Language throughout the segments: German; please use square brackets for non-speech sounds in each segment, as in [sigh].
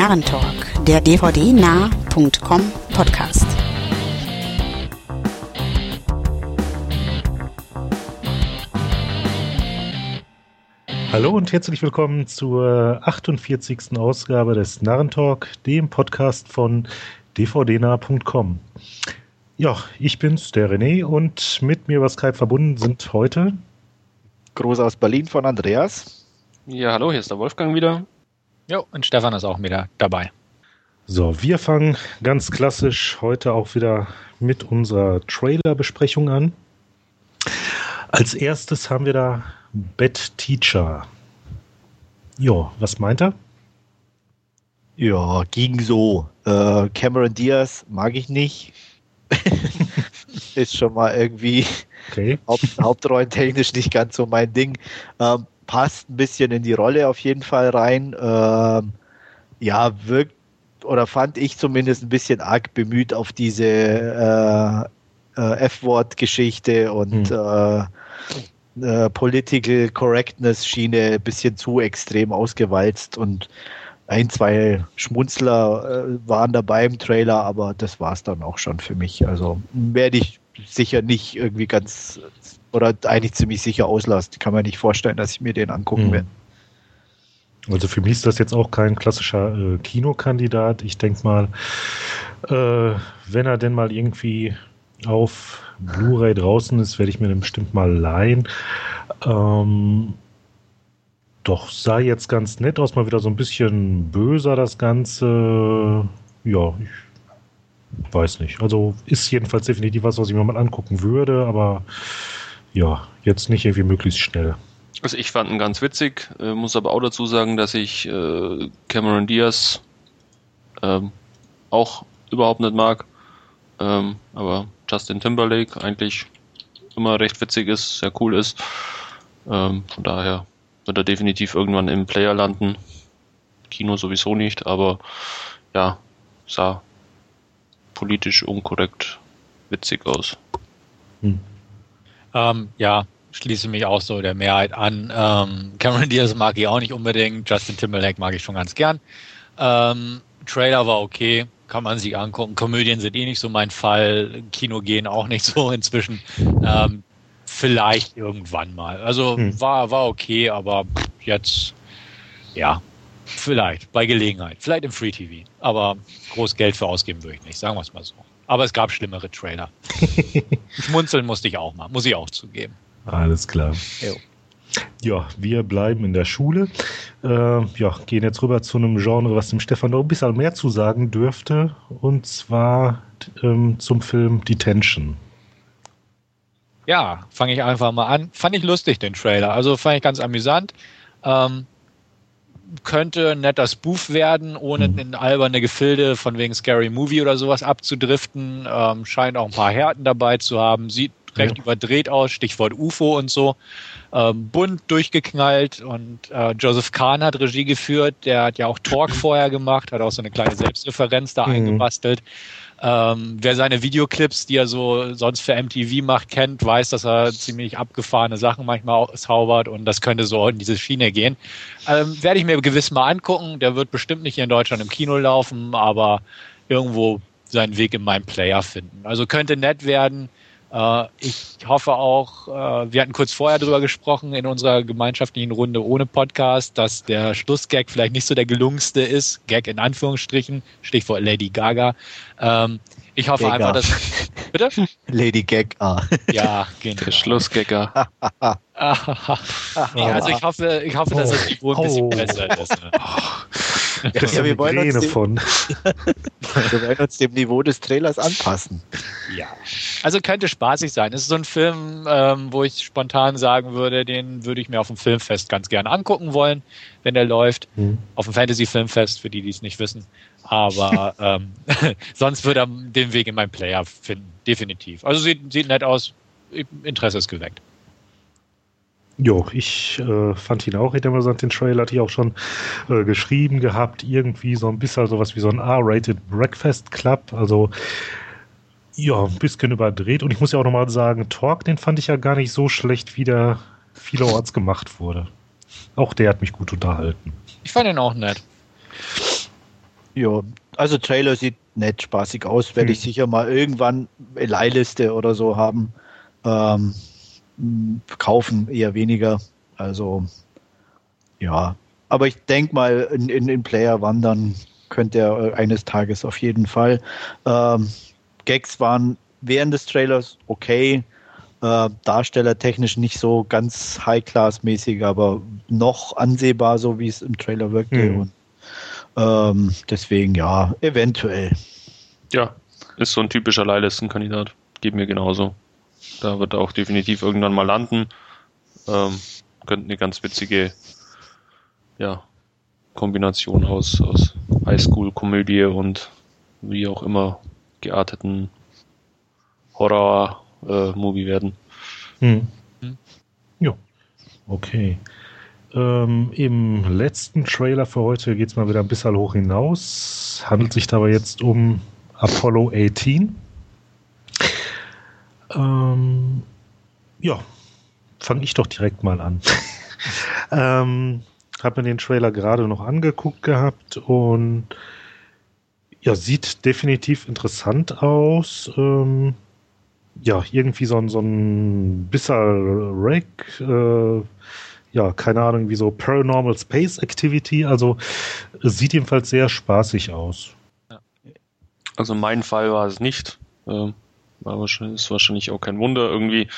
Narrentalk, der dvdnah.com Podcast. Hallo und herzlich willkommen zur 48. Ausgabe des Narrentalk, dem Podcast von dvdnah.com. Ja, ich bin's, der René, und mit mir über Skype verbunden sind heute Groß aus Berlin von Andreas. Ja, hallo, hier ist der Wolfgang wieder. Jo, und Stefan ist auch wieder dabei. So, wir fangen ganz klassisch heute auch wieder mit unserer Trailer-Besprechung an. Als erstes haben wir da Bad Teacher. Ja, was meint er? Ja, ging so. Äh, Cameron Diaz mag ich nicht. [laughs] ist schon mal irgendwie okay. Haupt, hauptrollentechnisch nicht ganz so mein Ding. Ähm, passt ein bisschen in die Rolle auf jeden Fall rein. Ähm, ja, wirkt oder fand ich zumindest ein bisschen arg bemüht auf diese äh, äh, F-Wort-Geschichte und hm. äh, äh Political Correctness Schiene ein bisschen zu extrem ausgewalzt und ein, zwei Schmunzler äh, waren dabei im Trailer, aber das war es dann auch schon für mich. Also werde ich sicher nicht irgendwie ganz oder eigentlich ziemlich sicher auslassen. Kann man nicht vorstellen, dass ich mir den angucken mhm. werde. Also für mich ist das jetzt auch kein klassischer äh, Kinokandidat. Ich denke mal, äh, wenn er denn mal irgendwie auf Blu-ray draußen ist, werde ich mir den bestimmt mal leihen. Ähm, doch, sah jetzt ganz nett aus, mal wieder so ein bisschen böser das Ganze. Ja, ich weiß nicht. Also ist jedenfalls definitiv was, was ich mir mal angucken würde, aber ja, jetzt nicht irgendwie möglichst schnell. Also ich fand ihn ganz witzig, äh, muss aber auch dazu sagen, dass ich äh, Cameron Diaz ähm, auch überhaupt nicht mag. Ähm, aber Justin Timberlake eigentlich immer recht witzig ist, sehr cool ist. Ähm, von daher wird er definitiv irgendwann im Player landen. Kino sowieso nicht, aber ja, sah politisch unkorrekt witzig aus. Hm. Ähm, ja, schließe mich auch so der Mehrheit an. Ähm, Cameron Diaz mag ich auch nicht unbedingt. Justin Timberlake mag ich schon ganz gern. Ähm, Trailer war okay, kann man sich angucken. Komödien sind eh nicht so mein Fall. Kino gehen auch nicht so [laughs] inzwischen. Ähm, vielleicht irgendwann mal. Also hm. war, war okay, aber jetzt, ja, vielleicht, bei Gelegenheit. Vielleicht im Free TV. Aber groß Geld für ausgeben würde ich nicht, sagen wir es mal so. Aber es gab schlimmere Trailer. [laughs] Schmunzeln musste ich auch mal, muss ich auch zugeben. Alles klar. Jo. Ja, wir bleiben in der Schule. Äh, ja, gehen jetzt rüber zu einem Genre, was dem Stefan noch ein bisschen mehr zu sagen dürfte. Und zwar ähm, zum Film Detention ja, fange ich einfach mal an. Fand ich lustig, den Trailer. Also fand ich ganz amüsant. Ähm, könnte ein netter Spoof werden, ohne mhm. in alberne Gefilde von wegen Scary Movie oder sowas abzudriften. Ähm, scheint auch ein paar Härten dabei zu haben. Sieht recht ja. überdreht aus, Stichwort UFO und so. Ähm, bunt durchgeknallt und äh, Joseph Kahn hat Regie geführt. Der hat ja auch Talk [clears throat] vorher gemacht, hat auch so eine kleine Selbstreferenz da mhm. eingebastelt. Ähm, wer seine Videoclips, die er so sonst für MTV macht, kennt, weiß, dass er ziemlich abgefahrene Sachen manchmal zaubert und das könnte so in diese Schiene gehen. Ähm, Werde ich mir gewiss mal angucken. Der wird bestimmt nicht hier in Deutschland im Kino laufen, aber irgendwo seinen Weg in meinem Player finden. Also könnte nett werden. Äh, ich hoffe auch, äh, wir hatten kurz vorher drüber gesprochen in unserer gemeinschaftlichen Runde ohne Podcast, dass der Schlussgag vielleicht nicht so der gelungenste ist. Gag in Anführungsstrichen, Stichwort Lady Gaga. Ähm, ich hoffe Gaga. einfach, dass. Bitte? [laughs] Lady Gaga. Ja, genau. Der Schlussgagger. [laughs] nee, also ich hoffe, ich hoffe, dass das Niveau ein bisschen oh. besser ist. Das ja, wir, wollen uns dem, von. [laughs] wir wollen uns dem Niveau des Trailers anpassen. Ja. Also könnte spaßig sein. Es ist so ein Film, ähm, wo ich spontan sagen würde, den würde ich mir auf dem Filmfest ganz gerne angucken wollen, wenn der läuft. Hm. Auf dem Fantasy-Filmfest, für die, die es nicht wissen. Aber [laughs] ähm, [laughs] sonst würde er den Weg in meinen Player finden. Definitiv. Also sieht, sieht nett aus. Interesse ist geweckt. Jo, ich äh, fand ihn auch interessant. Den Trailer hatte ich auch schon äh, geschrieben gehabt. Irgendwie so ein bisschen sowas wie so ein R-Rated Breakfast Club. Also ja, ein bisschen überdreht. Und ich muss ja auch nochmal sagen, Talk, den fand ich ja gar nicht so schlecht, wie der vielerorts gemacht wurde. Auch der hat mich gut unterhalten. Ich fand ihn auch nett. Ja, also Trailer sieht nett, spaßig aus. Werde hm. ich sicher mal irgendwann eine Leihliste oder so haben. Ähm, kaufen eher weniger. Also ja, aber ich denke mal, in, in, in Player wandern könnte er eines Tages auf jeden Fall. Ähm, Gags waren während des Trailers okay. Äh, darstellertechnisch nicht so ganz High-Class-mäßig, aber noch ansehbar, so wie es im Trailer wirkte. Mhm. Und ähm, deswegen ja, eventuell. Ja, ist so ein typischer Leihlistenkandidat. Geht mir genauso. Da wird er auch definitiv irgendwann mal landen. Ähm, könnte eine ganz witzige ja, Kombination aus, aus Highschool-Komödie und wie auch immer gearteten Horror-Movie äh, werden. Hm. Hm. Ja, okay. Ähm, Im letzten Trailer für heute geht es mal wieder ein bisschen hoch hinaus. Handelt sich dabei jetzt um Apollo 18. Ähm, ja, fange ich doch direkt mal an. [laughs] ähm, habe mir den Trailer gerade noch angeguckt gehabt und ja, sieht definitiv interessant aus. Ähm, ja, irgendwie so ein, so ein bisser Rack, äh, ja, keine Ahnung, wie so Paranormal Space Activity. Also sieht jedenfalls sehr spaßig aus. Also mein Fall war es nicht. Ähm, war wahrscheinlich, ist wahrscheinlich auch kein Wunder irgendwie.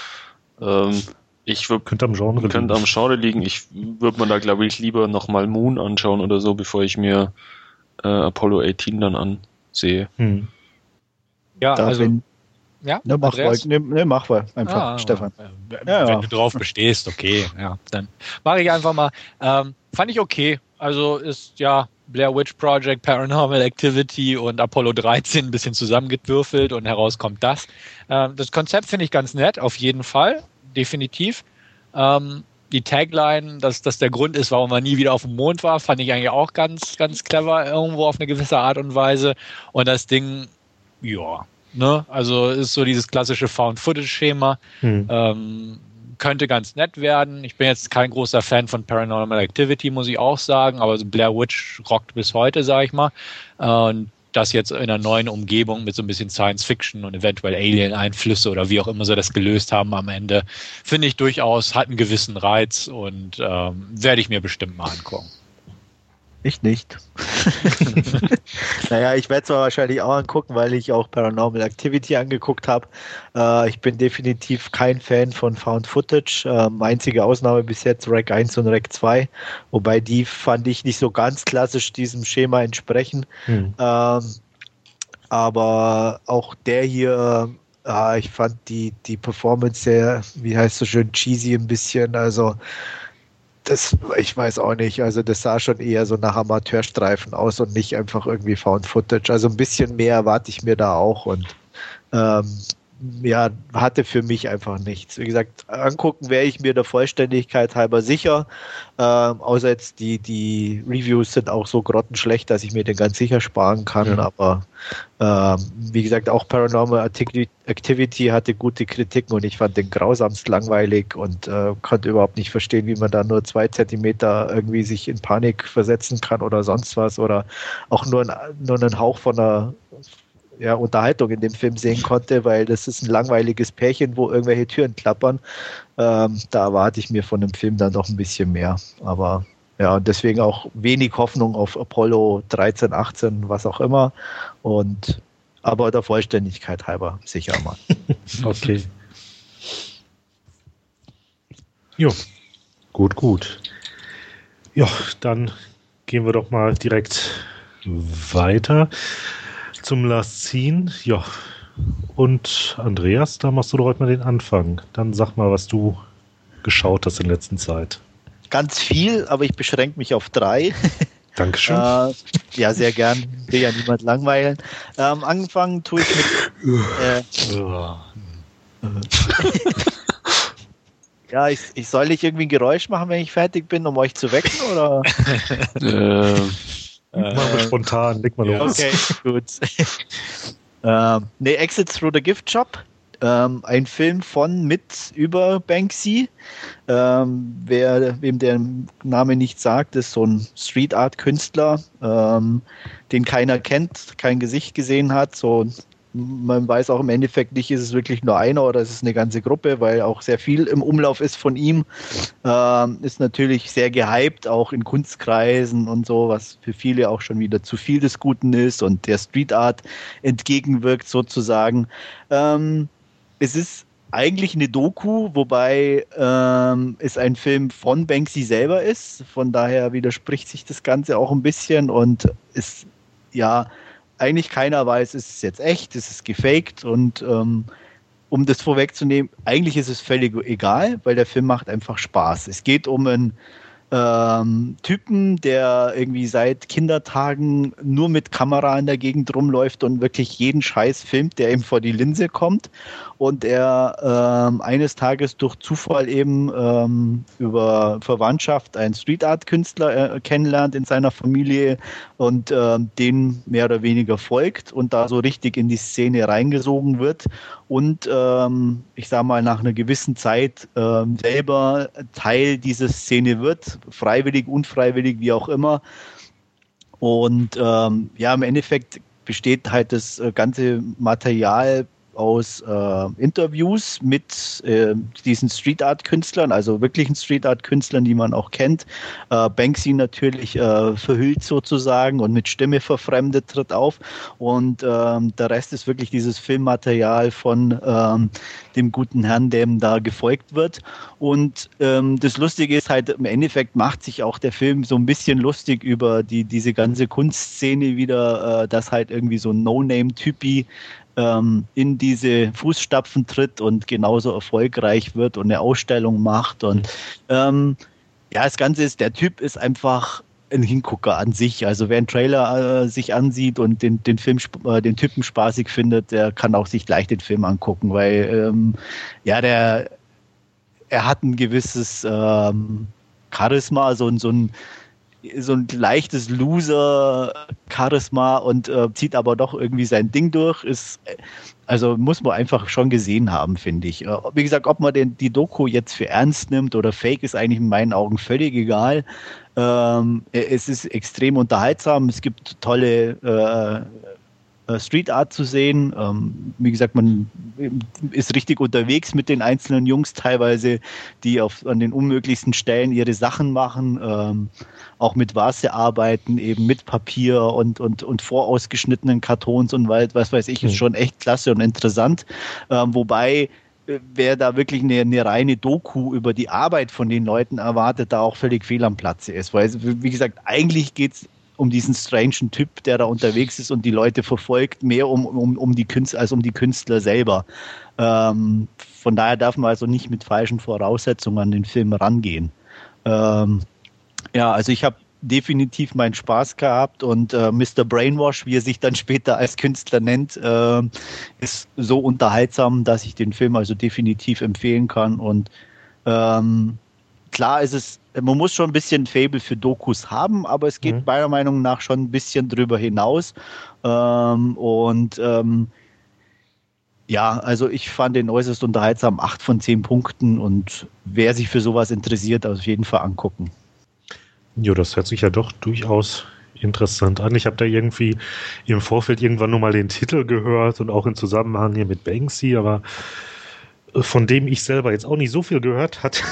Ähm, ich würde könnte am Genre könnte am Genre liegen. Ich würde mir da glaube ich lieber nochmal Moon anschauen oder so, bevor ich mir äh, Apollo 18 dann ansehe. Hm. Ja, da also bin, ja, ne, mach mal, ne, ne, mach mal einfach, ah, Stefan. Wenn ja, du drauf bestehst, okay, ja, dann mache ich einfach mal. Ähm, fand ich okay. Also ist ja Blair Witch Project, Paranormal Activity und Apollo 13 ein bisschen zusammengewürfelt und heraus kommt das. Ähm, das Konzept finde ich ganz nett, auf jeden Fall definitiv. Ähm, die Tagline, dass das der Grund ist, warum man nie wieder auf dem Mond war, fand ich eigentlich auch ganz, ganz clever irgendwo auf eine gewisse Art und Weise. Und das Ding, ja, ne, also ist so dieses klassische Found-Footage-Schema. Hm. Ähm, könnte ganz nett werden. Ich bin jetzt kein großer Fan von Paranormal Activity, muss ich auch sagen, aber Blair Witch rockt bis heute, sag ich mal. Und das jetzt in einer neuen Umgebung mit so ein bisschen Science Fiction und eventuell Alien-Einflüsse oder wie auch immer sie das gelöst haben am Ende, finde ich durchaus, hat einen gewissen Reiz und ähm, werde ich mir bestimmt mal angucken. Ich nicht. [laughs] naja, ich werde es wahrscheinlich auch angucken, weil ich auch Paranormal Activity angeguckt habe. Äh, ich bin definitiv kein Fan von Found Footage. Ähm, einzige Ausnahme bis jetzt Rack 1 und Rack 2, wobei die fand ich nicht so ganz klassisch diesem Schema entsprechen. Hm. Ähm, aber auch der hier, äh, ich fand die, die Performance sehr, wie heißt so schön, cheesy ein bisschen. Also das, ich weiß auch nicht. Also das sah schon eher so nach Amateurstreifen aus und nicht einfach irgendwie Found Footage. Also ein bisschen mehr erwarte ich mir da auch und ähm, ja, hatte für mich einfach nichts. Wie gesagt, angucken wäre ich mir der Vollständigkeit halber sicher. Ähm, außer jetzt die, die Reviews sind auch so grottenschlecht, dass ich mir den ganz sicher sparen kann. Mhm. Aber ähm, wie gesagt, auch Paranormal Activity hatte gute Kritiken und ich fand den grausamst langweilig und äh, konnte überhaupt nicht verstehen, wie man da nur zwei Zentimeter irgendwie sich in Panik versetzen kann oder sonst was oder auch nur, nur einen Hauch von einer ja, Unterhaltung in dem Film sehen konnte, weil das ist ein langweiliges Pärchen, wo irgendwelche Türen klappern. Ähm, da erwarte ich mir von dem Film dann doch ein bisschen mehr. Aber ja, deswegen auch wenig Hoffnung auf Apollo 13, 18, was auch immer. Und aber der Vollständigkeit halber sicher mal. [laughs] okay. Jo, gut, gut. Ja, dann gehen wir doch mal direkt weiter zum Last Scene. Ja. Und Andreas, da machst du doch heute mal den Anfang. Dann sag mal, was du geschaut hast in letzter Zeit. Ganz viel, aber ich beschränke mich auf drei. [laughs] Dankeschön. Äh, ja, sehr gern. Will ja niemand langweilen. Ähm, angefangen tue ich mit. Äh, [laughs] [laughs] ja, ich, ich soll nicht irgendwie ein Geräusch machen, wenn ich fertig bin, um euch zu wecken, oder? äh, Machen wir äh, spontan, leg mal los. Okay, [laughs] gut. [laughs] ähm, ne, Exit Through the Gift Shop. Ähm, ein Film von mit über Banksy. Ähm, wer, wem der Name nicht sagt, ist so ein Street Art Künstler, ähm, den keiner kennt, kein Gesicht gesehen hat, so man weiß auch im Endeffekt nicht, ist es wirklich nur einer oder ist es eine ganze Gruppe, weil auch sehr viel im Umlauf ist von ihm. Ähm, ist natürlich sehr gehypt, auch in Kunstkreisen und so, was für viele auch schon wieder zu viel des Guten ist und der Street Art entgegenwirkt sozusagen. Ähm, es ist eigentlich eine Doku, wobei ähm, es ein Film von Banksy selber ist. Von daher widerspricht sich das Ganze auch ein bisschen und ist ja eigentlich keiner weiß, ist es jetzt echt, ist es gefaked und ähm, um das vorwegzunehmen, eigentlich ist es völlig egal, weil der Film macht einfach Spaß. Es geht um einen ähm, Typen, der irgendwie seit Kindertagen nur mit Kamera in der Gegend rumläuft und wirklich jeden Scheiß filmt, der ihm vor die Linse kommt. Und er ähm, eines Tages durch Zufall eben ähm, über Verwandtschaft einen Street Art Künstler äh, kennenlernt in seiner Familie und äh, den mehr oder weniger folgt und da so richtig in die Szene reingesogen wird und ähm, ich sage mal nach einer gewissen Zeit äh, selber Teil dieser Szene wird, freiwillig, unfreiwillig, wie auch immer. Und ähm, ja, im Endeffekt besteht halt das äh, ganze Material aus äh, Interviews mit äh, diesen Street Art Künstlern, also wirklichen Street Art Künstlern, die man auch kennt. Äh, Banksy natürlich äh, verhüllt sozusagen und mit Stimme verfremdet tritt auf. Und ähm, der Rest ist wirklich dieses Filmmaterial von ähm, dem guten Herrn, dem da gefolgt wird. Und ähm, das Lustige ist halt, im Endeffekt macht sich auch der Film so ein bisschen lustig über die, diese ganze Kunstszene wieder, äh, dass halt irgendwie so ein No-Name-Typi ähm, in diese Fußstapfen tritt und genauso erfolgreich wird und eine Ausstellung macht. Und ähm, ja, das Ganze ist, der Typ ist einfach ein Hingucker an sich. Also wer einen Trailer äh, sich ansieht und den, den Film, äh, den Typen spaßig findet, der kann auch sich gleich den Film angucken, weil ähm, ja, der er hat ein gewisses ähm, Charisma, so, so ein so ein leichtes Loser-Charisma und äh, zieht aber doch irgendwie sein Ding durch. Ist, also muss man einfach schon gesehen haben, finde ich. Äh, wie gesagt, ob man den, die Doku jetzt für ernst nimmt oder fake, ist eigentlich in meinen Augen völlig egal. Ähm, es ist extrem unterhaltsam. Es gibt tolle äh, äh, Street Art zu sehen. Ähm, wie gesagt, man ist richtig unterwegs mit den einzelnen Jungs teilweise, die auf, an den unmöglichsten Stellen ihre Sachen machen, ähm, auch mit Vase arbeiten, eben mit Papier und, und, und vorausgeschnittenen Kartons und was weiß ich, ist mhm. schon echt klasse und interessant. Ähm, wobei äh, wer da wirklich eine, eine, reine Doku über die Arbeit von den Leuten erwartet, da auch völlig fehl am Platze ist. Weil, wie gesagt, eigentlich geht es um diesen strangen Typ, der da unterwegs ist und die Leute verfolgt, mehr um, um, um die Künstler als um die Künstler selber. Ähm, von daher darf man also nicht mit falschen Voraussetzungen an den Film rangehen. Ähm, ja, also ich habe definitiv meinen Spaß gehabt und äh, Mr. Brainwash, wie er sich dann später als Künstler nennt, äh, ist so unterhaltsam, dass ich den Film also definitiv empfehlen kann und ähm, klar ist es man muss schon ein bisschen Fable für Dokus haben, aber es geht mhm. meiner Meinung nach schon ein bisschen drüber hinaus. Ähm, und ähm, ja, also ich fand den äußerst unterhaltsam, acht von zehn Punkten und wer sich für sowas interessiert, auf jeden Fall angucken. Ja, das hört sich ja doch durchaus interessant an. Ich habe da irgendwie im Vorfeld irgendwann nur mal den Titel gehört und auch in Zusammenhang hier mit Banksy, aber von dem ich selber jetzt auch nicht so viel gehört hat.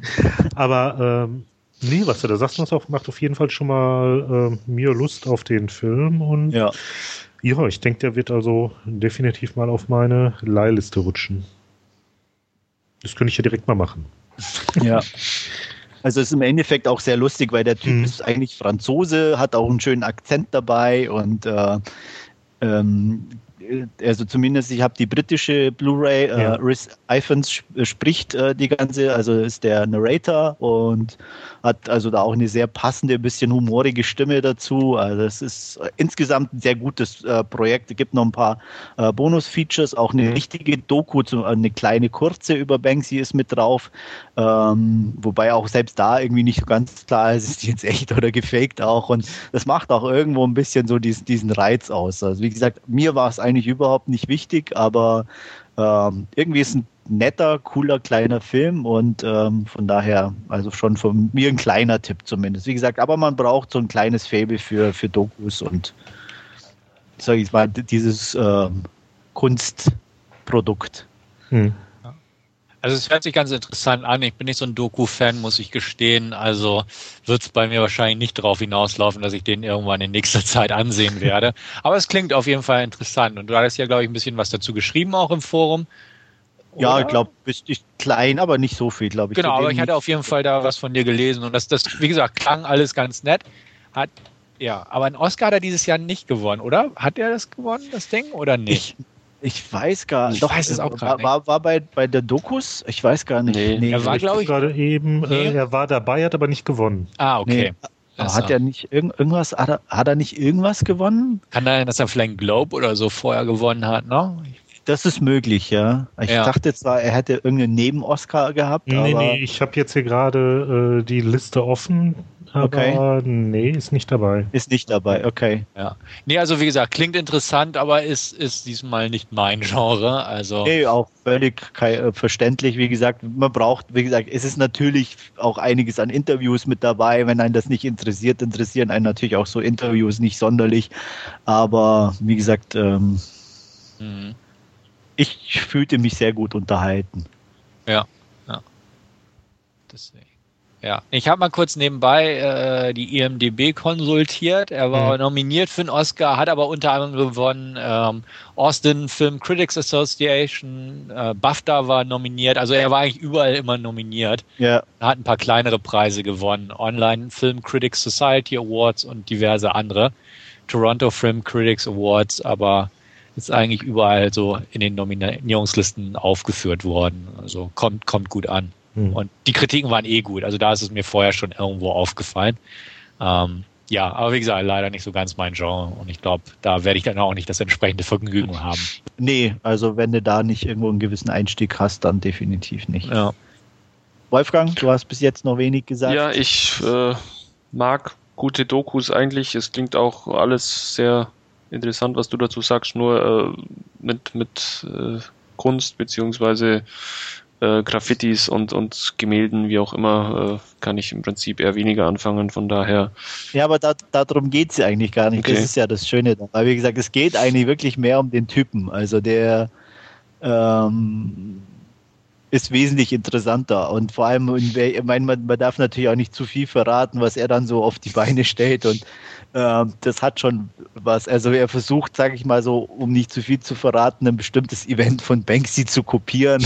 [laughs] Aber ähm, nee, was du da sagst, das macht auf jeden Fall schon mal äh, mir Lust auf den Film und ja, ja ich denke, der wird also definitiv mal auf meine Leihliste rutschen. Das könnte ich ja direkt mal machen. [laughs] Ja. Also ist im Endeffekt auch sehr lustig, weil der Typ hm. ist eigentlich Franzose, hat auch einen schönen Akzent dabei und äh, ähm, also zumindest ich habe die britische Blu-ray, äh, ja. äh, Rhys Ifans spricht äh, die ganze, also ist der Narrator und hat also da auch eine sehr passende, bisschen humorige Stimme dazu. Also es ist insgesamt ein sehr gutes äh, Projekt. Es gibt noch ein paar äh, Bonus-Features, auch eine mhm. richtige Doku, eine kleine kurze über Banksy ist mit drauf. Ähm, wobei auch selbst da irgendwie nicht so ganz klar ist, ist die jetzt echt oder gefaked auch. Und das macht auch irgendwo ein bisschen so diesen, diesen Reiz aus. Also wie gesagt, mir war es ein eigentlich überhaupt nicht wichtig, aber ähm, irgendwie ist ein netter, cooler, kleiner Film und ähm, von daher, also schon von mir ein kleiner Tipp zumindest. Wie gesagt, aber man braucht so ein kleines Faible für, für Dokus und sage ich mal, dieses ähm, Kunstprodukt. Hm. Also es hört sich ganz interessant an. Ich bin nicht so ein Doku-Fan, muss ich gestehen. Also wird es bei mir wahrscheinlich nicht darauf hinauslaufen, dass ich den irgendwann in nächster [laughs] Zeit ansehen werde. Aber es klingt auf jeden Fall interessant. Und du hattest ja, glaube ich, ein bisschen was dazu geschrieben, auch im Forum. Oder? Ja, ich glaube, bist ich klein, aber nicht so viel, glaube ich. Genau, aber ich hatte auf jeden Fall da was von dir gelesen. Und das, das, wie gesagt, klang alles ganz nett. Hat, ja, aber einen Oscar hat er dieses Jahr nicht gewonnen, oder? Hat er das gewonnen, das Ding, oder nicht? Ich, ich weiß gar nicht. Ich weiß es auch war, war, war bei, bei der Dokus? Ich weiß gar nicht. Nee, nee er war, glaube ich, gerade eben, nee. äh, er war dabei, hat aber nicht gewonnen. Ah, okay. Nee. Hat er nicht irg irgendwas, hat er, hat er nicht irgendwas gewonnen? Kann sein, dass er vielleicht einen Globe oder so vorher gewonnen hat, ne? Das ist möglich, ja. Ich ja. dachte zwar, er hätte irgendeinen Neben-Oscar gehabt. Nee, nee, ich habe jetzt hier gerade äh, die Liste offen. Aber okay. nee, ist nicht dabei. Ist nicht dabei, okay. Ja. Nee, also wie gesagt, klingt interessant, aber ist, ist diesmal nicht mein [laughs] Genre. Also nee, auch völlig äh, verständlich. Wie gesagt, man braucht, wie gesagt, es ist natürlich auch einiges an Interviews mit dabei. Wenn einen das nicht interessiert, interessieren einen natürlich auch so Interviews nicht sonderlich. Aber wie gesagt, ähm, mhm. ich fühlte mich sehr gut unterhalten. Ja, ja. Deswegen. Ja, ich habe mal kurz nebenbei äh, die IMDB konsultiert. Er war mhm. nominiert für einen Oscar, hat aber unter anderem gewonnen. Ähm, Austin Film Critics Association, äh, BAFTA war nominiert. Also er war eigentlich überall immer nominiert. Ja. Er hat ein paar kleinere Preise gewonnen. Online Film Critics Society Awards und diverse andere. Toronto Film Critics Awards, aber ist eigentlich überall so in den Nominierungslisten aufgeführt worden. Also kommt, kommt gut an. Mhm. Und die Kritiken waren eh gut. Also da ist es mir vorher schon irgendwo aufgefallen. Ähm, ja, aber wie gesagt, leider nicht so ganz mein Genre. Und ich glaube, da werde ich dann auch nicht das entsprechende Vergnügen haben. Nee, also wenn du da nicht irgendwo einen gewissen Einstieg hast, dann definitiv nicht. Ja. Wolfgang, du hast bis jetzt noch wenig gesagt. Ja, ich äh, mag gute Dokus eigentlich. Es klingt auch alles sehr interessant, was du dazu sagst, nur äh, mit, mit äh, Kunst beziehungsweise äh, Graffitis und, und Gemälden, wie auch immer, äh, kann ich im Prinzip eher weniger anfangen. Von daher. Ja, aber da, darum geht es ja eigentlich gar nicht. Okay. Das ist ja das Schöne. Weil, wie gesagt, es geht eigentlich wirklich mehr um den Typen. Also der ähm, ist wesentlich interessanter. Und vor allem, ich meine, man, man darf natürlich auch nicht zu viel verraten, was er dann so auf die Beine stellt. Und ähm, das hat schon was. Also er versucht, sage ich mal so, um nicht zu viel zu verraten, ein bestimmtes Event von Banksy zu kopieren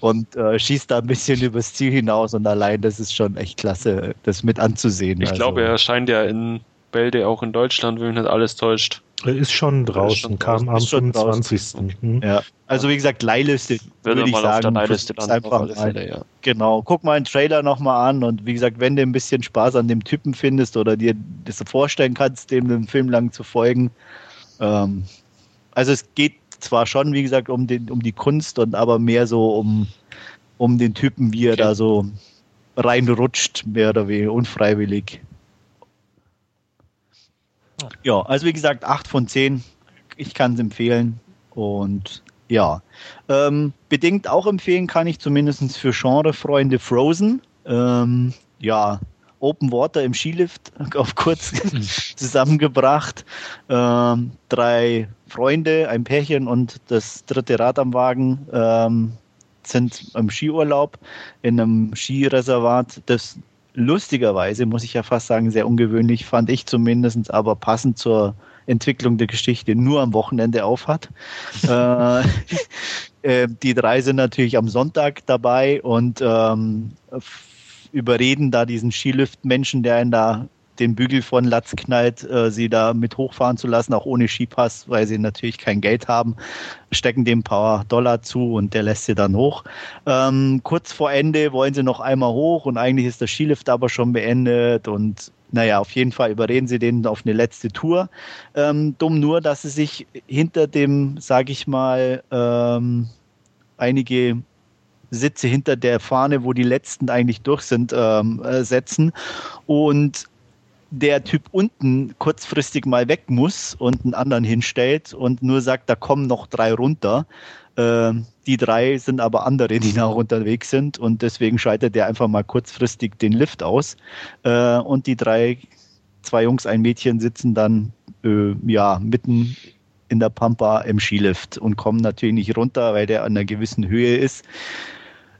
und äh, schießt da ein bisschen übers Ziel hinaus und allein das ist schon echt klasse, das mit anzusehen. Ich also. glaube, er erscheint ja in Bälde auch in Deutschland, wenn mich nicht alles täuscht. Er ist schon draußen, ist schon kam am 25. Hm? Ja, also wie gesagt, Leihliste würde ich sagen. Auf der Leihliste einfach auf Fälle, ja. Genau, guck mal den Trailer nochmal an und wie gesagt, wenn du ein bisschen Spaß an dem Typen findest oder dir das vorstellen kannst, dem den Film lang zu folgen, ähm, also es geht zwar schon, wie gesagt, um, den, um die Kunst und aber mehr so um, um den Typen, wie er okay. da so reinrutscht, mehr oder weniger unfreiwillig. Ja, also wie gesagt, 8 von 10. Ich kann es empfehlen. Und ja, ähm, bedingt auch empfehlen kann ich zumindest für Genrefreunde Frozen. Ähm, ja, Open Water im Skilift [laughs] auf kurz [laughs] zusammengebracht. Ähm, drei Freunde, ein Pärchen und das dritte Rad am Wagen ähm, sind im Skiurlaub in einem Skireservat, das lustigerweise, muss ich ja fast sagen, sehr ungewöhnlich, fand ich zumindest, aber passend zur Entwicklung der Geschichte nur am Wochenende aufhat. [laughs] äh, äh, die drei sind natürlich am Sonntag dabei und ähm, überreden da diesen Skilift-Menschen, der ihn da den Bügel von Latz knallt, äh, sie da mit hochfahren zu lassen, auch ohne Skipass, weil sie natürlich kein Geld haben, stecken dem ein paar Dollar zu und der lässt sie dann hoch. Ähm, kurz vor Ende wollen sie noch einmal hoch und eigentlich ist der Skilift aber schon beendet und naja, auf jeden Fall überreden sie den auf eine letzte Tour. Ähm, dumm nur, dass sie sich hinter dem, sag ich mal, ähm, einige Sitze hinter der Fahne, wo die letzten eigentlich durch sind, ähm, äh, setzen. Und der Typ unten kurzfristig mal weg muss und einen anderen hinstellt und nur sagt, da kommen noch drei runter. Ähm, die drei sind aber andere, die [laughs] noch unterwegs sind und deswegen schaltet der einfach mal kurzfristig den Lift aus. Äh, und die drei, zwei Jungs, ein Mädchen sitzen dann äh, ja mitten in der Pampa im Skilift und kommen natürlich nicht runter, weil der an einer gewissen Höhe ist.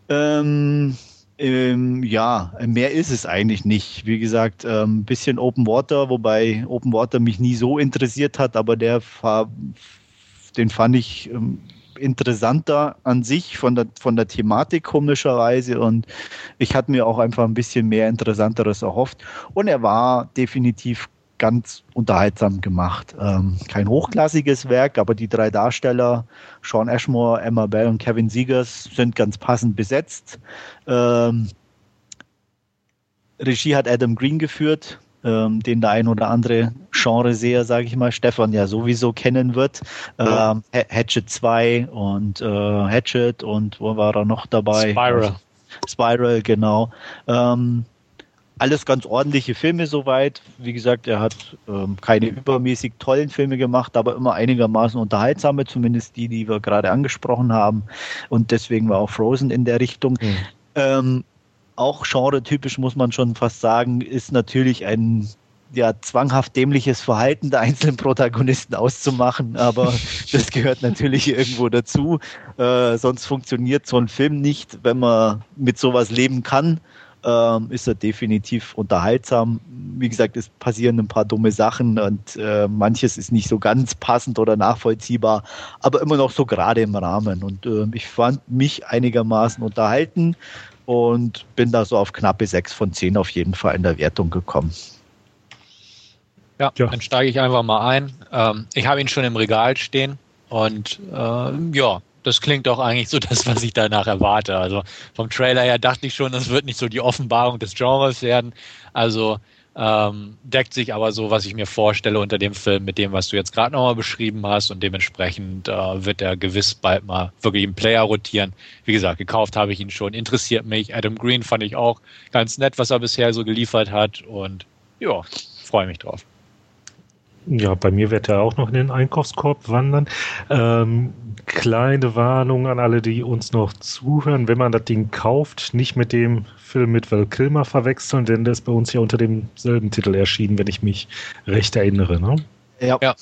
Ähm, ähm, ja, mehr ist es eigentlich nicht. Wie gesagt, ein ähm, bisschen Open Water, wobei Open Water mich nie so interessiert hat, aber der den fand ich ähm, interessanter an sich von der, von der Thematik komischerweise und ich hatte mir auch einfach ein bisschen mehr Interessanteres erhofft und er war definitiv ganz unterhaltsam gemacht. Ähm, kein hochklassiges Werk, aber die drei Darsteller, Sean Ashmore, Emma Bell und Kevin Siegers, sind ganz passend besetzt. Ähm, Regie hat Adam Green geführt, ähm, den der ein oder andere Genreseher, sage ich mal, Stefan ja sowieso kennen wird. Ja. Ähm, Hatchet 2 und äh, Hatchet und wo war er noch dabei? Spiral. Spiral, genau. Ähm, alles ganz ordentliche Filme soweit. Wie gesagt, er hat ähm, keine übermäßig tollen Filme gemacht, aber immer einigermaßen unterhaltsame, zumindest die, die wir gerade angesprochen haben. Und deswegen war auch Frozen in der Richtung. Mhm. Ähm, auch genre-typisch muss man schon fast sagen, ist natürlich ein ja, zwanghaft dämliches Verhalten der einzelnen Protagonisten auszumachen, aber [laughs] das gehört natürlich irgendwo dazu. Äh, sonst funktioniert so ein Film nicht, wenn man mit sowas leben kann ähm, ist er definitiv unterhaltsam. Wie gesagt, es passieren ein paar dumme Sachen und äh, manches ist nicht so ganz passend oder nachvollziehbar, aber immer noch so gerade im Rahmen. Und äh, ich fand mich einigermaßen unterhalten und bin da so auf knappe 6 von 10 auf jeden Fall in der Wertung gekommen. Ja, ja. dann steige ich einfach mal ein. Ähm, ich habe ihn schon im Regal stehen und äh, ja, das klingt doch eigentlich so das, was ich danach erwarte. Also vom Trailer her dachte ich schon, das wird nicht so die Offenbarung des Genres werden. Also ähm, deckt sich aber so, was ich mir vorstelle unter dem Film mit dem, was du jetzt gerade nochmal beschrieben hast und dementsprechend äh, wird er gewiss bald mal wirklich im Player rotieren. Wie gesagt, gekauft habe ich ihn schon, interessiert mich. Adam Green fand ich auch ganz nett, was er bisher so geliefert hat und ja, freue mich drauf. Ja, bei mir wird er auch noch in den Einkaufskorb wandern. Ähm, kleine Warnung an alle, die uns noch zuhören. Wenn man das Ding kauft, nicht mit dem Film mit Val Kilmer verwechseln, denn der ist bei uns ja unter demselben Titel erschienen, wenn ich mich recht erinnere. Ne? Ja. ja.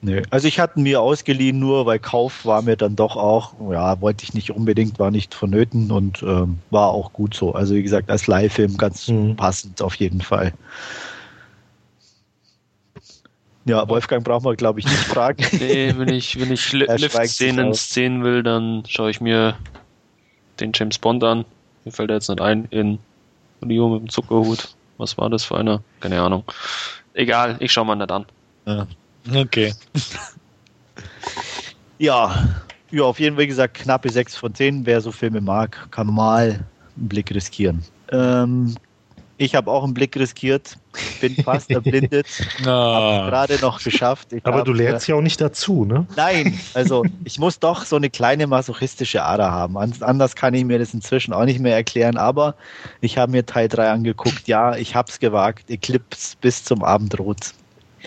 Nö. Also ich hatte mir ausgeliehen, nur weil Kauf war mir dann doch auch, ja, wollte ich nicht unbedingt, war nicht vonnöten und ähm, war auch gut so. Also wie gesagt, als Leihfilm ganz mhm. passend auf jeden Fall. Ja, Wolfgang braucht man, glaube ich, nicht fragen. [laughs] nee, wenn ich, wenn ich Lift-Szenen sehen will, dann schaue ich mir den James Bond an. Mir fällt er jetzt nicht ein, in Rio mit dem Zuckerhut. Was war das für einer? Keine Ahnung. Egal, ich schaue mal nicht an. Ja. Okay. [laughs] ja, ja, auf jeden Fall gesagt, knappe 6 von 10. Wer so Filme mag, kann mal einen Blick riskieren. Ähm, ich habe auch einen Blick riskiert, bin fast erblindet, [laughs] no. habe gerade noch geschafft. Ich Aber hab, du lernst ja auch nicht dazu, ne? Nein, also ich muss doch so eine kleine masochistische Ader haben. Anders kann ich mir das inzwischen auch nicht mehr erklären, aber ich habe mir Teil 3 angeguckt. Ja, ich habe es gewagt. Eclipse bis zum Abendrot.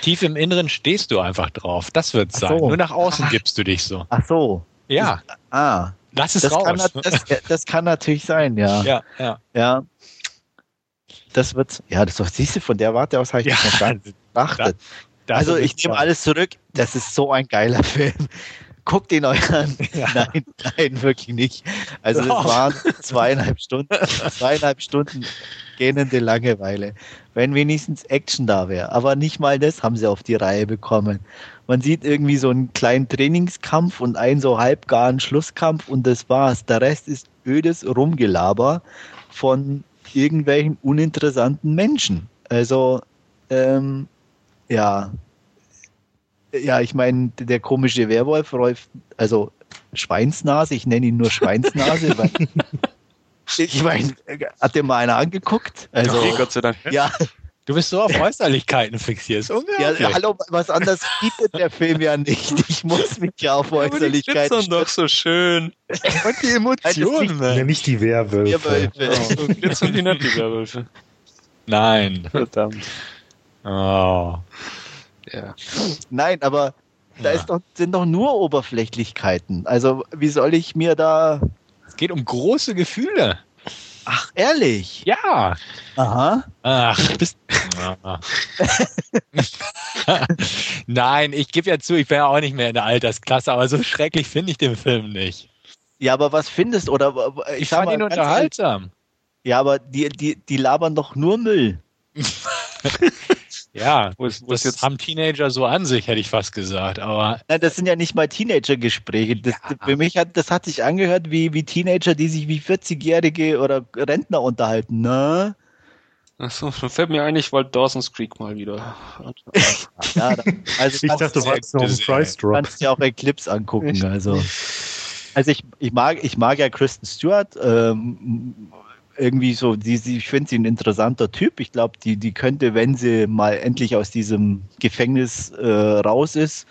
Tief im Inneren stehst du einfach drauf. Das wird sein. So. Nur nach außen Ach. gibst du dich so. Ach so. Ja. Das, ah. Lass es das raus. Kann, das, das, kann natürlich sein, ja. Ja, ja. Ja, das wird, ja, das siehst du, von der Warte aus habe ich ja, noch gar nicht beachtet. [laughs] also ich nehme alles zurück, das ist so ein geiler [laughs] Film. Guckt ihn euch an. [laughs] Ja. Nein, nein, wirklich nicht. Also es waren zweieinhalb Stunden, zweieinhalb Stunden gähnende Langeweile. Wenn wenigstens Action da wäre. Aber nicht mal das haben sie auf die Reihe bekommen. Man sieht irgendwie so einen kleinen Trainingskampf und einen so halbgaren Schlusskampf und das war's. Der Rest ist ödes Rumgelaber von irgendwelchen uninteressanten Menschen. Also, ähm, ja. Ja, ich meine, der komische Werwolf, Rolf, also Schweinsnase, ich nenne ihn nur Schweinsnase, [laughs] weil ich meine, hat dir mal einer angeguckt? Also, okay, Gott sei Dank. Ja, Du bist so auf [laughs] Äußerlichkeiten fixiert. Ja, hallo, was anderes bietet der Film ja nicht. Ich muss mich ja auf [laughs] Äußerlichkeiten. Die doch so schön. Und die Emotionen. Nein, nicht, nicht die Werwölfe. Werwölfe. Oh, [laughs] glitzern die nicht, die Werwölfe. Nein. Verdammt. Oh. Ja. Nein, aber da ist doch, sind doch nur Oberflächlichkeiten. Also, wie soll ich mir da. Es geht um große Gefühle. Ach, ehrlich? Ja. Aha. Ach, bist. [laughs] Nein, ich gebe ja zu, ich bin ja auch nicht mehr in der Altersklasse, aber so schrecklich finde ich den Film nicht. Ja, aber was findest du? Oder ich, ich fand mal, ihn unterhaltsam. Ja, aber die, die, die labern doch nur Müll. [laughs] Ja, das, das jetzt haben Teenager so an sich, hätte ich fast gesagt. Aber Nein, das sind ja nicht mal Teenager-Gespräche. Ja. Für mich hat das hat sich angehört wie, wie Teenager, die sich wie 40-Jährige oder Rentner unterhalten. Ne? Achso, fällt mir ein, ich wollte Dawson's Creek mal wieder. ja, [laughs] also ich dachte, du wolltest noch einen Price Drop. Du kannst dir auch Eclipse angucken. Also, also ich, ich, mag, ich mag ja Kristen Stewart. Ähm, irgendwie so, die, die, ich finde sie ein interessanter Typ. Ich glaube, die, die könnte, wenn sie mal endlich aus diesem Gefängnis äh, raus ist,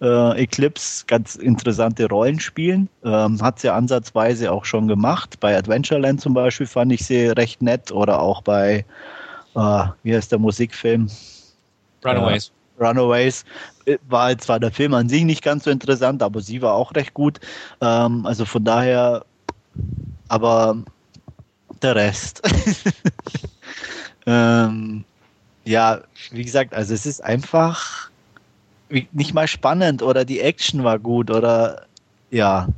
äh, Eclipse ganz interessante Rollen spielen. Ähm, hat sie ansatzweise auch schon gemacht. Bei Adventureland zum Beispiel fand ich sie recht nett oder auch bei, äh, wie heißt der Musikfilm? Runaways. Äh, Runaways äh, war zwar der Film an sich nicht ganz so interessant, aber sie war auch recht gut. Ähm, also von daher, aber der Rest. [laughs] ähm, ja, wie gesagt, also es ist einfach nicht mal spannend oder die Action war gut oder ja.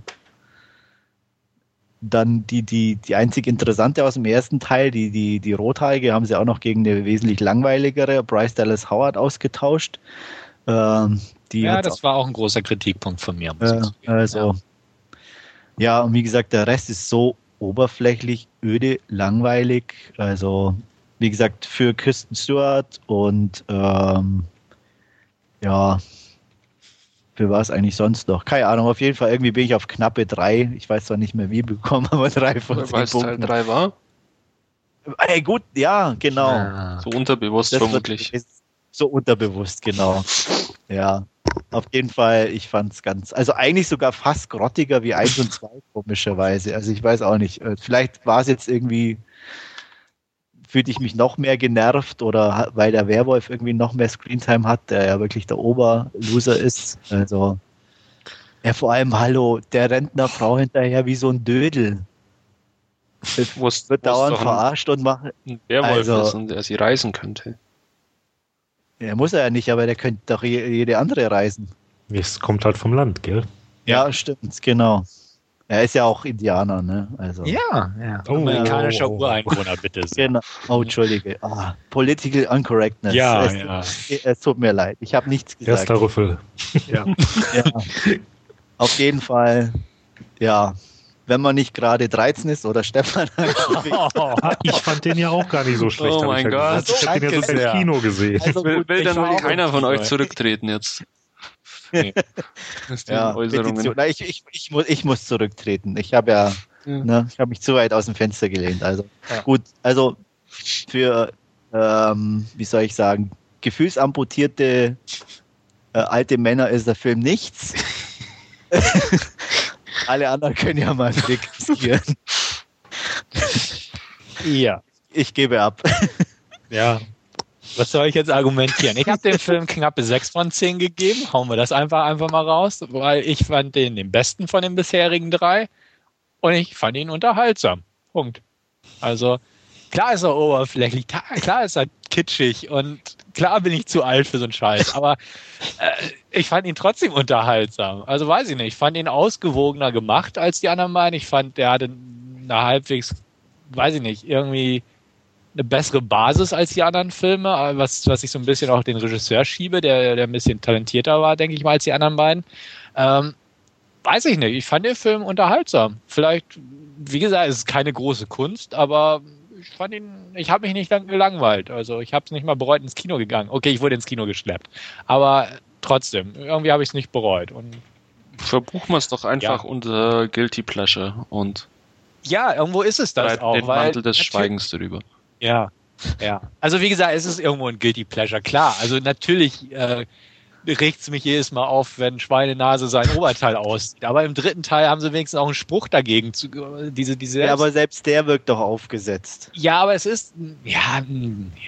Dann die, die, die einzig interessante aus dem ersten Teil, die, die, die Rothaarige, haben sie auch noch gegen eine wesentlich langweiligere Bryce Dallas Howard ausgetauscht. Ähm, ja, das war auch ein großer Kritikpunkt von mir. Äh, also, ja. ja, und wie gesagt, der Rest ist so oberflächlich, öde, langweilig. Also, wie gesagt, für Kristen Stewart und ähm, ja, für was eigentlich sonst noch? Keine Ahnung, auf jeden Fall irgendwie bin ich auf knappe drei. Ich weiß zwar nicht mehr wie bekommen, [laughs] aber drei von zehn Weil es Teil drei war? Ey, gut, ja, genau. Ja, so unterbewusst das vermutlich. So unterbewusst, genau. Ja. Auf jeden Fall, ich fand es ganz, also eigentlich sogar fast grottiger wie 1 und 2, [laughs] komischerweise. Also ich weiß auch nicht. Äh, vielleicht war es jetzt irgendwie, fühlte ich mich noch mehr genervt oder weil der Werwolf irgendwie noch mehr Screentime hat, der ja wirklich der Oberloser ist. Also, ja, vor allem, hallo, der rennt einer Frau hinterher wie so ein Dödel. Das wird dauernd verarscht und machen. Ein Werwolf also, ist und er sie reisen könnte. Ja, muss er ja nicht, aber der könnte doch jede andere reisen. Es kommt halt vom Land, gell? Ja, stimmt, genau. Er ist ja auch Indianer, ne? Also. Ja, ja. Oh, Amerikanischer oh, oh, Ureinwohner, bitte. Genau. Oh, Entschuldige. Ah, political Uncorrectness. Ja, es, ja. Es tut mir leid. Ich habe nichts gesagt. Erster Rüffel. Ja. ja. Auf jeden Fall, ja wenn man nicht gerade 13 ist oder Stefan. [laughs] ich fand den ja auch gar nicht so schlecht. Oh mein ja Gott. Ich habe den ja sogar im Kino gesehen. Also will, will dann wohl keiner von euch zurücktreten jetzt. Nee. ja, Na, ich, ich, ich, muss, ich muss zurücktreten. Ich habe ja, ja. Ne, ich habe mich zu weit aus dem Fenster gelehnt. Also ja. gut, also für, ähm, wie soll ich sagen, gefühlsamputierte äh, alte Männer ist der Film nichts. [laughs] Alle anderen können ja mal [laughs] riskieren. Ja. Ich gebe ab. Ja. Was soll ich jetzt argumentieren? Ich habe dem [laughs] Film knappe 6 von 10 gegeben. Hauen wir das einfach, einfach mal raus, weil ich fand den den besten von den bisherigen drei und ich fand ihn unterhaltsam. Punkt. Also, klar ist er oberflächlich, klar ist er kitschig und klar bin ich zu alt für so einen Scheiß, aber äh, ich fand ihn trotzdem unterhaltsam. Also weiß ich nicht, ich fand ihn ausgewogener gemacht als die anderen beiden. Ich fand, der hatte eine halbwegs, weiß ich nicht, irgendwie eine bessere Basis als die anderen Filme, was, was ich so ein bisschen auch den Regisseur schiebe, der, der ein bisschen talentierter war, denke ich mal, als die anderen beiden. Ähm, weiß ich nicht, ich fand den Film unterhaltsam. Vielleicht, wie gesagt, es ist keine große Kunst, aber ich fand ihn, ich habe mich nicht gelangweilt. Also ich habe es nicht mal bereut, ins Kino gegangen. Okay, ich wurde ins Kino geschleppt. Aber trotzdem, irgendwie habe ich es nicht bereut. Und Verbuchen wir es doch einfach ja. unter Guilty Pleasure und ja, irgendwo ist es das auch. Den Mantel des Schweigens darüber. Ja, ja. Also wie gesagt, es ist irgendwo ein Guilty Pleasure, klar. Also natürlich äh, regt es mich jedes Mal auf, wenn Schweinenase sein Oberteil aussieht. Aber im dritten Teil haben sie wenigstens auch einen Spruch dagegen. Zu, diese, diese ja, aber selbst der wirkt doch aufgesetzt. Ja, aber es ist, ja,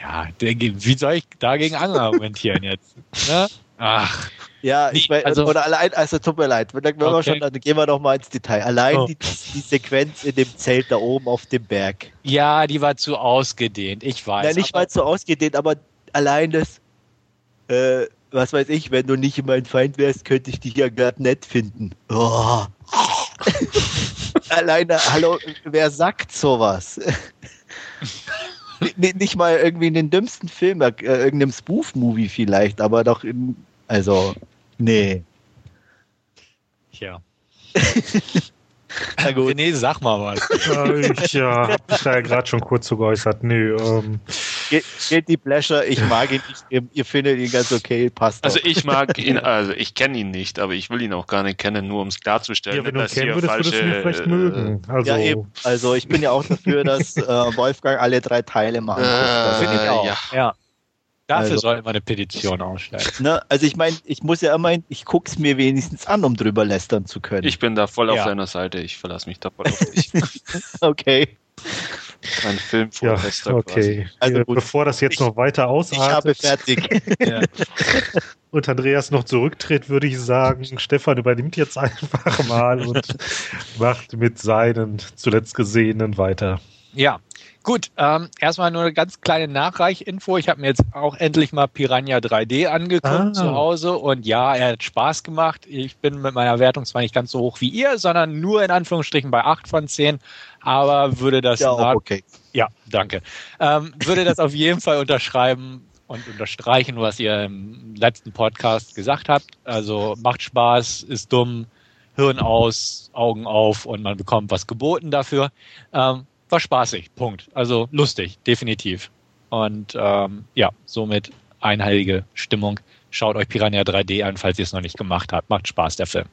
ja, wie soll ich dagegen argumentieren jetzt? Ne? Ach. Ja, ich meine, also, oder allein, also tut mir leid, wenn okay. wir schon, dann gehen wir noch mal ins Detail. Allein oh. die, die, Sequenz in dem Zelt da oben auf dem Berg. Ja, die war zu ausgedehnt, ich weiß. Ja, nicht mal zu ausgedehnt, aber allein das, äh, was weiß ich, wenn du nicht mein Feind wärst, könnte ich dich ja gerade nett finden. Oh. [laughs] Alleine, hallo, wer sagt sowas? nicht mal irgendwie in den dümmsten Film, äh, irgendeinem Spoof-Movie vielleicht, aber doch in, also, nee. Ja. Na gut. Nee, sag mal was. ich ja, hab mich da ja gerade schon kurz so geäußert. Nö, ähm. Guilty Pleasure, ich mag ihn nicht. Ihr, ihr findet ihn ganz okay, passt. Also auch. ich mag [laughs] ihn, also ich kenne ihn nicht, aber ich will ihn auch gar nicht kennen, nur um es klarzustellen. Ja, wenn du ihn kennen würdest, falsche, würdest du ihn vielleicht äh, mögen. Also. Ja, eben. Also ich bin ja auch dafür, dass äh, Wolfgang alle drei Teile machen äh, Das finde ich auch. Ja. ja. Dafür also, sollten wir eine Petition ausstellen. Ne, also ich meine, ich muss ja immer, ich gucke es mir wenigstens an, um drüber lästern zu können. Ich bin da voll ja. auf deiner Seite, ich verlasse mich da voll auf dich. [laughs] okay. Ein Film vor ja, Okay. Also gut. Bevor das jetzt ich, noch weiter ausartet. Ich habe fertig. [laughs] ja. Und Andreas noch zurücktritt, würde ich sagen, Stefan übernimmt jetzt einfach mal und [laughs] macht mit seinen zuletzt Gesehenen weiter. Ja, Gut, ähm, erstmal nur eine ganz kleine Nachreichinfo. Ich habe mir jetzt auch endlich mal Piranha 3D angeguckt ah. zu Hause und ja, er hat Spaß gemacht. Ich bin mit meiner Wertung zwar nicht ganz so hoch wie ihr, sondern nur in Anführungsstrichen bei 8 von 10, aber würde das... Ja, okay. Ja, danke. Ähm, würde das auf jeden Fall unterschreiben und unterstreichen, was ihr im letzten Podcast gesagt habt. Also macht Spaß, ist dumm, Hirn aus, Augen auf und man bekommt was geboten dafür. Ähm, war spaßig, Punkt. Also lustig, definitiv. Und ähm, ja, somit einheilige Stimmung. Schaut euch Piranha 3D an, falls ihr es noch nicht gemacht habt. Macht Spaß, der Film.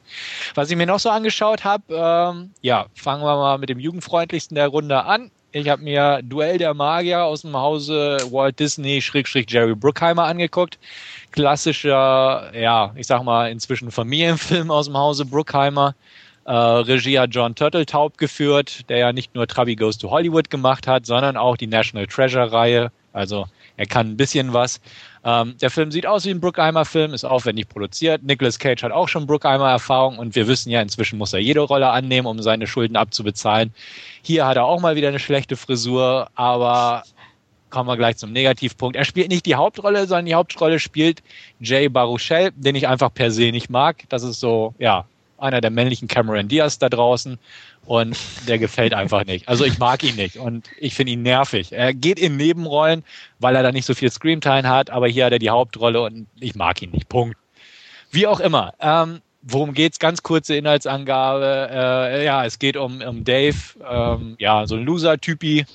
Was ich mir noch so angeschaut habe, ähm, ja, fangen wir mal mit dem jugendfreundlichsten der Runde an. Ich habe mir Duell der Magier aus dem Hause Walt Disney Jerry Bruckheimer angeguckt. Klassischer, ja, ich sag mal inzwischen Familienfilm aus dem Hause Bruckheimer. Äh, Regie hat John Turteltaub geführt, der ja nicht nur Trabi Goes to Hollywood gemacht hat, sondern auch die National Treasure-Reihe. Also er kann ein bisschen was. Ähm, der Film sieht aus wie ein Bruckheimer-Film, ist aufwendig produziert. Nicolas Cage hat auch schon Bruckheimer-Erfahrung und wir wissen ja, inzwischen muss er jede Rolle annehmen, um seine Schulden abzubezahlen. Hier hat er auch mal wieder eine schlechte Frisur, aber kommen wir gleich zum Negativpunkt. Er spielt nicht die Hauptrolle, sondern die Hauptrolle spielt Jay Baruchel, den ich einfach per se nicht mag. Das ist so, ja, einer der männlichen Cameron Diaz da draußen und der gefällt einfach nicht. Also ich mag ihn nicht und ich finde ihn nervig. Er geht in Nebenrollen, weil er da nicht so viel Screamtime hat, aber hier hat er die Hauptrolle und ich mag ihn nicht. Punkt. Wie auch immer. Ähm, worum geht's? Ganz kurze Inhaltsangabe. Äh, ja, es geht um, um Dave, ähm, ja, so ein Loser-Typi,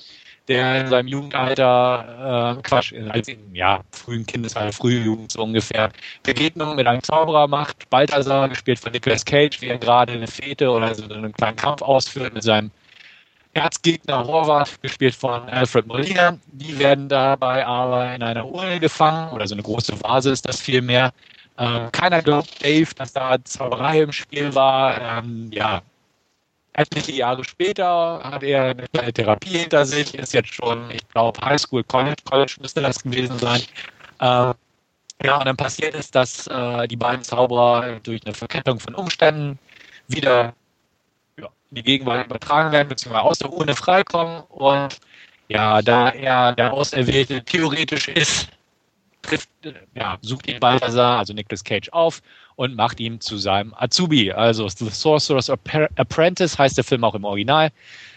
der in seinem Jugendalter, äh, Quatsch, als in, ja, frühen Kindesalter, frühe Jugend so ungefähr, Begegnung mit einem Zauberer macht. Balthasar, gespielt von Nicolas Cage, wie er gerade eine Fete oder so einen kleinen Kampf ausführt mit seinem Erzgegner Horvath, gespielt von Alfred Molina. Die werden dabei aber in einer Urne gefangen, oder so eine große Vase ist das vielmehr. Äh, keiner glaubt Dave, dass da Zauberei im Spiel war. Ähm, ja, etliche Jahre später hat er eine kleine Therapie hinter sich, ist jetzt schon, ich glaube, Highschool, College, College müsste das gewesen sein. Äh, ja, und dann passiert es, dass äh, die beiden Zauberer durch eine Verkettung von Umständen wieder ja, in die Gegenwart übertragen werden, beziehungsweise aus der Urne freikommen. Und ja, da er der Auserwählte theoretisch ist, trifft, ja, sucht ihn Balthasar, also Nicolas Cage, auf und macht ihn zu seinem Azubi. Also The Sorcerer's Apprentice heißt der Film auch im Original.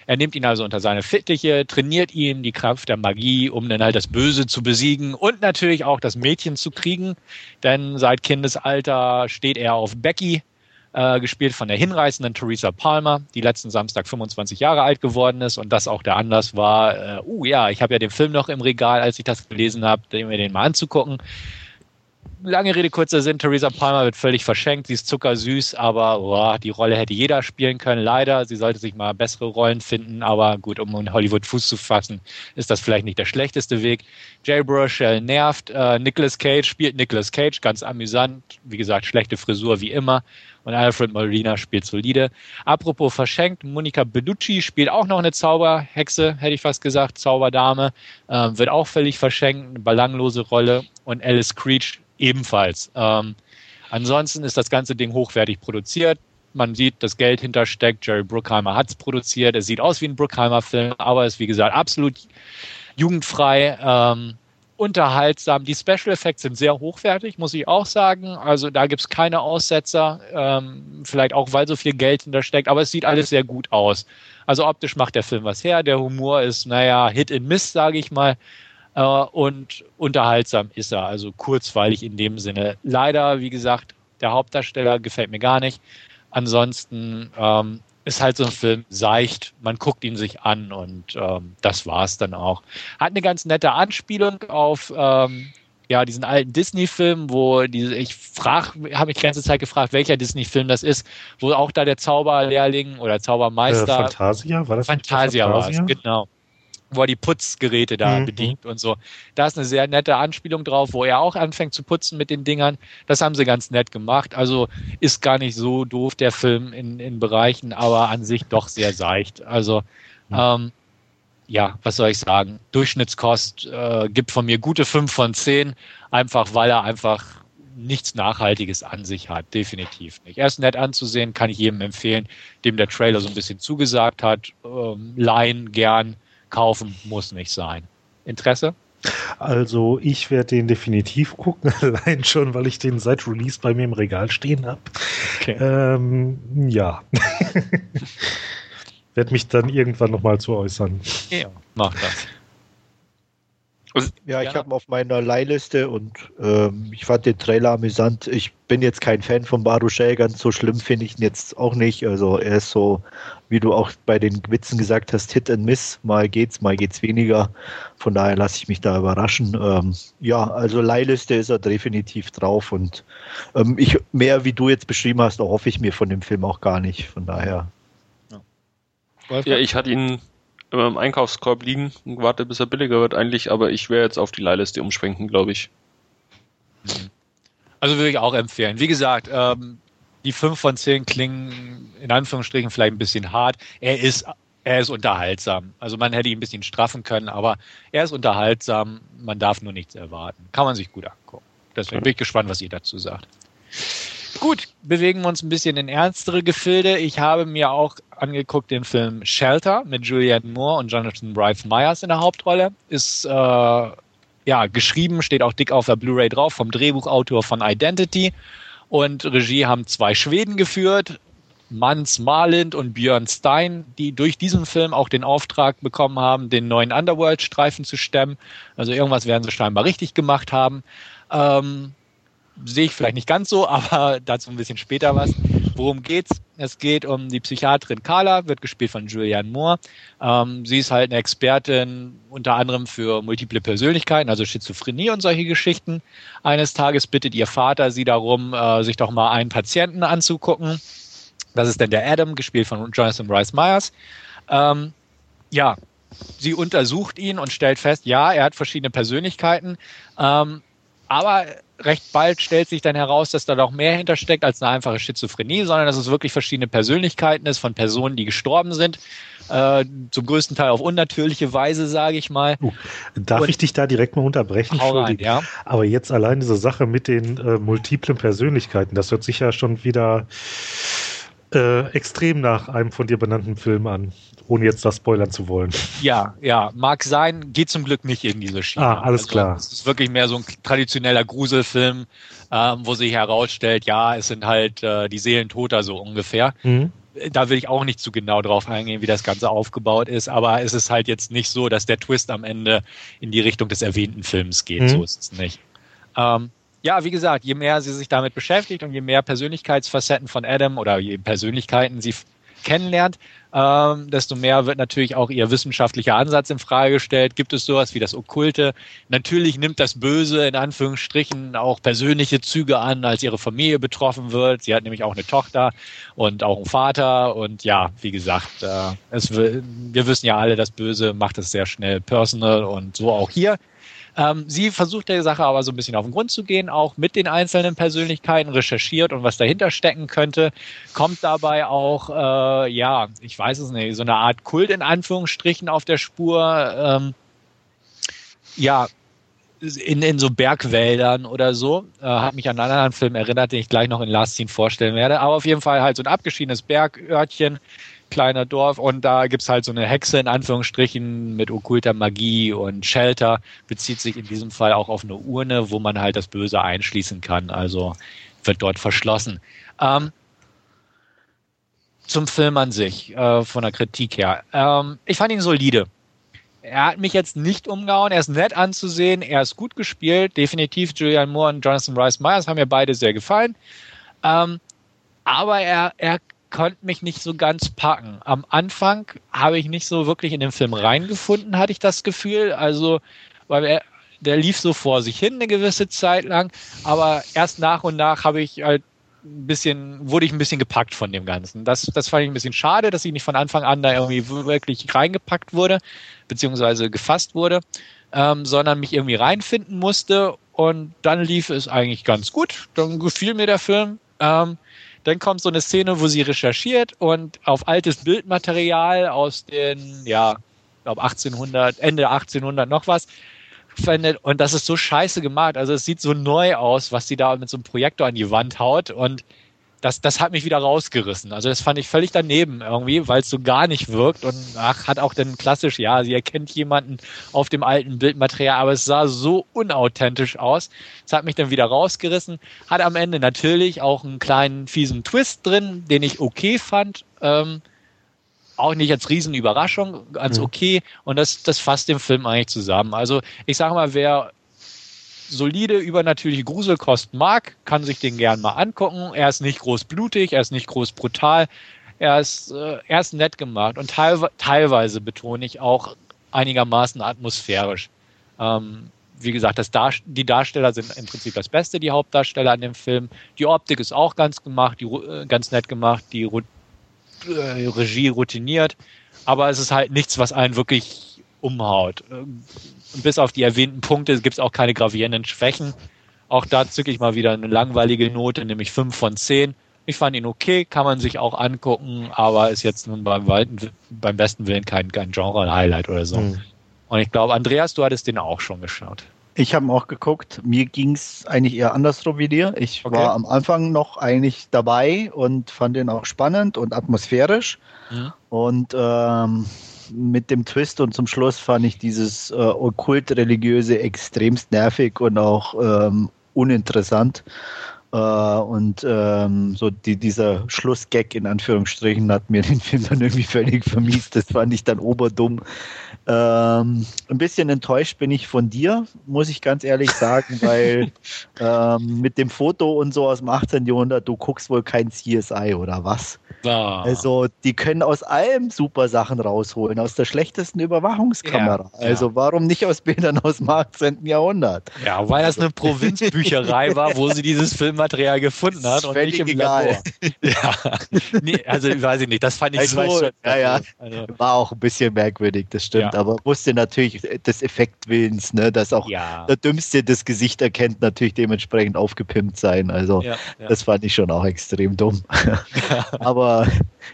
Er nimmt ihn also unter seine Fittiche, trainiert ihm die Kraft der Magie, um dann halt das Böse zu besiegen und natürlich auch das Mädchen zu kriegen. Denn seit Kindesalter steht er auf Becky, äh, gespielt von der hinreißenden Theresa Palmer, die letzten Samstag 25 Jahre alt geworden ist und das auch der Anlass war, äh, uh ja, ich habe ja den Film noch im Regal, als ich das gelesen habe, mir den mal anzugucken. Lange Rede, kurzer Sinn, Theresa Palmer wird völlig verschenkt. Sie ist zuckersüß, aber boah, die Rolle hätte jeder spielen können. Leider, sie sollte sich mal bessere Rollen finden, aber gut, um in Hollywood Fuß zu fassen, ist das vielleicht nicht der schlechteste Weg. Jay Burchell nervt. Äh, Nicolas Cage spielt Nicolas Cage, ganz amüsant. Wie gesagt, schlechte Frisur wie immer. Und Alfred Molina spielt solide. Apropos verschenkt, Monica Bellucci spielt auch noch eine Zauberhexe, hätte ich fast gesagt, Zauberdame. Äh, wird auch völlig verschenkt, eine belanglose Rolle. Und Alice Creech ebenfalls. Ähm, ansonsten ist das ganze Ding hochwertig produziert. Man sieht, das Geld hintersteckt. Jerry Bruckheimer hat es produziert. Es sieht aus wie ein Bruckheimer-Film, aber ist, wie gesagt, absolut jugendfrei. Ähm, unterhaltsam. Die Special Effects sind sehr hochwertig, muss ich auch sagen. Also da gibt es keine Aussetzer, ähm, vielleicht auch, weil so viel Geld hintersteckt, aber es sieht alles sehr gut aus. Also optisch macht der Film was her. Der Humor ist, naja, Hit and Miss, sage ich mal. Äh, und unterhaltsam ist er, also kurzweilig in dem Sinne. Leider, wie gesagt, der Hauptdarsteller gefällt mir gar nicht. Ansonsten ähm, ist halt so ein Film seicht, man guckt ihn sich an und ähm, das war's dann auch. Hat eine ganz nette Anspielung auf ähm, ja, diesen alten Disney-Film, wo diese, ich frage, habe mich die ganze Zeit gefragt, welcher Disney-Film das ist, wo auch da der Zauberlehrling oder Zaubermeister. Äh, Fantasia, war das Fantasia, Fantasia? war es, genau wo er die Putzgeräte da mhm. bedient und so. Da ist eine sehr nette Anspielung drauf, wo er auch anfängt zu putzen mit den Dingern. Das haben sie ganz nett gemacht. Also ist gar nicht so doof, der Film in, in Bereichen, aber an sich doch sehr seicht. Also, mhm. ähm, ja, was soll ich sagen? Durchschnittskost äh, gibt von mir gute 5 von 10, einfach weil er einfach nichts Nachhaltiges an sich hat. Definitiv nicht. Er ist nett anzusehen, kann ich jedem empfehlen, dem der Trailer so ein bisschen zugesagt hat. Ähm, leihen gern kaufen muss nicht sein. Interesse? Also ich werde den definitiv gucken, [laughs] allein schon, weil ich den seit Release bei mir im Regal stehen habe. Okay. Ähm, ja. [laughs] werde mich dann irgendwann nochmal zu äußern. Ja, mach das. Also, ja, ich habe ihn auf meiner Leihliste und ähm, ich fand den Trailer amüsant. Ich bin jetzt kein Fan von Baruchel, ganz so schlimm finde ich ihn jetzt auch nicht. Also er ist so, wie du auch bei den Witzen gesagt hast, Hit and Miss. Mal geht's, mal geht's weniger. Von daher lasse ich mich da überraschen. Ähm, ja, also Leihliste ist er definitiv drauf und ähm, ich mehr wie du jetzt beschrieben hast, hoffe ich mir von dem Film auch gar nicht. Von daher. Ja, ja ich hatte ihn immer im Einkaufskorb liegen und warte, bis er billiger wird eigentlich, aber ich werde jetzt auf die Leihliste umschwenken, glaube ich. Also würde ich auch empfehlen. Wie gesagt, ähm, die 5 von 10 klingen in Anführungsstrichen vielleicht ein bisschen hart. Er ist, er ist unterhaltsam. Also man hätte ihn ein bisschen straffen können, aber er ist unterhaltsam. Man darf nur nichts erwarten. Kann man sich gut angucken. Deswegen bin ich gespannt, was ihr dazu sagt. Gut, bewegen wir uns ein bisschen in ernstere Gefilde. Ich habe mir auch angeguckt den Film Shelter mit Julianne Moore und Jonathan Bryce Myers in der Hauptrolle. Ist äh, ja geschrieben, steht auch dick auf der Blu-ray drauf vom Drehbuchautor von Identity. Und Regie haben zwei Schweden geführt, Mans Marlind und Björn Stein, die durch diesen Film auch den Auftrag bekommen haben, den neuen Underworld-Streifen zu stemmen. Also irgendwas werden sie scheinbar richtig gemacht haben. Ähm, sehe ich vielleicht nicht ganz so, [laughs] aber dazu ein bisschen später was. Worum geht's? Es geht um die Psychiaterin Carla, wird gespielt von Julianne Moore. Ähm, sie ist halt eine Expertin unter anderem für multiple Persönlichkeiten, also Schizophrenie und solche Geschichten. Eines Tages bittet ihr Vater sie darum, äh, sich doch mal einen Patienten anzugucken. Das ist dann der Adam, gespielt von Jonathan Bryce Myers. Ähm, ja, sie untersucht ihn und stellt fest, ja, er hat verschiedene Persönlichkeiten. Ähm, aber recht bald stellt sich dann heraus, dass da doch mehr hintersteckt als eine einfache Schizophrenie, sondern dass es wirklich verschiedene Persönlichkeiten ist von Personen, die gestorben sind. Äh, zum größten Teil auf unnatürliche Weise, sage ich mal. Uh, darf Und ich dich da direkt mal unterbrechen? Rein, ja. Aber jetzt allein diese Sache mit den äh, multiplen Persönlichkeiten, das hört sich ja schon wieder äh, extrem nach einem von dir benannten Film an, ohne jetzt das spoilern zu wollen. Ja, ja, mag sein, geht zum Glück nicht in diese Schiene. Ah, alles also, klar. Es ist wirklich mehr so ein traditioneller Gruselfilm, ähm, wo sich herausstellt, ja, es sind halt äh, die Seelen toter so ungefähr. Mhm. Da will ich auch nicht zu genau drauf eingehen, wie das Ganze aufgebaut ist, aber es ist halt jetzt nicht so, dass der Twist am Ende in die Richtung des erwähnten Films geht. Mhm. So ist es nicht. Ähm, ja, wie gesagt, je mehr sie sich damit beschäftigt und je mehr Persönlichkeitsfacetten von Adam oder je Persönlichkeiten sie kennenlernt, ähm, desto mehr wird natürlich auch ihr wissenschaftlicher Ansatz in Frage gestellt. Gibt es sowas wie das Okkulte? Natürlich nimmt das Böse in Anführungsstrichen auch persönliche Züge an, als ihre Familie betroffen wird. Sie hat nämlich auch eine Tochter und auch einen Vater. Und ja, wie gesagt, äh, es, wir wissen ja alle, das Böse macht es sehr schnell personal und so auch hier. Ähm, sie versucht der Sache aber so ein bisschen auf den Grund zu gehen, auch mit den einzelnen Persönlichkeiten recherchiert und was dahinter stecken könnte, kommt dabei auch, äh, ja, ich weiß es nicht, so eine Art Kult in Anführungsstrichen auf der Spur. Ähm, ja, in, in so Bergwäldern oder so. Äh, hat mich an einen anderen Film erinnert, den ich gleich noch in Last Scene vorstellen werde. Aber auf jeden Fall halt so ein abgeschiedenes Bergörtchen, kleiner Dorf und da gibt's halt so eine Hexe in Anführungsstrichen mit okkulter Magie und Shelter, bezieht sich in diesem Fall auch auf eine Urne, wo man halt das Böse einschließen kann, also wird dort verschlossen. Ähm, zum Film an sich, äh, von der Kritik her. Ähm, ich fand ihn solide. Er hat mich jetzt nicht umgehauen, er ist nett anzusehen, er ist gut gespielt, definitiv Julian Moore und Jonathan Rice Myers haben mir beide sehr gefallen. Ähm, aber er, er konnte mich nicht so ganz packen. Am Anfang habe ich nicht so wirklich in den Film reingefunden, hatte ich das Gefühl. Also, weil er, der lief so vor sich hin eine gewisse Zeit lang, aber erst nach und nach habe ich halt ein bisschen, wurde ich ein bisschen gepackt von dem Ganzen. Das, das fand ich ein bisschen schade, dass ich nicht von Anfang an da irgendwie wirklich reingepackt wurde, beziehungsweise gefasst wurde, ähm, sondern mich irgendwie reinfinden musste und dann lief es eigentlich ganz gut. Dann gefiel mir der Film. Ähm, dann kommt so eine Szene, wo sie recherchiert und auf altes Bildmaterial aus den, ja, glaube 1800, Ende 1800 noch was findet und das ist so scheiße gemacht. Also es sieht so neu aus, was sie da mit so einem Projektor an die Wand haut und das, das hat mich wieder rausgerissen. Also das fand ich völlig daneben irgendwie, weil es so gar nicht wirkt und ach, hat auch dann klassisch, ja, sie erkennt jemanden auf dem alten Bildmaterial, aber es sah so unauthentisch aus. Es hat mich dann wieder rausgerissen. Hat am Ende natürlich auch einen kleinen fiesen Twist drin, den ich okay fand. Ähm, auch nicht als Riesenüberraschung, ganz mhm. okay. Und das, das fasst den Film eigentlich zusammen. Also ich sage mal, wer solide übernatürliche Gruselkost mag, kann sich den gern mal angucken. Er ist nicht groß blutig, er ist nicht groß brutal, er ist, äh, er ist nett gemacht und teilwe teilweise betone ich auch einigermaßen atmosphärisch. Ähm, wie gesagt, das Dar die Darsteller sind im Prinzip das Beste, die Hauptdarsteller an dem Film. Die Optik ist auch ganz gemacht, die, äh, ganz nett gemacht, die Ru äh, Regie routiniert, aber es ist halt nichts, was einen wirklich umhaut. Ähm, bis auf die erwähnten Punkte gibt es auch keine gravierenden Schwächen. Auch da zücke ich mal wieder eine langweilige Note, nämlich 5 von 10. Ich fand ihn okay, kann man sich auch angucken, aber ist jetzt nun beim, beim besten Willen kein, kein Genre-Highlight oder so. Mhm. Und ich glaube, Andreas, du hattest den auch schon geschaut. Ich habe ihn auch geguckt. Mir ging es eigentlich eher andersrum wie dir. Ich okay. war am Anfang noch eigentlich dabei und fand ihn auch spannend und atmosphärisch. Mhm. Und ähm, mit dem Twist und zum Schluss fand ich dieses äh, okkult-religiöse extremst nervig und auch ähm, uninteressant. Äh, und ähm, so die, dieser Schlussgag in Anführungsstrichen hat mir [laughs] den Film dann irgendwie völlig vermiest. Das fand ich dann oberdumm. Ähm, ein bisschen enttäuscht bin ich von dir, muss ich ganz ehrlich sagen, weil [laughs] ähm, mit dem Foto und so aus dem 18. Jahrhundert, du guckst wohl kein CSI oder was? Ah. Also die können aus allem super Sachen rausholen, aus der schlechtesten Überwachungskamera. Ja, also ja. warum nicht aus Bildern aus dem 18. Jahrhundert? Ja, weil das eine Provinzbücherei war, wo sie dieses Filmmaterial gefunden hat und nicht im egal. Labor. [laughs] Ja, nee, also weiß ich nicht, das fand ich also, so. Ja, ja. Also, war auch ein bisschen merkwürdig, das stimmt, aber wusste natürlich des Effektwillens, ne, dass auch der Dümmste das Gesicht erkennt, natürlich dementsprechend aufgepimpt sein. Also das fand ich schon auch extrem dumm. [laughs] aber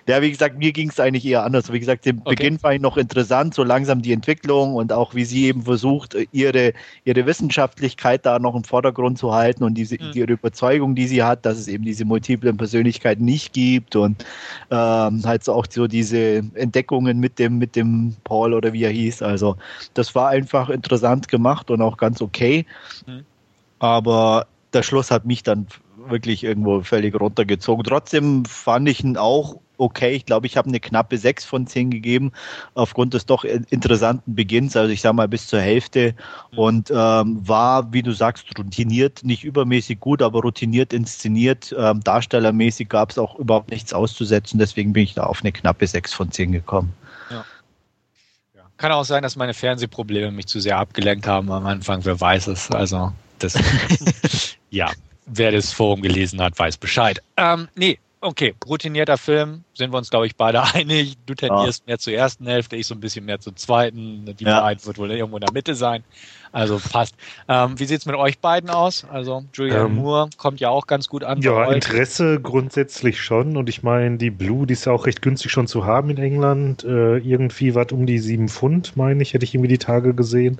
ja, wie gesagt, mir ging es eigentlich eher anders. Wie gesagt, den okay. Beginn war ich noch interessant, so langsam die Entwicklung und auch wie sie eben versucht, ihre, ihre Wissenschaftlichkeit da noch im Vordergrund zu halten und diese, mhm. ihre Überzeugung, die sie hat, dass es eben diese multiplen Persönlichkeiten nicht gibt und ähm, halt so auch so diese Entdeckungen mit dem, mit dem Paul oder wie er hieß. Also das war einfach interessant gemacht und auch ganz okay. Mhm. Aber der Schluss hat mich dann wirklich irgendwo völlig runtergezogen. Trotzdem fand ich ihn auch okay. Ich glaube, ich habe eine knappe 6 von 10 gegeben, aufgrund des doch interessanten Beginns, also ich sage mal bis zur Hälfte. Mhm. Und ähm, war, wie du sagst, routiniert, nicht übermäßig gut, aber routiniert inszeniert. Ähm, darstellermäßig gab es auch überhaupt nichts auszusetzen, deswegen bin ich da auf eine knappe 6 von 10 gekommen. Ja. Kann auch sein, dass meine Fernsehprobleme mich zu sehr abgelenkt haben am Anfang, wer weiß es. Also, das, [laughs] [laughs] ja, wer das Forum gelesen hat, weiß Bescheid. Ähm, nee, okay, routinierter Film, sind wir uns, glaube ich, beide [laughs] einig. Du tendierst ja. mehr zur ersten Hälfte, ich so ein bisschen mehr zur zweiten. Die ja. Wahrheit wird wohl irgendwo in der Mitte sein. Also passt. Ähm, wie sieht's mit euch beiden aus? Also Julian ähm, Moore kommt ja auch ganz gut an. Ja, Interesse grundsätzlich schon. Und ich meine, die Blue, die ist ja auch recht günstig schon zu haben in England. Äh, irgendwie was um die sieben Pfund, meine ich, hätte ich irgendwie die Tage gesehen.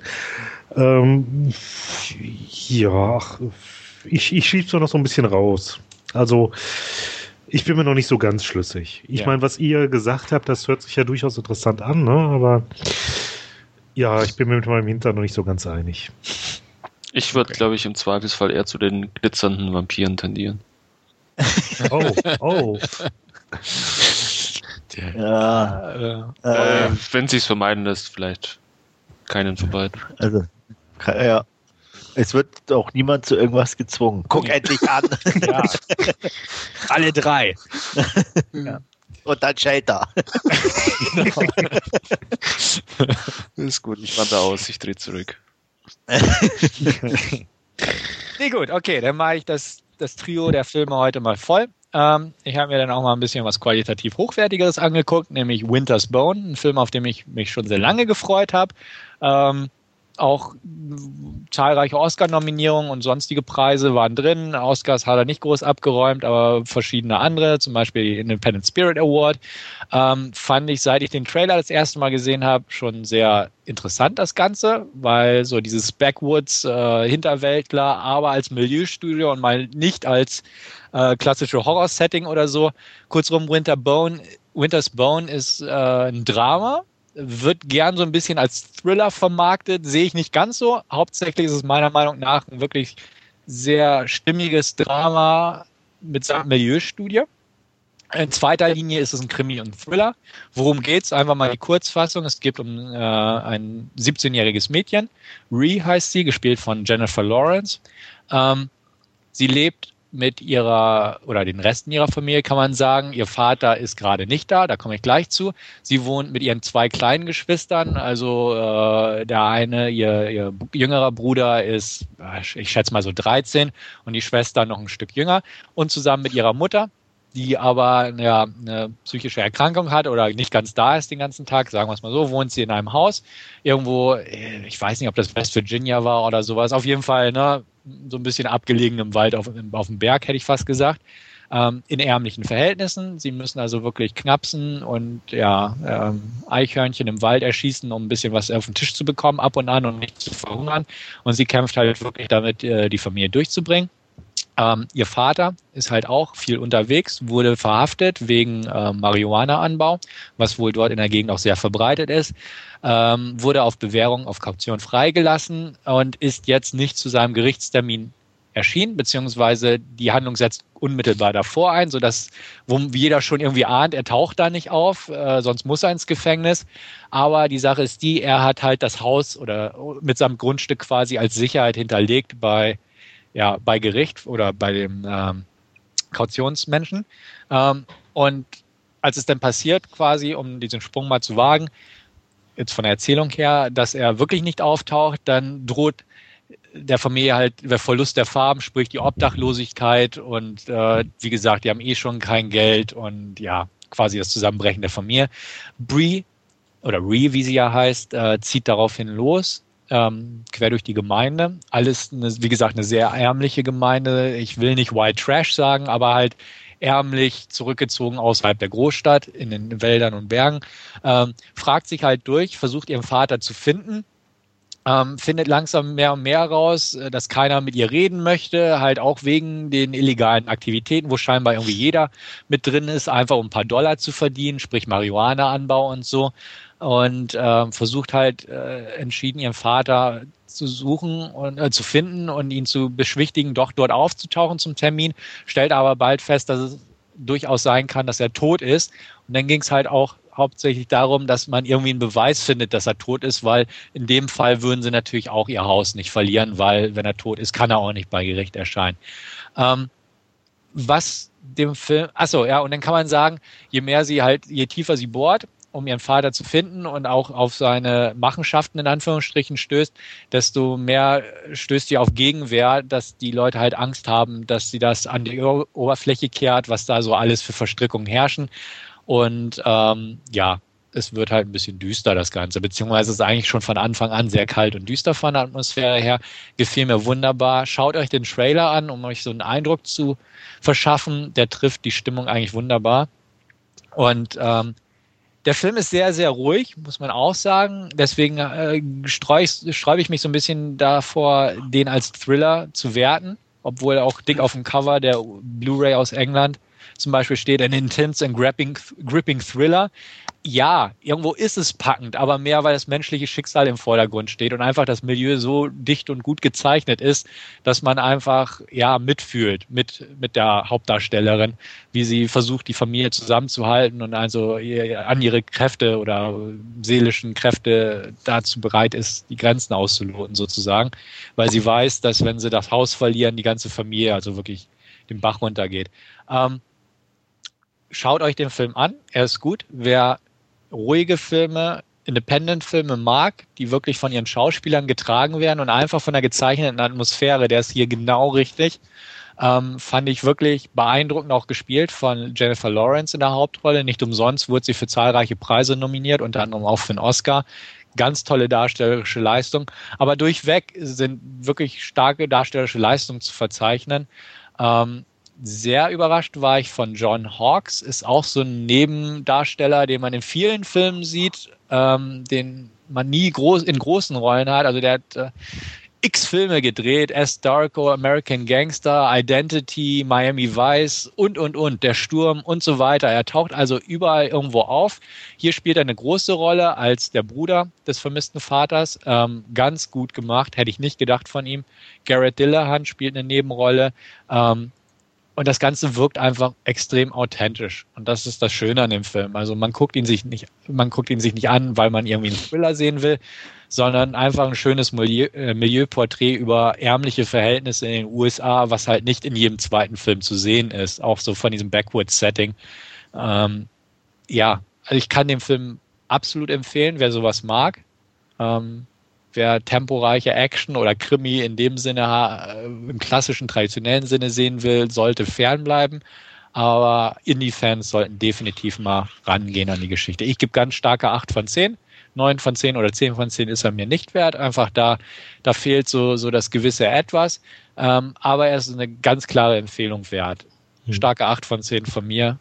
Ähm, ja, ich, ich schieb's noch so ein bisschen raus. Also ich bin mir noch nicht so ganz schlüssig. Ich ja. meine, was ihr gesagt habt, das hört sich ja durchaus interessant an, ne? aber ja, ich bin mir mit meinem Hintern noch nicht so ganz einig. Ich würde, okay. glaube ich, im Zweifelsfall eher zu den glitzernden Vampiren tendieren. oh, oh. ja, äh, äh, wenn sie es vermeiden lässt, vielleicht keinen von beiden. Also, ja. Es wird auch niemand zu irgendwas gezwungen. Guck ja. endlich an. [laughs] Ja. Alle drei. Ja. Und dann Shader. Genau. [laughs] ist gut, ich wandere aus, ich drehe zurück. [laughs] nee, gut, okay, dann mache ich das, das Trio der Filme heute mal voll. Ähm, ich habe mir dann auch mal ein bisschen was qualitativ Hochwertigeres angeguckt, nämlich Winter's Bone, ein Film, auf den ich mich schon sehr lange gefreut habe. Ähm, auch zahlreiche Oscar-Nominierungen und sonstige Preise waren drin. Oscars hat er nicht groß abgeräumt, aber verschiedene andere, zum Beispiel Independent Spirit Award. Ähm, fand ich, seit ich den Trailer das erste Mal gesehen habe, schon sehr interessant, das Ganze, weil so dieses Backwoods äh, aber als Milieustudio und mal nicht als äh, klassische Horror-Setting oder so. Kurzum, Winter Bone, Winter's Bone ist äh, ein Drama, wird gern so ein bisschen als Thriller vermarktet, sehe ich nicht ganz so. Hauptsächlich ist es meiner Meinung nach ein wirklich sehr stimmiges Drama mit Milieustudie. In zweiter Linie ist es ein Krimi und Thriller. Worum geht's? Einfach mal die Kurzfassung. Es geht um äh, ein 17-jähriges Mädchen. Ree heißt sie, gespielt von Jennifer Lawrence. Ähm, sie lebt mit ihrer oder den Resten ihrer Familie kann man sagen. Ihr Vater ist gerade nicht da, da komme ich gleich zu. Sie wohnt mit ihren zwei kleinen Geschwistern. Also äh, der eine, ihr, ihr jüngerer Bruder ist, ich schätze mal so 13 und die Schwester noch ein Stück jünger. Und zusammen mit ihrer Mutter, die aber ja, eine psychische Erkrankung hat oder nicht ganz da ist den ganzen Tag, sagen wir es mal so, wohnt sie in einem Haus irgendwo, äh, ich weiß nicht, ob das West Virginia war oder sowas. Auf jeden Fall, ne, so ein bisschen abgelegen im Wald auf, auf dem Berg, hätte ich fast gesagt. Ähm, in ärmlichen Verhältnissen. Sie müssen also wirklich knapsen und ja, ähm, Eichhörnchen im Wald erschießen, um ein bisschen was auf den Tisch zu bekommen, ab und an und nicht zu verhungern. Und sie kämpft halt wirklich damit, äh, die Familie durchzubringen. Ähm, ihr Vater ist halt auch viel unterwegs, wurde verhaftet wegen äh, Marihuana-Anbau, was wohl dort in der Gegend auch sehr verbreitet ist, ähm, wurde auf Bewährung, auf Kaution freigelassen und ist jetzt nicht zu seinem Gerichtstermin erschienen, beziehungsweise die Handlung setzt unmittelbar davor ein, sodass wo jeder schon irgendwie ahnt, er taucht da nicht auf, äh, sonst muss er ins Gefängnis. Aber die Sache ist die, er hat halt das Haus oder mit seinem Grundstück quasi als Sicherheit hinterlegt bei ja, bei Gericht oder bei dem ähm, Kautionsmenschen. Ähm, und als es dann passiert, quasi, um diesen Sprung mal zu wagen, jetzt von der Erzählung her, dass er wirklich nicht auftaucht, dann droht der Familie halt der Verlust der Farben, sprich die Obdachlosigkeit und äh, wie gesagt, die haben eh schon kein Geld und ja, quasi das Zusammenbrechen der Familie. Bree oder Ree, wie sie ja heißt, äh, zieht daraufhin los ähm, quer durch die Gemeinde. Alles, eine, wie gesagt, eine sehr ärmliche Gemeinde. Ich will nicht White Trash sagen, aber halt ärmlich, zurückgezogen außerhalb der Großstadt, in den Wäldern und Bergen. Ähm, fragt sich halt durch, versucht ihren Vater zu finden. Ähm, findet langsam mehr und mehr raus, äh, dass keiner mit ihr reden möchte, halt auch wegen den illegalen Aktivitäten, wo scheinbar irgendwie jeder mit drin ist, einfach um ein paar Dollar zu verdienen, sprich Marihuana-Anbau und so und äh, versucht halt äh, entschieden ihren Vater zu suchen und äh, zu finden und ihn zu beschwichtigen, doch dort aufzutauchen zum Termin, stellt aber bald fest, dass es durchaus sein kann, dass er tot ist. Und dann ging es halt auch hauptsächlich darum, dass man irgendwie einen Beweis findet, dass er tot ist, weil in dem Fall würden sie natürlich auch ihr Haus nicht verlieren, weil wenn er tot ist, kann er auch nicht bei Gericht erscheinen. Ähm, was dem Film, achso, ja, und dann kann man sagen, je mehr sie halt, je tiefer sie bohrt, um ihren Vater zu finden und auch auf seine Machenschaften in Anführungsstrichen stößt, desto mehr stößt sie auf Gegenwehr, dass die Leute halt Angst haben, dass sie das an die Oberfläche kehrt, was da so alles für Verstrickungen herrschen. Und ähm, ja, es wird halt ein bisschen düster, das Ganze. Beziehungsweise es ist eigentlich schon von Anfang an sehr kalt und düster von der Atmosphäre her. Gefiel mir wunderbar. Schaut euch den Trailer an, um euch so einen Eindruck zu verschaffen. Der trifft die Stimmung eigentlich wunderbar. Und ähm, der Film ist sehr, sehr ruhig, muss man auch sagen. Deswegen äh, sträube ich mich so ein bisschen davor, den als Thriller zu werten, obwohl auch dick auf dem Cover der Blu-ray aus England zum Beispiel steht ein Intense and Gripping, Gripping Thriller ja, irgendwo ist es packend, aber mehr, weil das menschliche Schicksal im Vordergrund steht und einfach das Milieu so dicht und gut gezeichnet ist, dass man einfach ja mitfühlt mit mit der Hauptdarstellerin, wie sie versucht, die Familie zusammenzuhalten und also an ihre Kräfte oder seelischen Kräfte dazu bereit ist, die Grenzen auszuloten sozusagen, weil sie weiß, dass wenn sie das Haus verlieren, die ganze Familie also wirklich den Bach runtergeht. Ähm, schaut euch den Film an, er ist gut. Wer ruhige Filme, Independent-Filme mag, die wirklich von ihren Schauspielern getragen werden und einfach von der gezeichneten Atmosphäre, der ist hier genau richtig. Ähm, fand ich wirklich beeindruckend auch gespielt von Jennifer Lawrence in der Hauptrolle. Nicht umsonst wurde sie für zahlreiche Preise nominiert, unter anderem auch für einen Oscar. Ganz tolle darstellerische Leistung. Aber durchweg sind wirklich starke darstellerische Leistungen zu verzeichnen. Ähm, sehr überrascht war ich von John Hawkes, ist auch so ein Nebendarsteller, den man in vielen Filmen sieht, ähm, den man nie groß in großen Rollen hat. Also der hat äh, x Filme gedreht, S. Darko, American Gangster, Identity, Miami Vice und, und, und, Der Sturm und so weiter. Er taucht also überall irgendwo auf. Hier spielt er eine große Rolle als der Bruder des vermissten Vaters. Ähm, ganz gut gemacht, hätte ich nicht gedacht von ihm. Garrett Dillahunt spielt eine Nebenrolle. Ähm, und das Ganze wirkt einfach extrem authentisch. Und das ist das Schöne an dem Film. Also man guckt ihn sich nicht, man guckt ihn sich nicht an, weil man irgendwie einen Thriller sehen will, sondern einfach ein schönes Milieu, äh, Milieuporträt über ärmliche Verhältnisse in den USA, was halt nicht in jedem zweiten Film zu sehen ist. Auch so von diesem Backwoods-Setting. Ähm, ja, also ich kann den Film absolut empfehlen, wer sowas mag. Ähm, wer temporeiche Action oder Krimi in dem Sinne äh, im klassischen, traditionellen Sinne sehen will, sollte fernbleiben. Aber Indie-Fans sollten definitiv mal rangehen an die Geschichte. Ich gebe ganz starke 8 von 10. 9 von 10 oder 10 von 10 ist er mir nicht wert. Einfach da, da fehlt so, so das gewisse Etwas. Ähm, aber er ist eine ganz klare Empfehlung wert. Hm. Starke 8 von 10 von mir.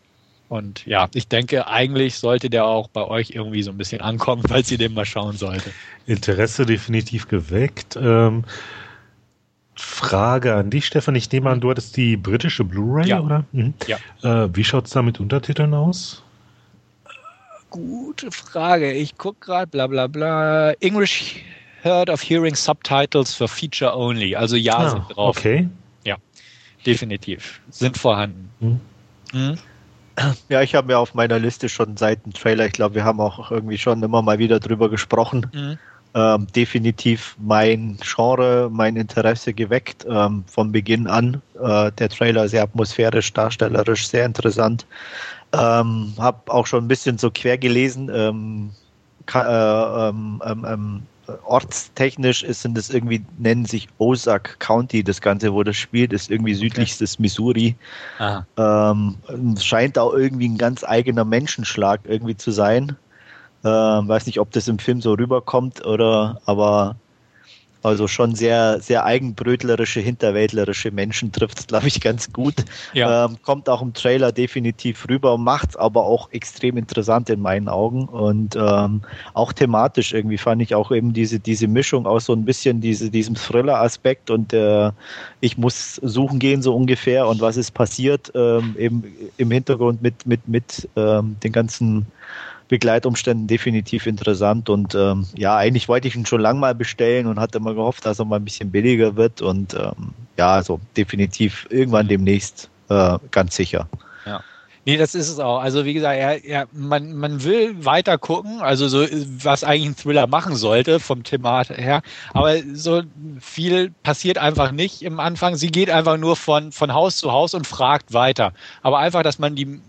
Und ja, ich denke, eigentlich sollte der auch bei euch irgendwie so ein bisschen ankommen, [laughs] falls ihr den mal schauen solltet. Interesse definitiv geweckt. Ähm, Frage an dich, Stefan. Ich nehme an, du hattest die britische Blu-ray, ja. oder? Mhm. Ja. Äh, wie schaut es da mit Untertiteln aus? Gute Frage. Ich gucke gerade, bla bla bla. English Heard of Hearing Subtitles for Feature Only. Also ja, ah, sind drauf. Okay. Ja, definitiv. Sind vorhanden. Mhm. Mhm. Ja, ich habe mir auf meiner Liste schon seit dem Trailer, ich glaube, wir haben auch irgendwie schon immer mal wieder drüber gesprochen, mhm. ähm, definitiv mein Genre, mein Interesse geweckt ähm, von Beginn an. Äh, der Trailer sehr atmosphärisch, darstellerisch, sehr interessant. Ähm, habe auch schon ein bisschen so quer gelesen. Ähm, äh, ähm, ähm, ähm ortstechnisch ist, sind es irgendwie, nennen sich Ozark County, das Ganze, wo das spielt, ist irgendwie südlichstes okay. Missouri. Ähm, scheint auch irgendwie ein ganz eigener Menschenschlag irgendwie zu sein. Ähm, weiß nicht, ob das im Film so rüberkommt oder, aber also schon sehr, sehr eigenbrötlerische, hinterwäldlerische Menschen trifft es, glaube ich, ganz gut. Ja. Ähm, kommt auch im Trailer definitiv rüber, macht es aber auch extrem interessant in meinen Augen. Und ähm, auch thematisch irgendwie fand ich auch eben diese, diese Mischung aus so ein bisschen diese, diesem Thriller-Aspekt und äh, ich muss suchen gehen, so ungefähr, und was ist passiert, ähm, eben im Hintergrund mit, mit, mit ähm, den ganzen Begleitumständen definitiv interessant und ähm, ja, eigentlich wollte ich ihn schon lange mal bestellen und hatte immer gehofft, dass er mal ein bisschen billiger wird und ähm, ja, also definitiv irgendwann demnächst äh, ganz sicher. Ja. Nee, das ist es auch. Also wie gesagt, er, er, man, man will weiter gucken, also so, was eigentlich ein Thriller machen sollte vom Thema her. Aber so viel passiert einfach nicht im Anfang. Sie geht einfach nur von, von Haus zu Haus und fragt weiter. Aber einfach, dass man die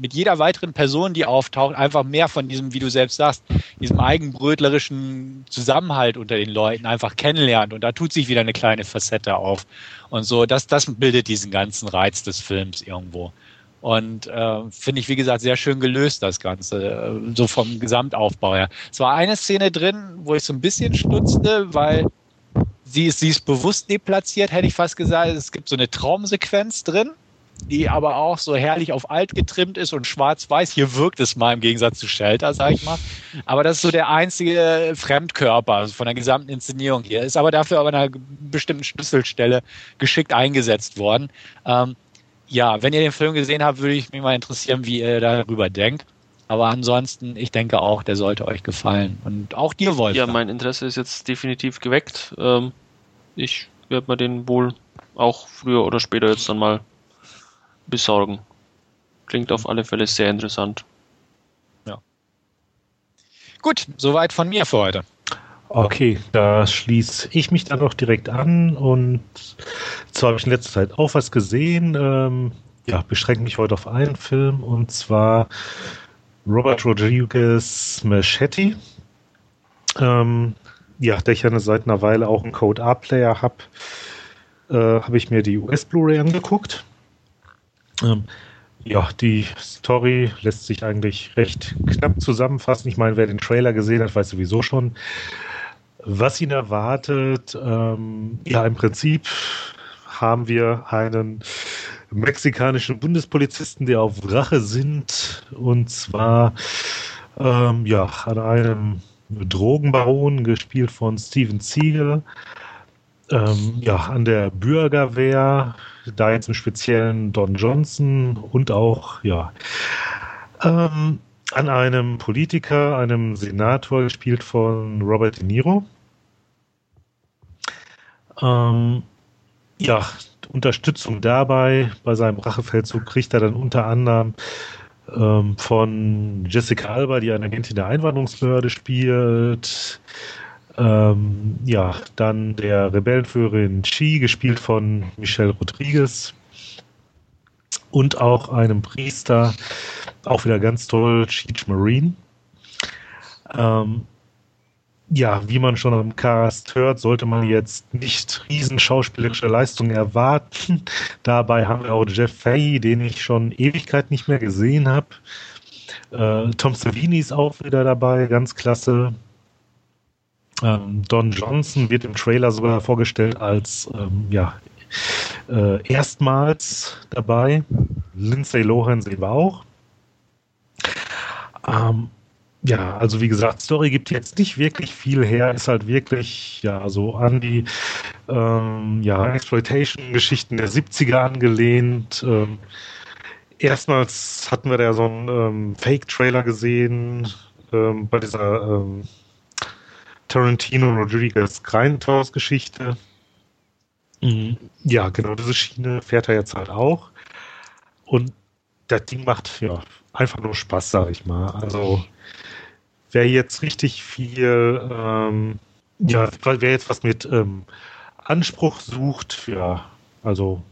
mit jeder weiteren Person, die auftaucht, einfach mehr von diesem, wie du selbst sagst, diesem eigenbrötlerischen Zusammenhalt unter den Leuten einfach kennenlernt. Und da tut sich wieder eine kleine Facette auf. Und so, das, das bildet diesen ganzen Reiz des Films irgendwo. Und äh, finde ich, wie gesagt, sehr schön gelöst, das Ganze, äh, so vom Gesamtaufbau her. Es war eine Szene drin, wo ich so ein bisschen stutzte, weil sie ist, sie ist bewusst deplatziert, hätte ich fast gesagt. Es gibt so eine Traumsequenz drin, die aber auch so herrlich auf alt getrimmt ist und schwarz-weiß. Hier wirkt es mal im Gegensatz zu Shelter, sag ich mal. Aber das ist so der einzige Fremdkörper von der gesamten Inszenierung hier. Ist aber dafür aber an einer bestimmten Schlüsselstelle geschickt eingesetzt worden. Ähm, ja, wenn ihr den Film gesehen habt, würde ich mich mal interessieren, wie ihr darüber denkt. Aber ansonsten, ich denke auch, der sollte euch gefallen. Und auch dir, Wolf. Ja, mein Interesse ist jetzt definitiv geweckt. Ähm, ich werde mir den wohl auch früher oder später jetzt dann mal besorgen. Klingt auf alle Fälle sehr interessant. Ja. Gut, soweit von mir für heute. Okay, da schließe ich mich dann auch direkt an und zwar habe ich in letzter Zeit auch was gesehen. Ähm, ja, beschränke mich heute auf einen Film und zwar Robert Rodriguez Machete. Ähm, ja, da ich ja seit einer Weile auch einen Code A-Player habe, äh, habe ich mir die US Blu-ray angeguckt. Ähm, ja, die Story lässt sich eigentlich recht knapp zusammenfassen. Ich meine, wer den Trailer gesehen hat, weiß sowieso schon, was ihn erwartet, ähm, ja, im Prinzip haben wir einen mexikanischen Bundespolizisten, der auf Rache sind, und zwar ähm, ja, an einem Drogenbaron, gespielt von Steven Siegel, ähm, ja, an der Bürgerwehr, da jetzt im Speziellen Don Johnson und auch, ja, ähm, an einem Politiker, einem Senator, gespielt von Robert De Niro. Ähm, ja, Unterstützung dabei bei seinem Rachefeldzug kriegt er dann unter anderem ähm, von Jessica Alba, die eine Agentin der Einwanderungsbehörde spielt. Ähm, ja, dann der Rebellenführerin Chi, gespielt von Michelle Rodriguez. Und auch einem Priester, auch wieder ganz toll, Cheech Marine. Ähm, ja, wie man schon am Cast hört, sollte man jetzt nicht riesen schauspielerische Leistungen erwarten. [laughs] Dabei haben wir auch Jeff Fahey, den ich schon Ewigkeit nicht mehr gesehen habe. Äh, Tom Savini ist auch wieder dabei, ganz klasse. Ähm, Don Johnson wird im Trailer sogar vorgestellt als ähm, ja, äh, erstmals dabei. Lindsay Lohan sehen wir auch. Ähm, ja, also wie gesagt, Story gibt jetzt nicht wirklich viel her, ist halt wirklich, ja, so an die ähm, ja, Exploitation-Geschichten der 70er angelehnt. Ähm, erstmals hatten wir da so einen ähm, Fake-Trailer gesehen ähm, bei dieser ähm, Tarantino Rodriguez Grindhouse-Geschichte. Mhm. Ja, genau, diese Schiene fährt er jetzt halt auch. Und das Ding macht ja einfach nur Spaß, sag ich mal. Also wer jetzt richtig viel, ähm, ja, wer jetzt was mit ähm, Anspruch sucht, ja, also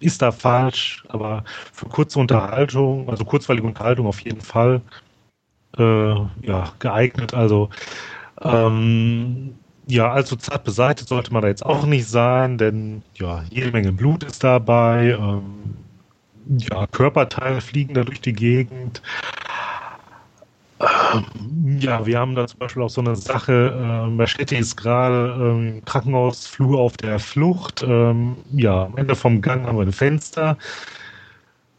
ist da falsch, aber für kurze Unterhaltung, also kurzweilige Unterhaltung auf jeden Fall, äh, ja, geeignet. Also ähm, ja, allzu zart beseitigt sollte man da jetzt auch nicht sein, denn ja, jede Menge Blut ist dabei, ähm, ja, Körperteile fliegen da durch die Gegend. Ähm, ja, wir haben da zum Beispiel auch so eine Sache, äh, Machete ist gerade ähm, im Krankenhausflur auf der Flucht. Ähm, ja, am Ende vom Gang haben wir ein Fenster.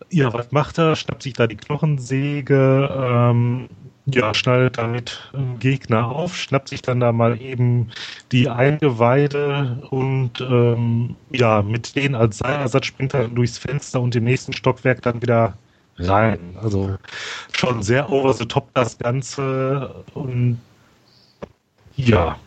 Ja, was macht er? Schnappt sich da die Knochensäge, ähm, ja, schneidet damit einen Gegner auf, schnappt sich dann da mal eben die Eingeweide und ähm, ja, mit denen als Seilersatz springt er durchs Fenster und im nächsten Stockwerk dann wieder rein. Also schon sehr over the top das Ganze und ja.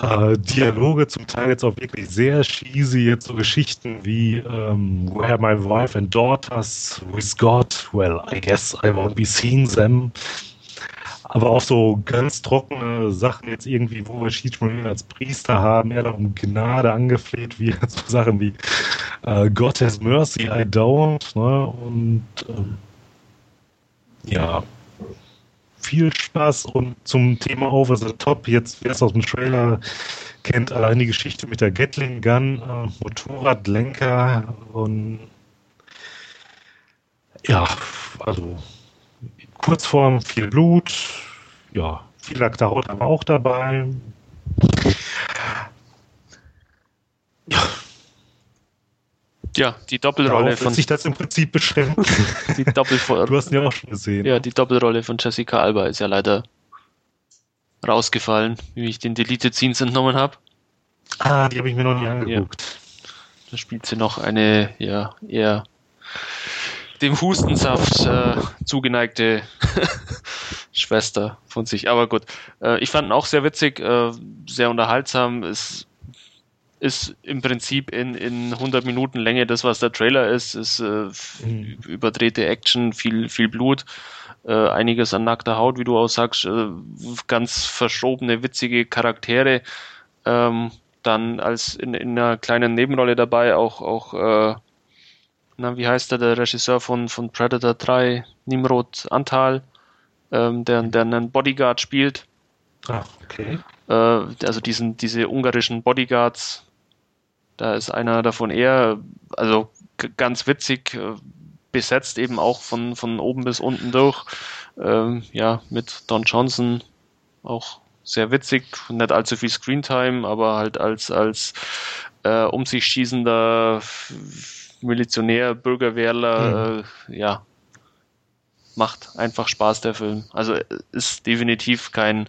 Äh, Dialoge, zum Teil jetzt auch wirklich sehr cheesy, jetzt so Geschichten wie ähm, Where my wife and daughters with God, well, I guess I won't be seeing them. Aber auch so ganz trockene Sachen jetzt irgendwie, wo wir Schiedschmuel als Priester haben, er da um Gnade angefleht, wie [laughs] so Sachen wie äh, God has mercy, I don't. Ne? Und ähm, ja, viel Spaß und zum Thema Over the Top, jetzt wer es aus dem Trailer kennt, allein die Geschichte mit der Gatling Gun, äh, Motorradlenker und ja, also Kurzform, viel Blut, ja, viel Haut aber auch dabei. Ja, ja, die Doppelrolle Darauf von. sich das im Prinzip beschränkt. [laughs] die Doppel du hast ihn ja auch schon gesehen. Ja, die Doppelrolle von Jessica Alba ist ja leider rausgefallen, wie ich den Deleted Scenes entnommen habe. Ah, die habe ich mir noch nie angeguckt. Ja. Da spielt sie noch eine, ja, eher dem Hustensaft äh, zugeneigte [laughs] Schwester von sich. Aber gut, äh, ich fand ihn auch sehr witzig, äh, sehr unterhaltsam. Es ist im Prinzip in, in 100 Minuten Länge das, was der Trailer ist. Ist äh, mhm. überdrehte Action, viel, viel Blut, äh, einiges an nackter Haut, wie du auch sagst, äh, ganz verschobene, witzige Charaktere. Ähm, dann als in, in einer kleinen Nebenrolle dabei auch, auch äh, na, wie heißt der, der Regisseur von, von Predator 3, Nimrod Antal, ähm, der, der einen Bodyguard spielt. Ah, okay. Äh, also diesen, diese ungarischen Bodyguards, da ist einer davon eher, also ganz witzig äh, besetzt, eben auch von, von oben bis unten durch. Ähm, ja, mit Don Johnson auch sehr witzig, nicht allzu viel Screentime, aber halt als, als äh, um sich schießender Milizionär, Bürgerwehrler, mhm. äh, ja, macht einfach Spaß, der Film. Also äh, ist definitiv kein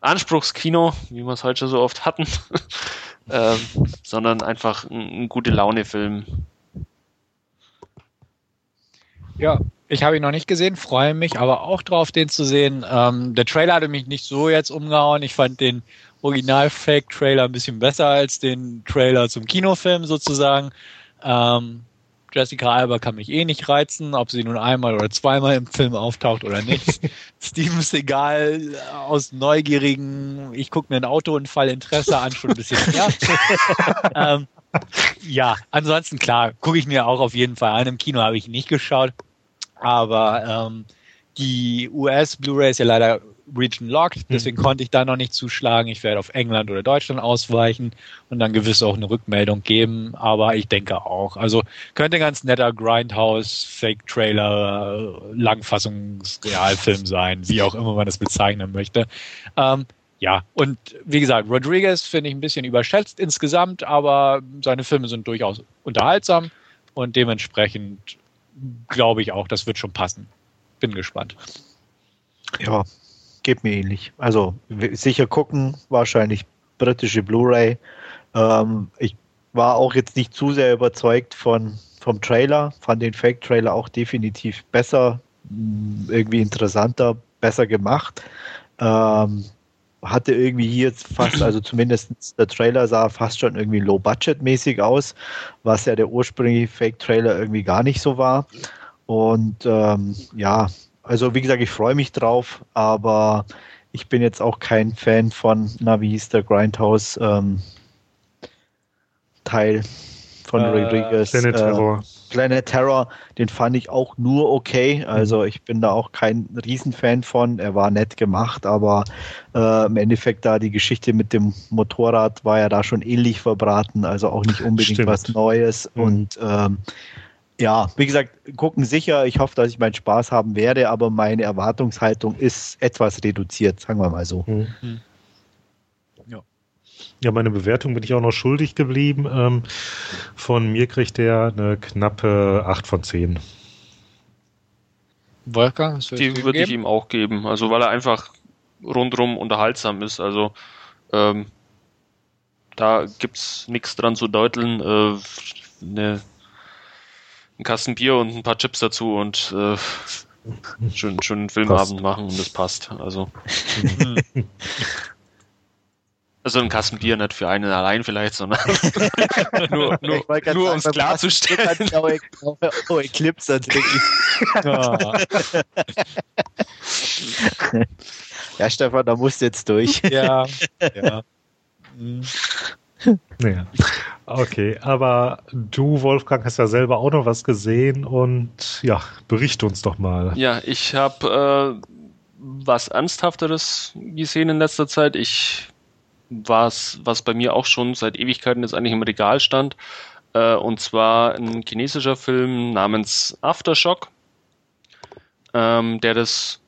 Anspruchskino, wie wir es heute schon so oft hatten, [laughs] ähm, sondern einfach ein, ein gute Laune-Film. Ja, ich habe ihn noch nicht gesehen, freue mich aber auch drauf, den zu sehen. Ähm, der Trailer hatte mich nicht so jetzt umgehauen. Ich fand den Original-Fake-Trailer ein bisschen besser als den Trailer zum Kinofilm sozusagen. Ähm, Jessica Alba kann mich eh nicht reizen, ob sie nun einmal oder zweimal im Film auftaucht oder nicht. [laughs] Steven Seagal aus neugierigen, ich gucke mir einen Autounfall Interesse an, schon ein bisschen mehr. [laughs] ähm, ja, ansonsten klar, gucke ich mir auch auf jeden Fall an. Im Kino habe ich nicht geschaut, aber ähm, die US Blu-ray ist ja leider Region locked, hm. deswegen mhm. konnte ich da noch nicht zuschlagen. Ich werde auf England oder Deutschland ausweichen und dann gewiss auch eine Rückmeldung geben, aber ich denke auch. Also könnte ganz netter Grindhouse, Fake-Trailer, Langfassungsrealfilm sein, wie auch immer man das bezeichnen möchte. Ähm, ja, und wie gesagt, Rodriguez finde ich ein bisschen überschätzt insgesamt, aber seine Filme sind durchaus unterhaltsam und dementsprechend glaube ich auch, das wird schon passen. Bin gespannt. Ja, geht mir ähnlich. Also sicher gucken, wahrscheinlich britische Blu-ray. Ähm, ich war auch jetzt nicht zu sehr überzeugt von, vom Trailer, fand den Fake-Trailer auch definitiv besser, irgendwie interessanter, besser gemacht. Ähm, hatte irgendwie hier jetzt fast, also zumindest der Trailer sah fast schon irgendwie low-budget-mäßig aus, was ja der ursprüngliche Fake-Trailer irgendwie gar nicht so war. Und ähm, ja, also wie gesagt, ich freue mich drauf, aber ich bin jetzt auch kein Fan von, na wie hieß der Grindhouse ähm, Teil von äh, Rodriguez. Planet äh, Terror. Planet Terror, den fand ich auch nur okay. Also ich bin da auch kein Riesenfan von. Er war nett gemacht, aber äh, im Endeffekt da die Geschichte mit dem Motorrad war ja da schon ähnlich verbraten, also auch nicht unbedingt Stimmt. was Neues. Mhm. Und ähm, ja, wie gesagt, gucken sicher. Ich hoffe, dass ich meinen Spaß haben werde, aber meine Erwartungshaltung ist etwas reduziert, sagen wir mal so. Mhm. mhm. Ja. ja, meine Bewertung bin ich auch noch schuldig geblieben. Ähm, von mir kriegt er eine knappe 8 von 10. Wolfgang, die würde ich ihm auch geben. Also, weil er einfach rundrum unterhaltsam ist. Also, ähm, da gibt es nichts dran zu deuteln. Äh, eine einen Kasten Bier und ein paar Chips dazu und äh, schön, schönen Filmabend machen und das passt. Also [laughs] Also ein Kasten Bier nicht für einen allein vielleicht, sondern [laughs] nur, nur, nur um es klarzustellen. Oh, [laughs] Eclipse ja. ja, Stefan, da musst du jetzt durch. Ja, ja. Naja. Okay, aber du, Wolfgang, hast ja selber auch noch was gesehen und ja, berichte uns doch mal. Ja, ich habe äh, was Ernsthafteres gesehen in letzter Zeit. Ich was, was bei mir auch schon seit Ewigkeiten jetzt eigentlich im Regal stand. Äh, und zwar ein chinesischer Film namens Aftershock, ähm, der das,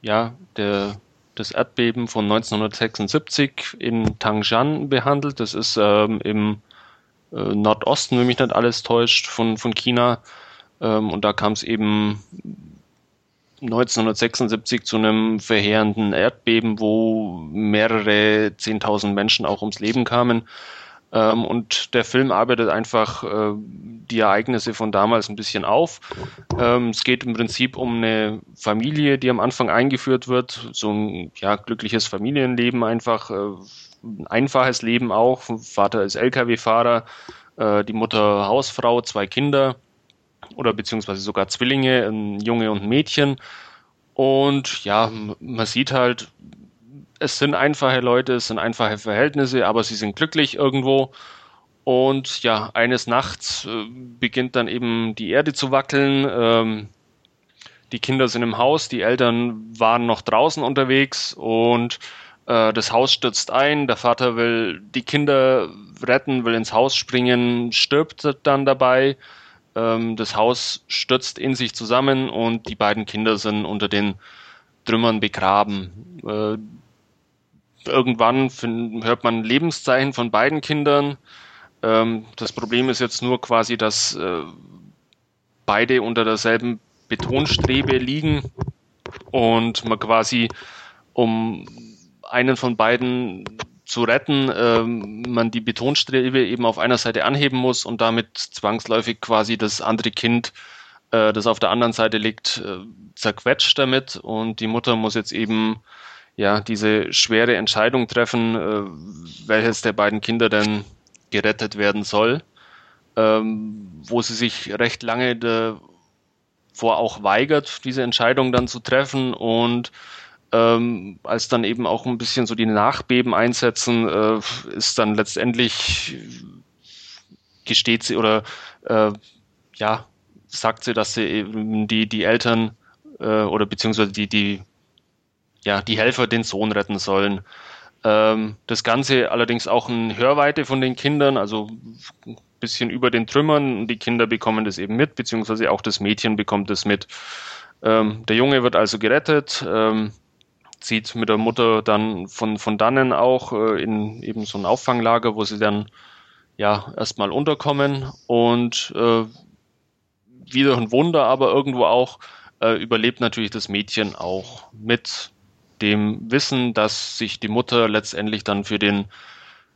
ja, der, das Erdbeben von 1976 in Tangshan behandelt. Das ist ähm, im äh, Nordosten, wenn mich nicht alles täuscht, von, von China. Ähm, und da kam es eben 1976 zu einem verheerenden Erdbeben, wo mehrere Zehntausend Menschen auch ums Leben kamen. Ähm, und der Film arbeitet einfach äh, die Ereignisse von damals ein bisschen auf. Ähm, es geht im Prinzip um eine Familie, die am Anfang eingeführt wird, so ein ja, glückliches Familienleben einfach, äh, ein einfaches Leben auch. Vater ist Lkw-Fahrer, äh, die Mutter Hausfrau, zwei Kinder oder beziehungsweise sogar Zwillinge, ein Junge und ein Mädchen. Und ja, man sieht halt, es sind einfache Leute, es sind einfache Verhältnisse, aber sie sind glücklich irgendwo. Und ja, eines Nachts äh, beginnt dann eben die Erde zu wackeln. Ähm, die Kinder sind im Haus, die Eltern waren noch draußen unterwegs und äh, das Haus stürzt ein. Der Vater will die Kinder retten, will ins Haus springen, stirbt dann dabei. Ähm, das Haus stürzt in sich zusammen und die beiden Kinder sind unter den Trümmern begraben. Äh, irgendwann hört man Lebenszeichen von beiden Kindern. Ähm, das Problem ist jetzt nur quasi, dass äh, beide unter derselben Betonstrebe liegen und man quasi um einen von beiden zu retten, ähm, man die Betonstrebe eben auf einer Seite anheben muss und damit zwangsläufig quasi das andere Kind, äh, das auf der anderen Seite liegt, äh, zerquetscht damit und die Mutter muss jetzt eben ja diese schwere Entscheidung treffen, äh, welches der beiden Kinder denn gerettet werden soll, ähm, wo sie sich recht lange davor auch weigert, diese Entscheidung dann zu treffen und ähm, als dann eben auch ein bisschen so die Nachbeben einsetzen, äh, ist dann letztendlich gesteht sie oder äh, ja, sagt sie, dass sie eben die, die Eltern äh, oder beziehungsweise die, die, ja, die Helfer den Sohn retten sollen. Ähm, das Ganze allerdings auch in Hörweite von den Kindern, also ein bisschen über den Trümmern. Die Kinder bekommen das eben mit, beziehungsweise auch das Mädchen bekommt das mit. Ähm, der Junge wird also gerettet. Ähm, zieht mit der Mutter dann von, von dannen auch äh, in eben so ein Auffanglager, wo sie dann ja erstmal unterkommen und äh, wieder ein Wunder, aber irgendwo auch äh, überlebt natürlich das Mädchen auch mit dem Wissen, dass sich die Mutter letztendlich dann für den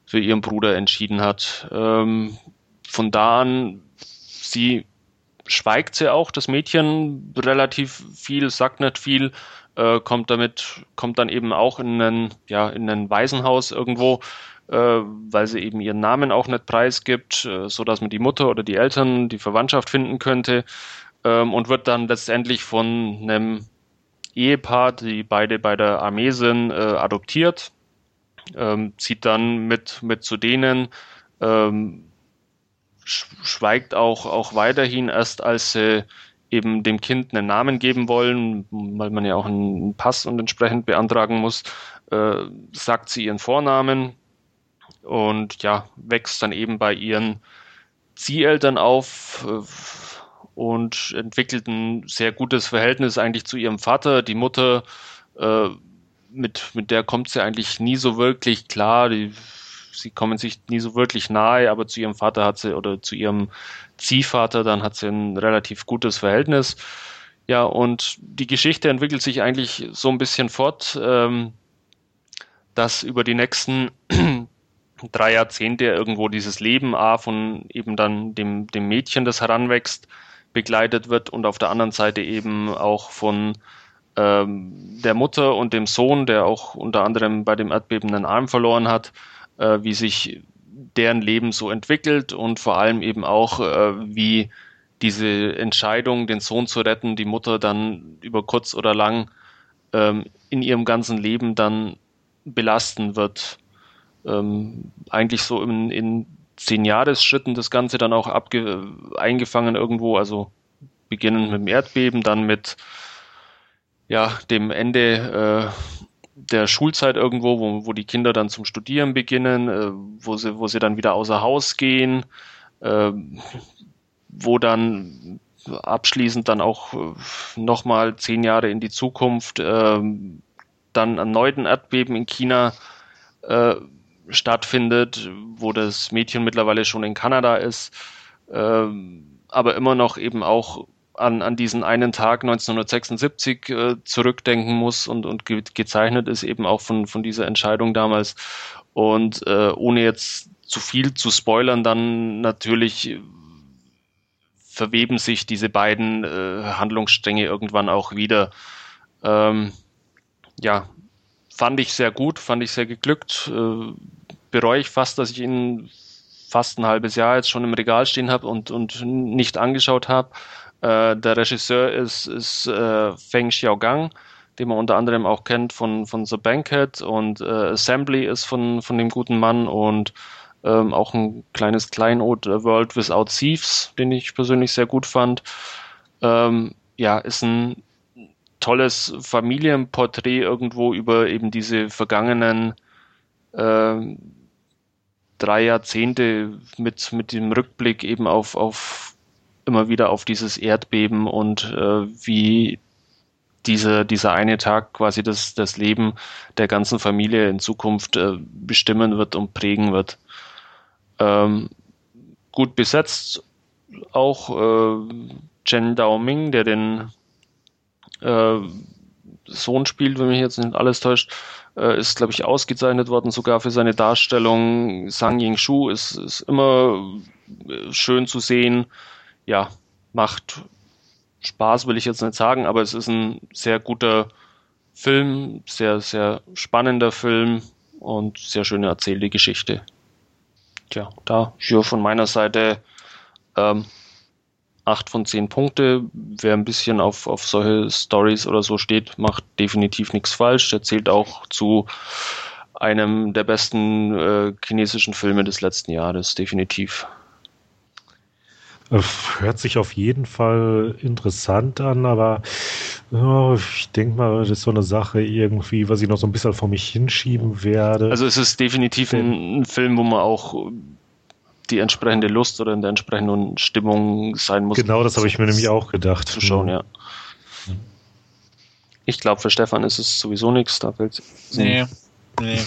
für ihren Bruder entschieden hat. Ähm, von da an, sie schweigt sie auch, das Mädchen relativ viel, sagt nicht viel, äh, kommt damit, kommt dann eben auch in ein, ja, in ein Waisenhaus irgendwo, äh, weil sie eben ihren Namen auch nicht preisgibt, äh, so man die Mutter oder die Eltern, die Verwandtschaft finden könnte, ähm, und wird dann letztendlich von einem Ehepaar, die beide bei der Armee sind, äh, adoptiert, ähm, zieht dann mit, mit zu denen, ähm, schweigt auch, auch weiterhin erst, als sie eben dem Kind einen Namen geben wollen, weil man ja auch einen Pass und entsprechend beantragen muss, äh, sagt sie ihren Vornamen und ja, wächst dann eben bei ihren Zieheltern auf äh, und entwickelt ein sehr gutes Verhältnis eigentlich zu ihrem Vater. Die Mutter, äh, mit, mit der kommt sie eigentlich nie so wirklich klar. Die, sie kommen sich nie so wirklich nahe, aber zu ihrem Vater hat sie oder zu ihrem Ziehvater, dann hat sie ein relativ gutes Verhältnis. Ja, und die Geschichte entwickelt sich eigentlich so ein bisschen fort, ähm, dass über die nächsten [clears throat] drei Jahrzehnte irgendwo dieses Leben A von eben dann dem, dem Mädchen, das heranwächst, begleitet wird und auf der anderen Seite eben auch von ähm, der Mutter und dem Sohn, der auch unter anderem bei dem Erdbeben einen Arm verloren hat, äh, wie sich deren Leben so entwickelt und vor allem eben auch, äh, wie diese Entscheidung, den Sohn zu retten, die Mutter dann über kurz oder lang ähm, in ihrem ganzen Leben dann belasten wird. Ähm, eigentlich so in, in zehn Jahresschritten das Ganze dann auch abge eingefangen irgendwo, also beginnen mit dem Erdbeben, dann mit ja, dem Ende äh, der Schulzeit irgendwo, wo, wo die Kinder dann zum Studieren beginnen, äh, wo, sie, wo sie dann wieder außer Haus gehen, äh, wo dann abschließend dann auch äh, nochmal zehn Jahre in die Zukunft äh, dann erneut ein Erdbeben in China äh, stattfindet, wo das Mädchen mittlerweile schon in Kanada ist, äh, aber immer noch eben auch an, an diesen einen Tag 1976 äh, zurückdenken muss und, und ge gezeichnet ist eben auch von, von dieser Entscheidung damals. Und äh, ohne jetzt zu viel zu spoilern, dann natürlich verweben sich diese beiden äh, Handlungsstränge irgendwann auch wieder. Ähm, ja, fand ich sehr gut, fand ich sehr geglückt. Äh, bereue ich fast, dass ich ihn fast ein halbes Jahr jetzt schon im Regal stehen habe und, und nicht angeschaut habe. Äh, der Regisseur ist, ist äh, Feng Xiaogang, den man unter anderem auch kennt von, von The Banquet und äh, Assembly ist von, von dem guten Mann und ähm, auch ein kleines Kleinod äh, World Without Thieves, den ich persönlich sehr gut fand. Ähm, ja, ist ein tolles Familienporträt irgendwo über eben diese vergangenen äh, drei Jahrzehnte mit, mit dem Rückblick eben auf, auf immer wieder auf dieses Erdbeben und äh, wie diese, dieser eine Tag quasi das, das Leben der ganzen Familie in Zukunft äh, bestimmen wird und prägen wird. Ähm, gut besetzt auch äh, Chen Daoming, der den äh, Sohn spielt, wenn mich jetzt nicht alles täuscht, äh, ist, glaube ich, ausgezeichnet worden, sogar für seine Darstellung. Sang Yingshu ist, ist immer äh, schön zu sehen. Ja, macht Spaß, will ich jetzt nicht sagen, aber es ist ein sehr guter Film, sehr, sehr spannender Film und sehr schöne erzählte Geschichte. Tja, da hier von meiner Seite ähm, 8 von 10 Punkte. Wer ein bisschen auf, auf solche Stories oder so steht, macht definitiv nichts falsch. Erzählt auch zu einem der besten äh, chinesischen Filme des letzten Jahres, definitiv. Äh, hört sich auf jeden Fall interessant an, aber oh, ich denke mal, das ist so eine Sache irgendwie, was ich noch so ein bisschen vor mich hinschieben werde. Also es ist definitiv ein, ein Film, wo man auch die entsprechende Lust oder in der entsprechenden Stimmung sein muss. Genau, das habe ich mir nämlich auch gedacht. Zu schauen, ja. Ich glaube, für Stefan ist es sowieso nichts. Da fällt Nee. nee.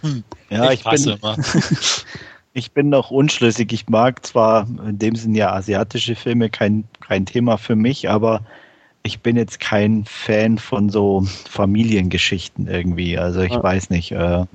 [laughs] ja, ich, ich bin, [laughs] ich bin noch unschlüssig. Ich mag zwar in dem Sinne ja asiatische Filme, kein, kein Thema für mich, aber ich bin jetzt kein Fan von so Familiengeschichten irgendwie. Also ich ja. weiß nicht. Äh,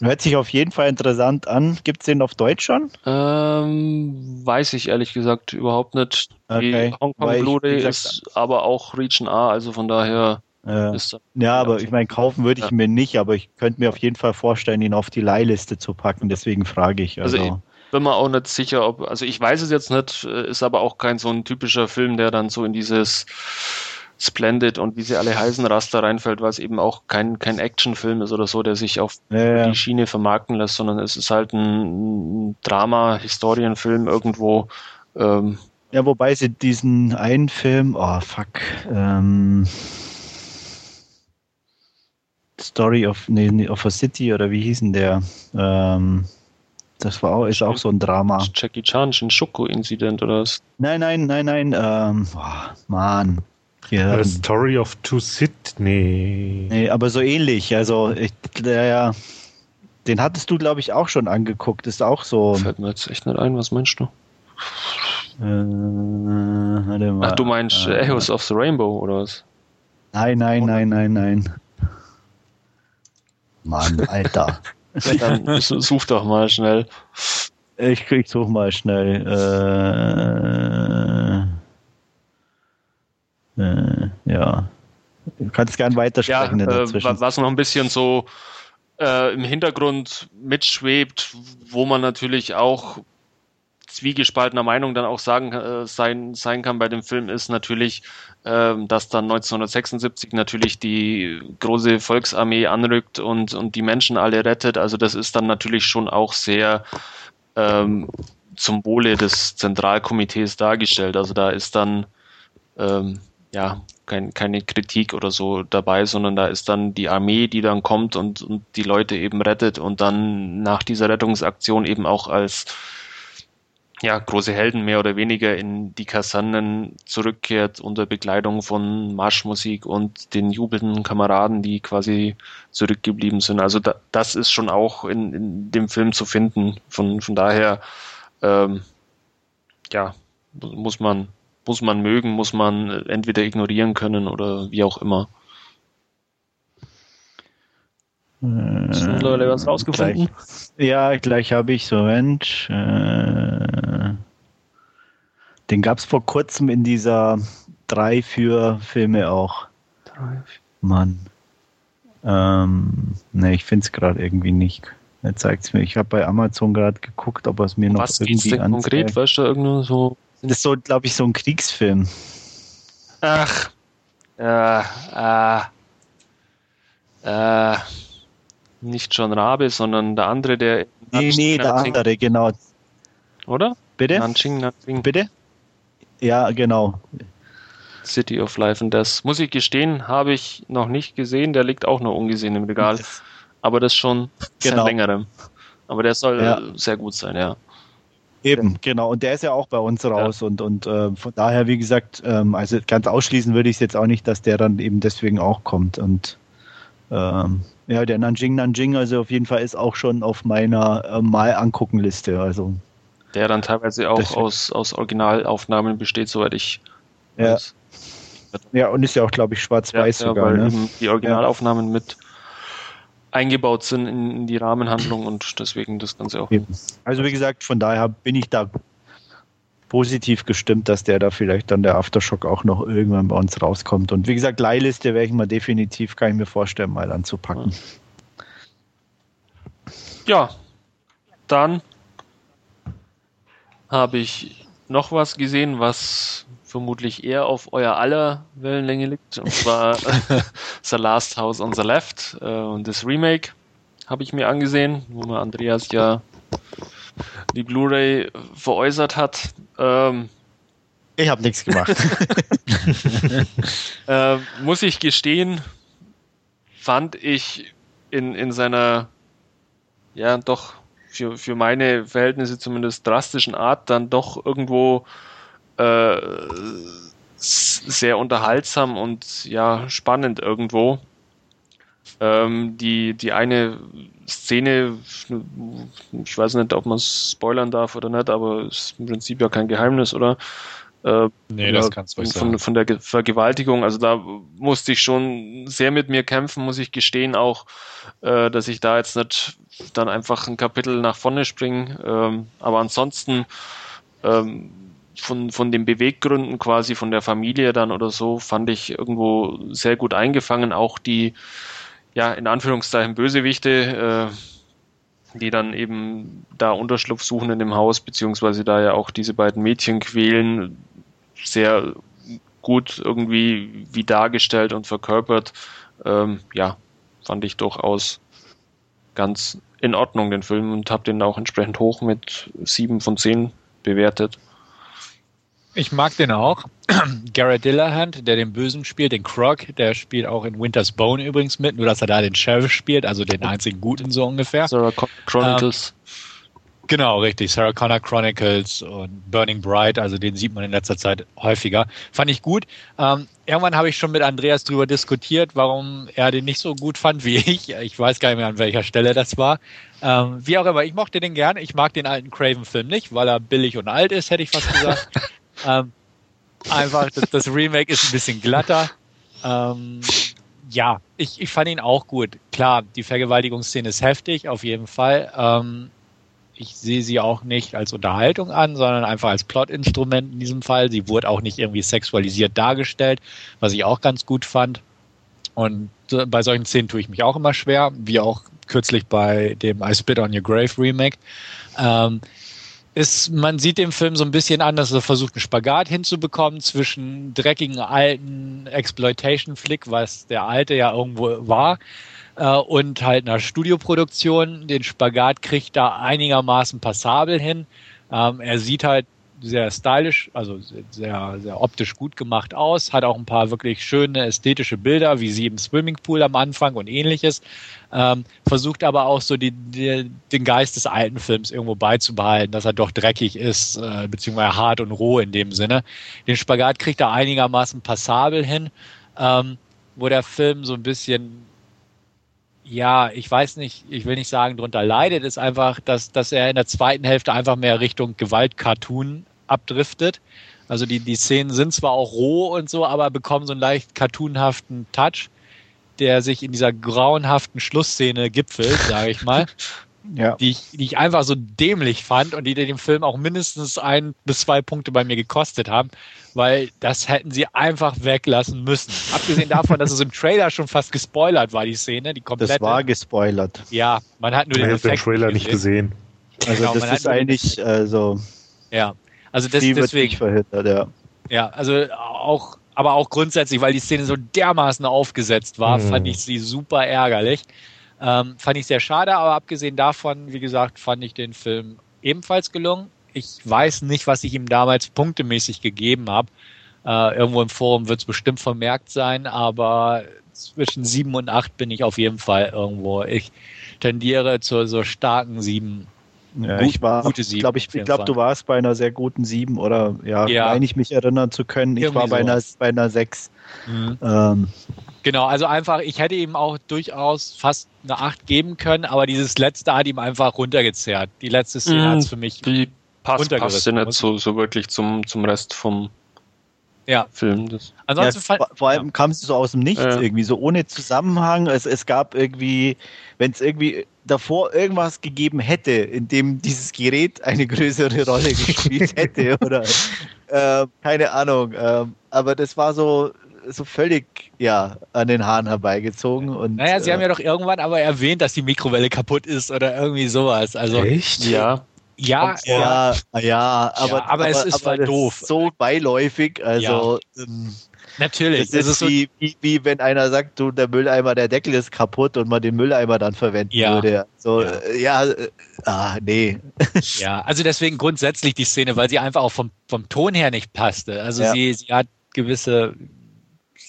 Hört sich auf jeden Fall interessant an. Gibt es den auf Deutsch schon? Ähm, weiß ich ehrlich gesagt überhaupt nicht. Okay. Die Hongkong Blu-ray ist aber auch Region A, also von daher äh, ist Ja, aber ich meine, kaufen würde ich ja. mir nicht, aber ich könnte mir auf jeden Fall vorstellen, ihn auf die Leihliste zu packen. Deswegen frage ich. Also, also ich bin mir auch nicht sicher, ob, also ich weiß es jetzt nicht, äh, ist aber auch kein so ein typischer Film, der dann so in dieses Splendid und wie sie alle heißen Raster reinfällt, weil es eben auch kein, kein Actionfilm ist oder so, der sich auf ja, die Schiene vermarkten lässt, sondern es ist halt ein Drama, Historienfilm irgendwo. Ähm, ja, wobei sie diesen einen Film, oh fuck, ähm, Story of, nee, of a City oder wie hieß denn der? Ähm, das war auch, ist auch so ein Drama. Jackie Chan, Shinjuku-Incident oder was? Nein, nein, nein, nein, ähm, oh, Mann. Ja. A Story of Two Sydney. Nee, aber so ähnlich. Also, ich, der, den hattest du, glaube ich, auch schon angeguckt. Ist auch so. Fällt mir jetzt echt nicht ein, was meinst du? Äh, Ach, du meinst äh, Echoes of the Rainbow oder was? Nein, nein, nein, nein, nein. Mann, Alter. [laughs] Dann such doch mal schnell. Ich, ich such mal schnell. Äh, äh, ja. kannst gern weitersprechen. Ja, äh, was noch ein bisschen so äh, im Hintergrund mitschwebt, wo man natürlich auch zwiegespaltener Meinung dann auch sagen äh, sein, sein kann bei dem Film, ist natürlich, äh, dass dann 1976 natürlich die große Volksarmee anrückt und, und die Menschen alle rettet. Also das ist dann natürlich schon auch sehr ähm, zum Wohle des Zentralkomitees dargestellt. Also da ist dann ähm, ja kein, keine Kritik oder so dabei, sondern da ist dann die Armee, die dann kommt und, und die Leute eben rettet und dann nach dieser Rettungsaktion eben auch als ja, große Helden mehr oder weniger in die Kasernen zurückkehrt unter Begleitung von Marschmusik und den jubelnden Kameraden, die quasi zurückgeblieben sind. Also da, das ist schon auch in, in dem Film zu finden. Von, von daher, ähm, ja, muss man, muss man mögen, muss man entweder ignorieren können oder wie auch immer. Hast du mittlerweile was rausgefunden? Gleich, ja, gleich habe ich so Mensch. Äh, den gab es vor kurzem in dieser drei für Filme auch. Drei. Mann. Ähm, ne, ich finde es gerade irgendwie nicht. Er zeigt es mir. Ich habe bei Amazon gerade geguckt, ob er es mir noch was irgendwie denn anzeigt. konkret? Weißt du, irgendwie so. Das ist so, glaube ich, so ein Kriegsfilm. Ach. Äh, äh, äh nicht John Rabe, sondern der andere, der. Nee, nee, der andere, genau. Oder? Bitte? Nanjing, Nanjing. Bitte? Ja, genau. City of Life and Death. Muss ich gestehen, habe ich noch nicht gesehen. Der liegt auch noch ungesehen im Regal. Aber das schon genau. seit längerem. Aber der soll ja. sehr gut sein, ja. Eben, genau. Und der ist ja auch bei uns raus. Ja. Und, und äh, von daher, wie gesagt, ähm, also ganz ausschließen würde ich es jetzt auch nicht, dass der dann eben deswegen auch kommt. Und ähm, ja, der Nanjing Nanjing, also auf jeden Fall ist auch schon auf meiner äh, mal angucken Liste. Also der dann teilweise auch aus, aus Originalaufnahmen besteht, soweit ich ja. weiß. Ja, und ist ja auch, glaube ich, schwarz-weiß ja, sogar. Weil ne? die Originalaufnahmen mit eingebaut sind in, die Rahmenhandlung und deswegen das Ganze auch. Also wie gesagt, von daher bin ich da positiv gestimmt, dass der da vielleicht dann der Aftershock auch noch irgendwann bei uns rauskommt. Und wie gesagt, Leihliste werde ich mal definitiv, kann ich mir vorstellen, mal anzupacken. Ja, dann habe ich noch was gesehen, was vermutlich eher auf euer aller Wellenlänge liegt. Und zwar [laughs] [laughs] The Last House on the Left äh, und das Remake habe ich mir angesehen, wo mir Andreas ja die Blu-ray veräußert hat. Ähm, ich habe nichts gemacht. [laughs] äh, muss ich gestehen, fand ich in, in seiner, ja, doch für, für meine Verhältnisse zumindest drastischen Art dann doch irgendwo äh, sehr unterhaltsam und ja, spannend irgendwo. Ähm, die, die eine Szene, ich weiß nicht, ob man es spoilern darf oder nicht, aber es ist im Prinzip ja kein Geheimnis, oder? Äh, nee, das kannst du nicht von, von der Vergewaltigung. Also da musste ich schon sehr mit mir kämpfen, muss ich gestehen, auch, äh, dass ich da jetzt nicht dann einfach ein Kapitel nach vorne springe. Ähm, aber ansonsten ähm, von, von den Beweggründen quasi von der Familie dann oder so fand ich irgendwo sehr gut eingefangen. Auch die ja, in Anführungszeichen Bösewichte, äh, die dann eben da Unterschlupf suchen in dem Haus, beziehungsweise da ja auch diese beiden Mädchen quälen, sehr gut irgendwie wie dargestellt und verkörpert. Ähm, ja, fand ich durchaus ganz in Ordnung, den Film, und habe den auch entsprechend hoch mit sieben von zehn bewertet. Ich mag den auch. [clears throat] Garrett Dillahunt, der den Bösen spielt, den Croc, der spielt auch in Winter's Bone übrigens mit, nur dass er da den Sheriff spielt, also den einzigen Guten so ungefähr. Sarah Chronicles. Ähm, genau, richtig. Sarah Connor Chronicles und Burning Bright, also den sieht man in letzter Zeit häufiger. Fand ich gut. Ähm, irgendwann habe ich schon mit Andreas darüber diskutiert, warum er den nicht so gut fand wie [laughs] ich. Ich weiß gar nicht mehr, an welcher Stelle das war. Ähm, wie auch immer, ich mochte den gern. Ich mag den alten Craven-Film nicht, weil er billig und alt ist, hätte ich fast gesagt. [laughs] Ähm, einfach, das, das, Remake ist ein bisschen glatter. Ähm, ja, ich, ich fand ihn auch gut. Klar, die Vergewaltigungsszene ist heftig, auf jeden Fall. Ähm, ich sehe sie auch nicht als Unterhaltung an, sondern einfach als Plotinstrument in diesem Fall. Sie wurde auch nicht irgendwie sexualisiert dargestellt, was ich auch ganz gut fand. Und äh, bei solchen Szenen tue ich mich auch immer schwer, wie auch kürzlich bei dem I Spit on Your Grave Remake. Ähm, ist, man sieht dem Film so ein bisschen an, dass er versucht, einen Spagat hinzubekommen zwischen dreckigen alten Exploitation-Flick, was der alte ja irgendwo war, äh, und halt einer Studioproduktion. Den Spagat kriegt da einigermaßen passabel hin. Ähm, er sieht halt sehr stylisch, also sehr, sehr optisch gut gemacht aus, hat auch ein paar wirklich schöne ästhetische Bilder, wie sie im Swimmingpool am Anfang und ähnliches, ähm, versucht aber auch so die, die, den Geist des alten Films irgendwo beizubehalten, dass er doch dreckig ist, äh, beziehungsweise hart und roh in dem Sinne. Den Spagat kriegt er einigermaßen passabel hin, ähm, wo der Film so ein bisschen ja, ich weiß nicht, ich will nicht sagen, drunter leidet, ist einfach, dass, dass er in der zweiten Hälfte einfach mehr Richtung Gewalt-Cartoon abdriftet. Also die, die Szenen sind zwar auch roh und so, aber bekommen so einen leicht cartoonhaften Touch, der sich in dieser grauenhaften Schlussszene gipfelt, sage ich mal. [laughs] ja. die, ich, die ich einfach so dämlich fand und die den Film auch mindestens ein bis zwei Punkte bei mir gekostet haben, weil das hätten sie einfach weglassen müssen. Abgesehen davon, dass es im Trailer schon fast gespoilert war, die Szene, die komplette. Das war gespoilert. Ja, man hat nur den, den Trailer nicht gesehen. Also genau, das ist eigentlich also ja, also das, deswegen verhindert, ja. Ja, also auch aber auch grundsätzlich, weil die Szene so dermaßen aufgesetzt war, hm. fand ich sie super ärgerlich. Ähm, fand ich sehr schade, aber abgesehen davon, wie gesagt, fand ich den Film ebenfalls gelungen. Ich weiß nicht, was ich ihm damals punktemäßig gegeben habe. Äh, irgendwo im Forum wird es bestimmt vermerkt sein, aber zwischen sieben und acht bin ich auf jeden Fall irgendwo. Ich tendiere zur so starken sieben ja, Gut, ich war, gute sieben. Glaub ich ich glaube, du warst bei einer sehr guten sieben oder ja, ja. meine ich mich erinnern zu können. Ich Irgendwie war bei einer, bei einer sechs. Mhm. Ähm. Genau, also einfach, ich hätte ihm auch durchaus fast eine acht geben können, aber dieses letzte hat ihm einfach runtergezerrt. Die letzte Szene mhm, hat es für mich. Die passt, passt ja nicht so, so wirklich zum, zum Rest vom, ja. Film. Das Ansonsten ja, vor allem ja. kam es so aus dem Nichts ja. irgendwie, so ohne Zusammenhang. Es, es gab irgendwie, wenn es irgendwie davor irgendwas gegeben hätte, in dem dieses Gerät eine größere Rolle [laughs] gespielt hätte oder äh, keine Ahnung. Äh, aber das war so so völlig ja an den Haaren herbeigezogen und naja, sie äh, haben ja doch irgendwann aber erwähnt, dass die Mikrowelle kaputt ist oder irgendwie sowas. Also echt? Ja. Ja, ja, ja, ja, aber, ja, aber, es ist aber halt doof. So beiläufig, also ja. ähm, Natürlich. Das ist, wie, wie, wie, wenn einer sagt, du, der Mülleimer, der Deckel ist kaputt und man den Mülleimer dann verwenden ja. würde. So, ja, äh, ja äh, ah, nee. [laughs] Ja, also deswegen grundsätzlich die Szene, weil sie einfach auch vom, vom Ton her nicht passte. Also ja. sie, sie hat gewisse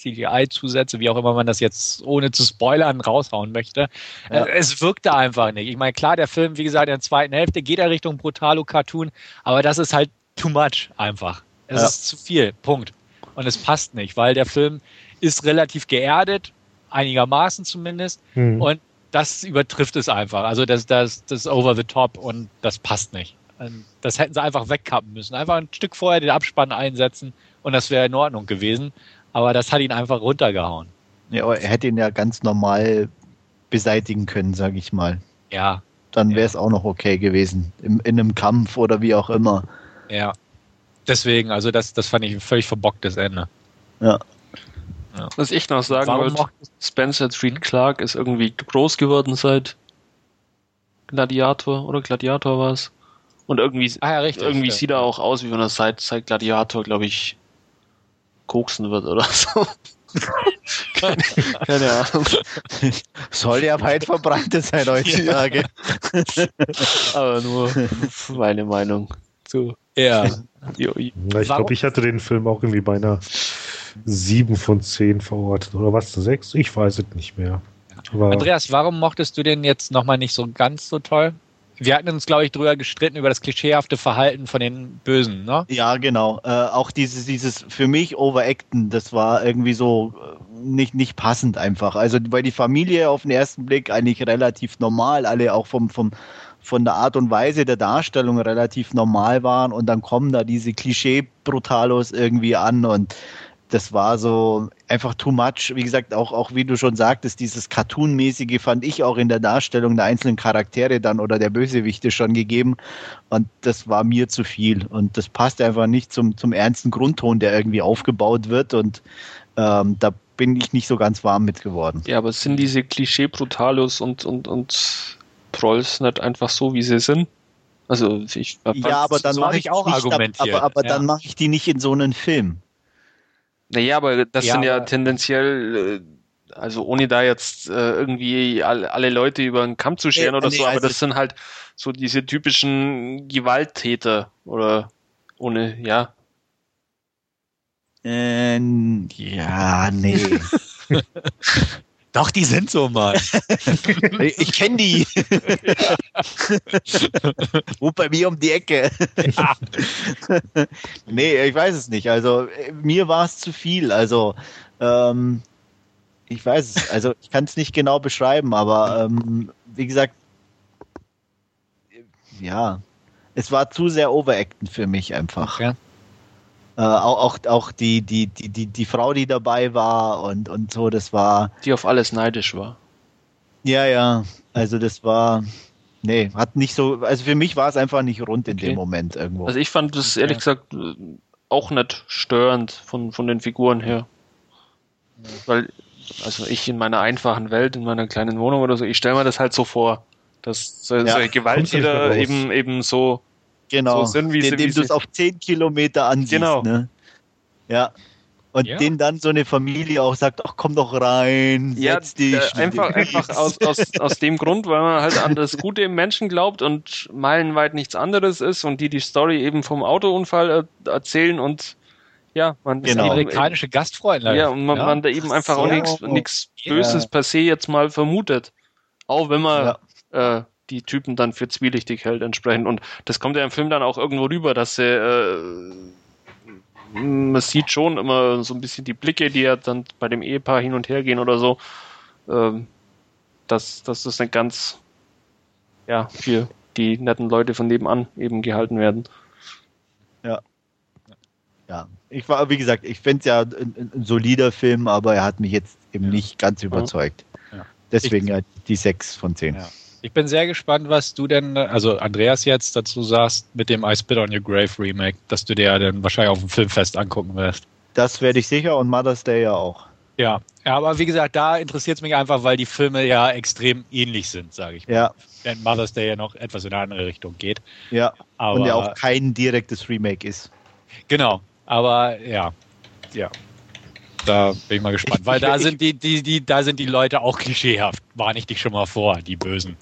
CGI-Zusätze, wie auch immer man das jetzt ohne zu spoilern raushauen möchte. Ja. Äh, es wirkte einfach nicht. Ich meine, klar, der Film, wie gesagt, in der zweiten Hälfte geht er Richtung Brutalo-Cartoon, aber das ist halt too much einfach. Es ja. ist zu viel. Punkt. Und es passt nicht, weil der Film ist relativ geerdet, einigermaßen zumindest. Mhm. Und das übertrifft es einfach. Also das, das, das ist over the top und das passt nicht. Das hätten sie einfach wegkappen müssen. Einfach ein Stück vorher den Abspann einsetzen und das wäre in Ordnung gewesen aber das hat ihn einfach runtergehauen. Ja, aber er hätte ihn ja ganz normal beseitigen können, sage ich mal. Ja. Dann wäre es ja. auch noch okay gewesen. Im, in einem Kampf oder wie auch immer. Ja. Deswegen, also das, das fand ich ein völlig verbocktes Ende. Ja. ja. Was ich noch sagen Warum wollte, Spencer Street Clark ist irgendwie groß geworden seit Gladiator oder Gladiator war es. Und irgendwie, ah, ja, richtig, irgendwie ja. sieht er auch aus, wie wenn er seit, seit Gladiator, glaube ich, koksen wird oder [laughs] so. keine, keine, Ahnung. Soll ja weit verbreitet sein heutzutage. [laughs] Aber nur meine Meinung zu. Ja. Ich glaube, ich hatte den Film auch irgendwie bei einer 7 von 10 verortet. Oder was? 6? Ich weiß es nicht mehr. Aber Andreas, warum mochtest du den jetzt nochmal nicht so ganz so toll? wir hatten uns, glaube ich, drüber gestritten über das klischeehafte Verhalten von den Bösen, ne? Ja, genau. Äh, auch dieses, dieses für mich Overacten, das war irgendwie so äh, nicht, nicht passend einfach. Also, weil die Familie auf den ersten Blick eigentlich relativ normal, alle auch vom, vom, von der Art und Weise der Darstellung relativ normal waren und dann kommen da diese Klischee-Brutalos irgendwie an und das war so einfach too much. Wie gesagt, auch, auch wie du schon sagtest, dieses Cartoon-mäßige fand ich auch in der Darstellung der einzelnen Charaktere dann oder der Bösewichte schon gegeben. Und das war mir zu viel. Und das passt einfach nicht zum, zum ernsten Grundton, der irgendwie aufgebaut wird. Und ähm, da bin ich nicht so ganz warm mit geworden. Ja, aber sind diese Klischee-Brutalos und, und, und Prolls nicht einfach so, wie sie sind? Also ich Ja, aber dann so mache ich auch nicht, argumentiert, Aber, aber ja. dann mache ich die nicht in so einen Film. Naja, aber das Ja, sind ja tendenziell, äh, also ohne da jetzt äh, irgendwie alle, alle Leute über den Kamm zu scheren Nee, oder nee, so, aber also- das sind halt so diese typischen Gewalttäter oder ohne, ja. Ähm, ja, nee. [laughs] [laughs] Doch, die sind so mal. [laughs] ich kenne die. [laughs] Wo bei mir um die Ecke. [laughs] nee, ich weiß es nicht. Also mir war es zu viel. Also ähm, ich weiß es. Also ich kann es nicht genau beschreiben, aber ähm, wie gesagt, ja, es war zu sehr overacten für mich einfach. Okay. Äh, auch, auch, die, die, die, die, die Frau, die dabei war und, und so, das war, Die auf alles neidisch war. ja, ja, also das war, nee, hat nicht so, also für mich war es einfach nicht rund in Okay. dem Moment irgendwo. Also ich fand das ehrlich gesagt äh, auch nicht störend von, von den Figuren her. Weil, also ich in meiner einfachen Welt, in meiner kleinen Wohnung oder so, ich stelle mir das halt so vor, dass so, Ja, mehr raus. eben, eben so genau, so sind, wie sie- indem du es auf 10 Kilometer ansiehst, Genau. ne? Ja. Und Ja. denen dann so eine Familie auch sagt, ach komm doch rein, Ja, setz dich. äh, einfach, einfach aus, aus, aus dem Grund, weil man halt an das Gute im Menschen glaubt und meilenweit nichts anderes ist und die die Story eben vom Autounfall äh, erzählen und ja, man Genau. Die amerikanische Gastfreunde. ja, und man, Ja. man da eben einfach auch so. nichts nichts Ja. Böses per se jetzt mal vermutet. Auch wenn man äh, die Typen dann für zwielichtig hält entsprechend. Und das kommt ja im Film dann auch irgendwo rüber, dass sie äh, man sieht schon immer so ein bisschen die Blicke, die ja dann bei dem Ehepaar hin und her gehen oder so, ähm, dass, dass das nicht ganz ja, für die netten Leute von nebenan eben gehalten werden. Ja, ich war, wie gesagt, ich finde es ja ein, ein, ein solider Film, aber er hat mich jetzt eben Ja. nicht ganz überzeugt. Ja. Deswegen ja die 6 von 10. Ja. Ich bin sehr gespannt, was du denn, also Andreas jetzt dazu sagst mit dem I Spit on Your Grave Remake, dass du dir ja dann wahrscheinlich auf dem Filmfest angucken wirst. Das werde ich sicher und Mother's Day ja auch. Ja, ja aber wie gesagt, da interessiert es mich einfach, weil die Filme ja extrem ähnlich sind, sage ich. mal. Ja, Wenn Mother's Day ja noch etwas in eine andere Richtung geht. ja. Aber und ja auch kein direktes Remake ist. genau, aber ja, ja. Da bin ich mal gespannt, weil da sind die, die, die, da sind die Leute auch klischeehaft. Warne ich dich schon mal vor, die Bösen.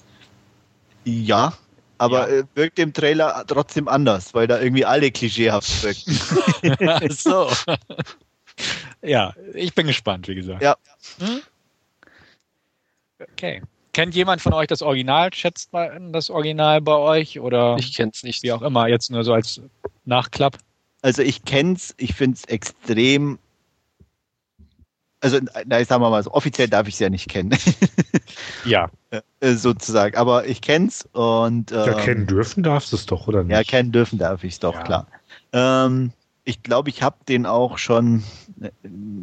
Ja, aber Ja. Äh, wirkt im Trailer trotzdem anders, weil da irgendwie alle klischeehaft wirken. [laughs] So. [laughs] ja, ich bin gespannt, wie gesagt. Ja. Hm? Okay. Kennt jemand von euch das Original? Schätzt mal das Original bei euch oder Ich kenn's nicht. wie auch immer, jetzt nur so als Nachklapp? Also ich kenn's, ich find's extrem. Also, na, sagen wir mal so, offiziell darf ich es ja nicht kennen, Ja. [laughs] äh, sozusagen. Aber ich kenn's und Ja, ähm, kennen dürfen darfst du es doch, oder nicht? Ja, kennen dürfen darf ich es doch, Ja. klar. Ähm, ich glaube, ich habe den auch schon äh,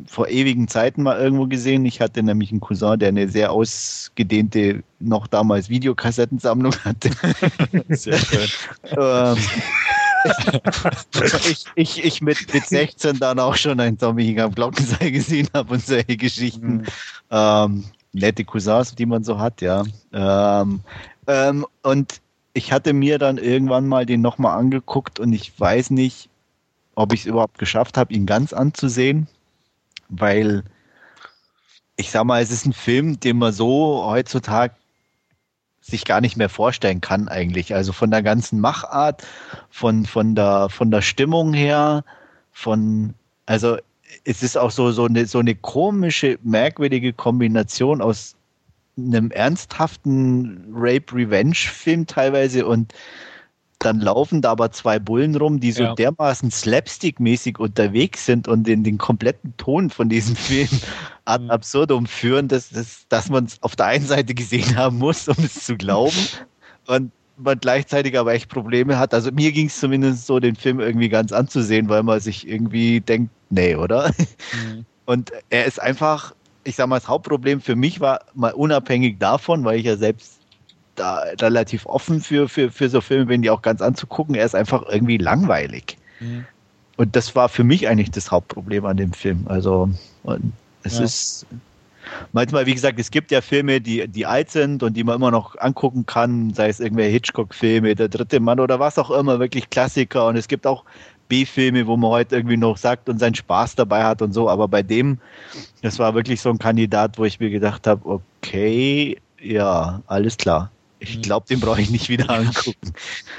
vor ewigen Zeiten mal irgendwo gesehen. Ich hatte nämlich einen Cousin, der eine sehr ausgedehnte, noch damals Videokassettensammlung hatte. [laughs] Sehr schön. [laughs] ähm, ich, ich, ich mit, mit [laughs] 16 dann auch schon ein Zombie am Glockenseil gesehen habe und solche Geschichten. Ähm, nette Cousins, die man so hat, ja. Ähm, ähm, und ich hatte mir dann irgendwann mal den nochmal angeguckt und ich weiß nicht, ob ich es überhaupt geschafft habe, ihn ganz anzusehen, weil ich sag mal, es ist ein Film, den man so heutzutage sich gar nicht mehr vorstellen kann eigentlich. Also von der ganzen Machart, von, von, der, von der Stimmung her, von, also es ist auch so, so, eine, so eine komische, merkwürdige Kombination aus einem ernsthaften Rape-Revenge-Film teilweise und dann laufen da aber zwei Bullen rum, die so Ja. dermaßen slapstick-mäßig unterwegs sind und den, den kompletten Ton von diesem [laughs] Film ad Mhm. absurdum führen, dass, dass, dass man es auf der einen Seite gesehen haben muss, um es zu glauben [laughs] und man gleichzeitig aber echt Probleme hat. Also mir ging es zumindest so, den Film irgendwie ganz anzusehen, weil man sich irgendwie denkt, nee, oder? Mhm. Und er ist einfach, ich sag mal, das Hauptproblem für mich war mal unabhängig davon, weil ich ja selbst da relativ offen für, für, für so Filme bin, die auch ganz anzugucken. Er ist einfach irgendwie langweilig. Mhm. Und das war für mich eigentlich das Hauptproblem an dem Film. Also, und Es ja. ist manchmal, wie gesagt, es gibt ja Filme, die, die alt sind und die man immer noch angucken kann, sei es irgendwelche Hitchcock-Filme, der dritte Mann oder was auch immer, wirklich Klassiker. Und es gibt auch B-Filme, wo man heute irgendwie noch sagt und seinen Spaß dabei hat und so. Aber bei dem, das war wirklich so ein Kandidat, wo ich mir gedacht habe, okay, ja, alles klar. Ich mhm. glaube, den brauche ich nicht wieder [laughs] angucken.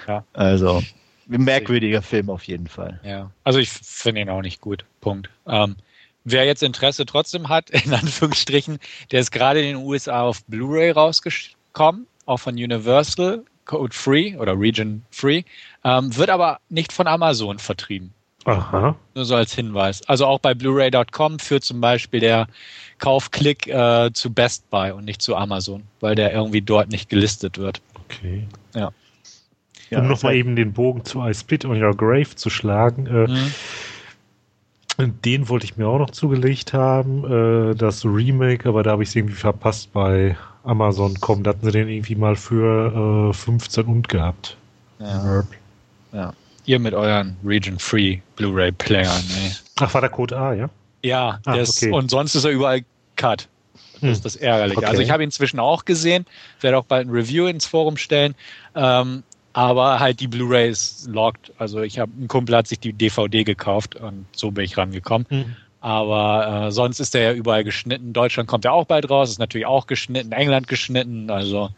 Ja. Also, ein merkwürdiger Film auf jeden Fall. Ja, also ich finde ihn auch nicht gut. Punkt. Ähm, wer jetzt Interesse trotzdem hat, [laughs] in Anführungsstrichen, der ist gerade in den USA auf Blu-ray rausgekommen, auch von Universal, Code Free oder Region Free, ähm, wird aber nicht von Amazon vertrieben. Aha. Nur so als Hinweis. Also auch bei Blu-ray.com führt zum Beispiel der Kaufklick äh, zu Best Buy und nicht zu Amazon, weil der irgendwie dort nicht gelistet wird. Okay. Ja. Um ja, nochmal eben den Bogen zu I Spit on Your Grave zu schlagen. Äh, mhm den wollte ich mir auch noch zugelegt haben, äh, das Remake, aber da habe ich es irgendwie verpasst bei Amazon.com. Da hatten sie den irgendwie mal für äh, 15 und gehabt. Ja. ja. Ihr mit euren Region Free Blu-ray Playern. Nee. Ach, war der Code A, ja? Ja, ah, ist, okay. und sonst ist er überall Cut. Das hm. ist das Ärgerliche. Okay. Also ich habe ihn inzwischen auch gesehen, werde auch bald ein Review ins Forum stellen. Ähm, aber halt die Blu-ray ist locked. Also ich habe ein Kumpel hat sich die DVD gekauft und so bin ich rangekommen. Mhm. Aber äh, sonst ist der ja überall geschnitten. Deutschland kommt ja auch bald raus, ist natürlich auch geschnitten, England geschnitten. Also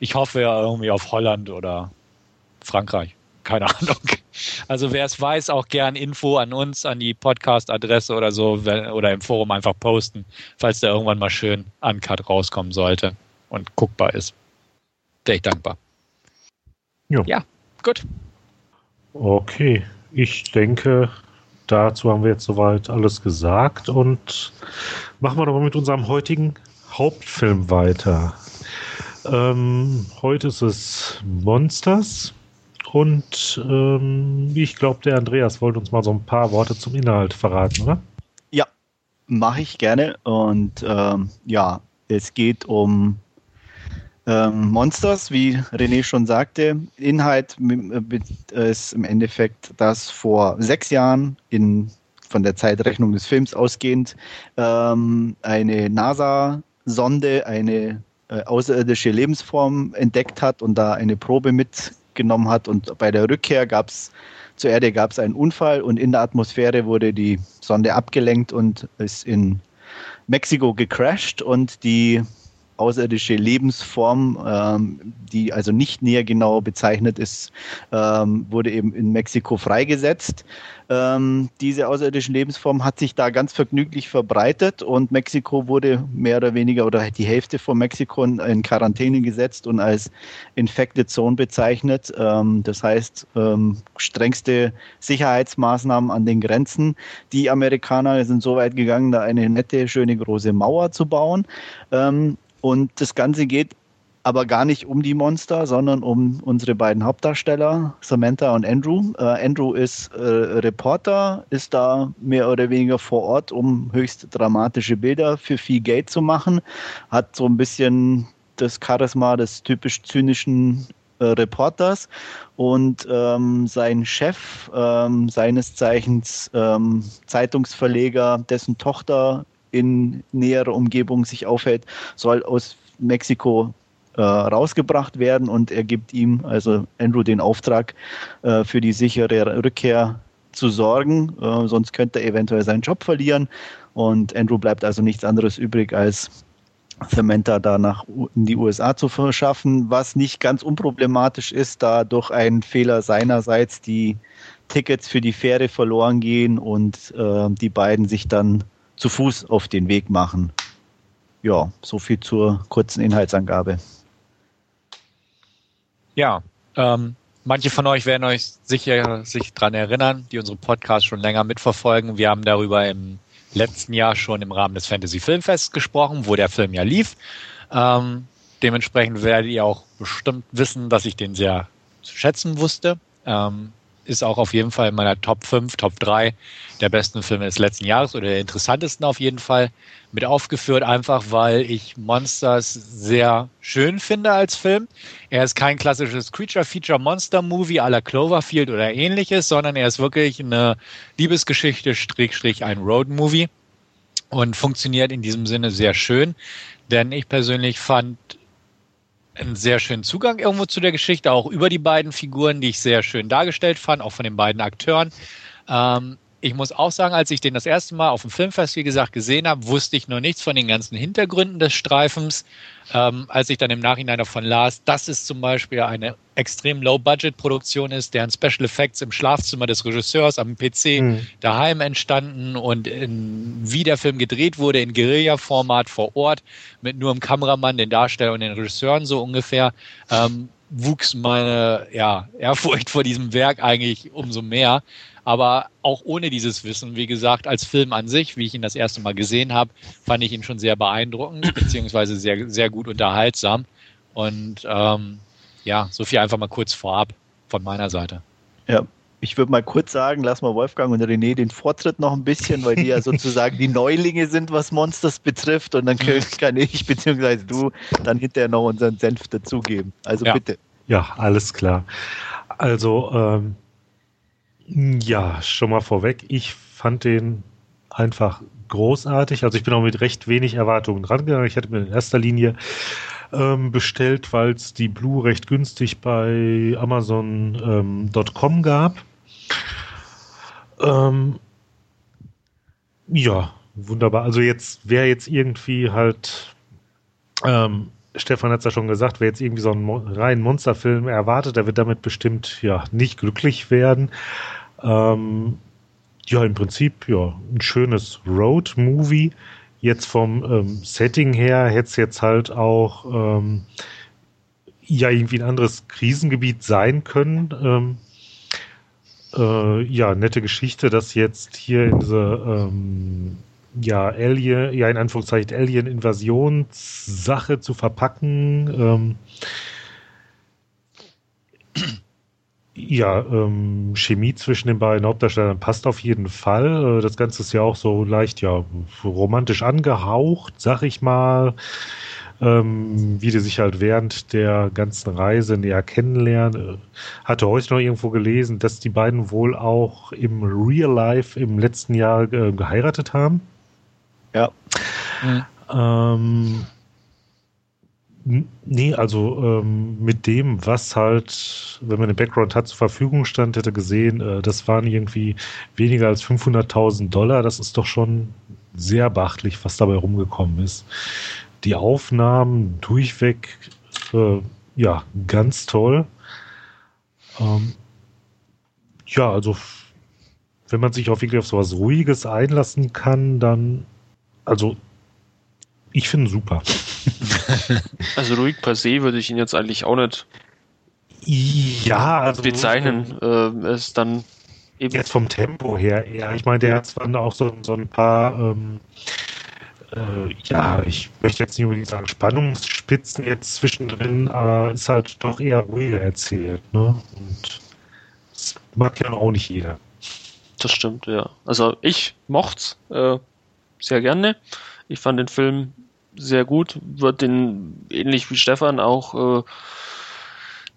ich hoffe ja irgendwie auf Holland oder Frankreich. Keine [laughs] Ahnung. Also wer es weiß, auch gern Info an uns, an die Podcast-Adresse oder so oder im Forum einfach posten, falls der irgendwann mal schön uncut rauskommen sollte und guckbar ist. Wäre ich dankbar. Jo. Ja, gut. Okay, ich denke, dazu haben wir jetzt soweit alles gesagt und machen wir doch mal mit unserem heutigen Hauptfilm weiter. Ähm, heute ist es Monsters und ähm, ich glaube, der Andreas wollte uns mal so ein paar Worte zum Inhalt verraten, oder? Ja, mache ich gerne und ähm, ja, es geht um ähm, Monsters, wie René schon sagte. Inhalt ist im Endeffekt, dass vor sechs Jahren in von der Zeitrechnung des Films ausgehend ähm, eine NASA-Sonde eine äh, außerirdische Lebensform entdeckt hat und da eine Probe mitgenommen hat. Und bei der Rückkehr gab es zur Erde gab es einen Unfall und in der Atmosphäre wurde die Sonde abgelenkt und ist in Mexiko gecrashed und die außerirdische Lebensform, ähm, die also nicht näher genau bezeichnet ist, ähm, wurde eben in Mexiko freigesetzt. Ähm, diese außerirdische Lebensform hat sich da ganz vergnüglich verbreitet und Mexiko wurde mehr oder weniger oder die Hälfte von Mexiko in Quarantäne gesetzt und als Infected Zone bezeichnet. Ähm, das heißt, ähm, strengste Sicherheitsmaßnahmen an den Grenzen. Die Amerikaner sind so weit gegangen, da eine nette, schöne große Mauer zu bauen. Ähm, und das Ganze geht aber gar nicht um die Monster, sondern um unsere beiden Hauptdarsteller, Samantha und Andrew. Äh, Andrew ist äh, Reporter, ist da mehr oder weniger vor Ort, um höchst dramatische Bilder für viel Geld zu machen, hat so ein bisschen das Charisma des typisch zynischen äh, Reporters und ähm, sein Chef, ähm, seines Zeichens ähm, Zeitungsverleger, dessen Tochter in näherer Umgebung sich aufhält, soll aus Mexiko äh, rausgebracht werden und er gibt ihm, also Andrew, den Auftrag, äh, für die sichere Rückkehr zu sorgen, äh, sonst könnte er eventuell seinen Job verlieren und Andrew bleibt also nichts anderes übrig, als Samantha da nach in die USA zu verschaffen, was nicht ganz unproblematisch ist, da durch einen Fehler seinerseits die Tickets für die Fähre verloren gehen und äh, die beiden sich dann zu Fuß auf den Weg machen. Ja, so viel zur kurzen Inhaltsangabe. Ja, ähm, manche von euch werden euch sicher sich daran erinnern, die unsere Podcast schon länger mitverfolgen. Wir haben darüber im letzten Jahr schon im Rahmen des Fantasy Filmfests gesprochen, wo der Film ja lief. Ähm, dementsprechend werdet ihr auch bestimmt wissen, dass ich den sehr zu schätzen wusste. Ähm, ist auch auf jeden Fall in meiner Top 5, Top 3 der besten Filme des letzten Jahres oder der interessantesten auf jeden Fall mit aufgeführt, einfach weil ich Monsters sehr schön finde als Film. Er ist kein klassisches Creature-Feature-Monster-Movie à la Cloverfield oder ähnliches, sondern er ist wirklich eine Liebesgeschichte, Strich, ein Road-Movie. und funktioniert in diesem Sinne sehr schön, denn ich persönlich fand einen sehr schönen Zugang irgendwo zu der Geschichte, auch über die beiden Figuren, die ich sehr schön dargestellt fand, auch von den beiden Akteuren. Ähm, ich muss auch sagen, als ich den das erste Mal auf dem Filmfest, wie gesagt, gesehen habe, wusste ich noch nichts von den ganzen Hintergründen des Streifens. Ähm, als ich dann im Nachhinein davon las, dass es zum Beispiel eine extrem Low-Budget-Produktion ist, deren Special Effects im Schlafzimmer des Regisseurs am PC mhm. daheim entstanden und in, wie der Film gedreht wurde, in Guerilla-Format vor Ort, mit nur einem Kameramann, den Darsteller und den Regisseuren so ungefähr, ähm, wuchs meine ja, Ehrfurcht vor diesem Werk eigentlich umso mehr. Aber auch ohne dieses Wissen, wie gesagt, als Film an sich, wie ich ihn das erste Mal gesehen habe, fand ich ihn schon sehr beeindruckend, [clears throat] beziehungsweise sehr, sehr gut unterhaltsam. Und ähm, ja, so viel einfach mal kurz vorab von meiner Seite. Ja, ich würde mal kurz sagen, lass mal Wolfgang und René den Vortritt noch ein bisschen, weil die ja [laughs] sozusagen die Neulinge sind, was Monsters betrifft. Und dann mhm. kann ich beziehungsweise du dann hinterher noch unseren Senf dazugeben. Also ja. bitte. Ja, alles klar. Also ähm, ja, schon mal vorweg. Ich fand den einfach großartig. Also ich bin auch mit recht wenig Erwartungen drangegangen. Ich hatte mir in erster Linie ähm, bestellt, weil es die Blue recht günstig bei Amazon.com ähm, gab. Ähm, ja, wunderbar. Also jetzt, wer jetzt irgendwie halt, ähm, Stefan hat es ja schon gesagt, wer jetzt irgendwie so einen reinen Monsterfilm erwartet, der wird damit bestimmt ja nicht glücklich werden. Ähm, ja, im Prinzip, ja, ein schönes Road-Movie. Jetzt vom ähm, Setting her hätte es jetzt halt auch ähm, ja irgendwie ein anderes Krisengebiet sein können. Ähm, äh, ja, nette Geschichte, dass jetzt hier in diese ähm, ja, Alien, ja, in Anführungszeichen Alien-Invasionssache zu verpacken. Ähm, Ja, ähm, Chemie zwischen den beiden Hauptdarstellern passt auf jeden Fall. Äh, das Ganze ist ja auch so leicht, ja, romantisch angehaucht, sag ich mal. Ähm, wie die sich halt während der ganzen Reise näher kennenlernen. Äh, hatte heute noch irgendwo gelesen, dass die beiden wohl auch im Real Life im letzten Jahr äh, geheiratet haben. Ja. Mhm. Ähm, Nee, also ähm, mit dem, was halt, wenn man den Background hat, zur Verfügung stand, hätte gesehen, äh, das waren irgendwie weniger als 500.000 Dollar. Das ist doch schon sehr beachtlich, was dabei rumgekommen ist. Die Aufnahmen durchweg, äh, ja, ganz toll. Ähm, ja, also wenn man sich auch wirklich auf sowas Ruhiges einlassen kann, dann, also ich finde super. [laughs] Also ruhig per se würde ich ihn jetzt eigentlich auch nicht ja, also bezeichnen. Äh, ist dann eben jetzt vom Tempo her eher. Ich meine, der hat zwar auch so, so ein paar, ähm, äh, ja, ich möchte jetzt nicht unbedingt sagen Spannungsspitzen jetzt zwischendrin, aber ist halt doch eher ruhiger erzählt. Ne? Und das mag ja auch nicht jeder. Das stimmt, ja. Also ich mocht's äh, sehr gerne. Ich fand den Film sehr gut, wird den ähnlich wie Stefan auch äh,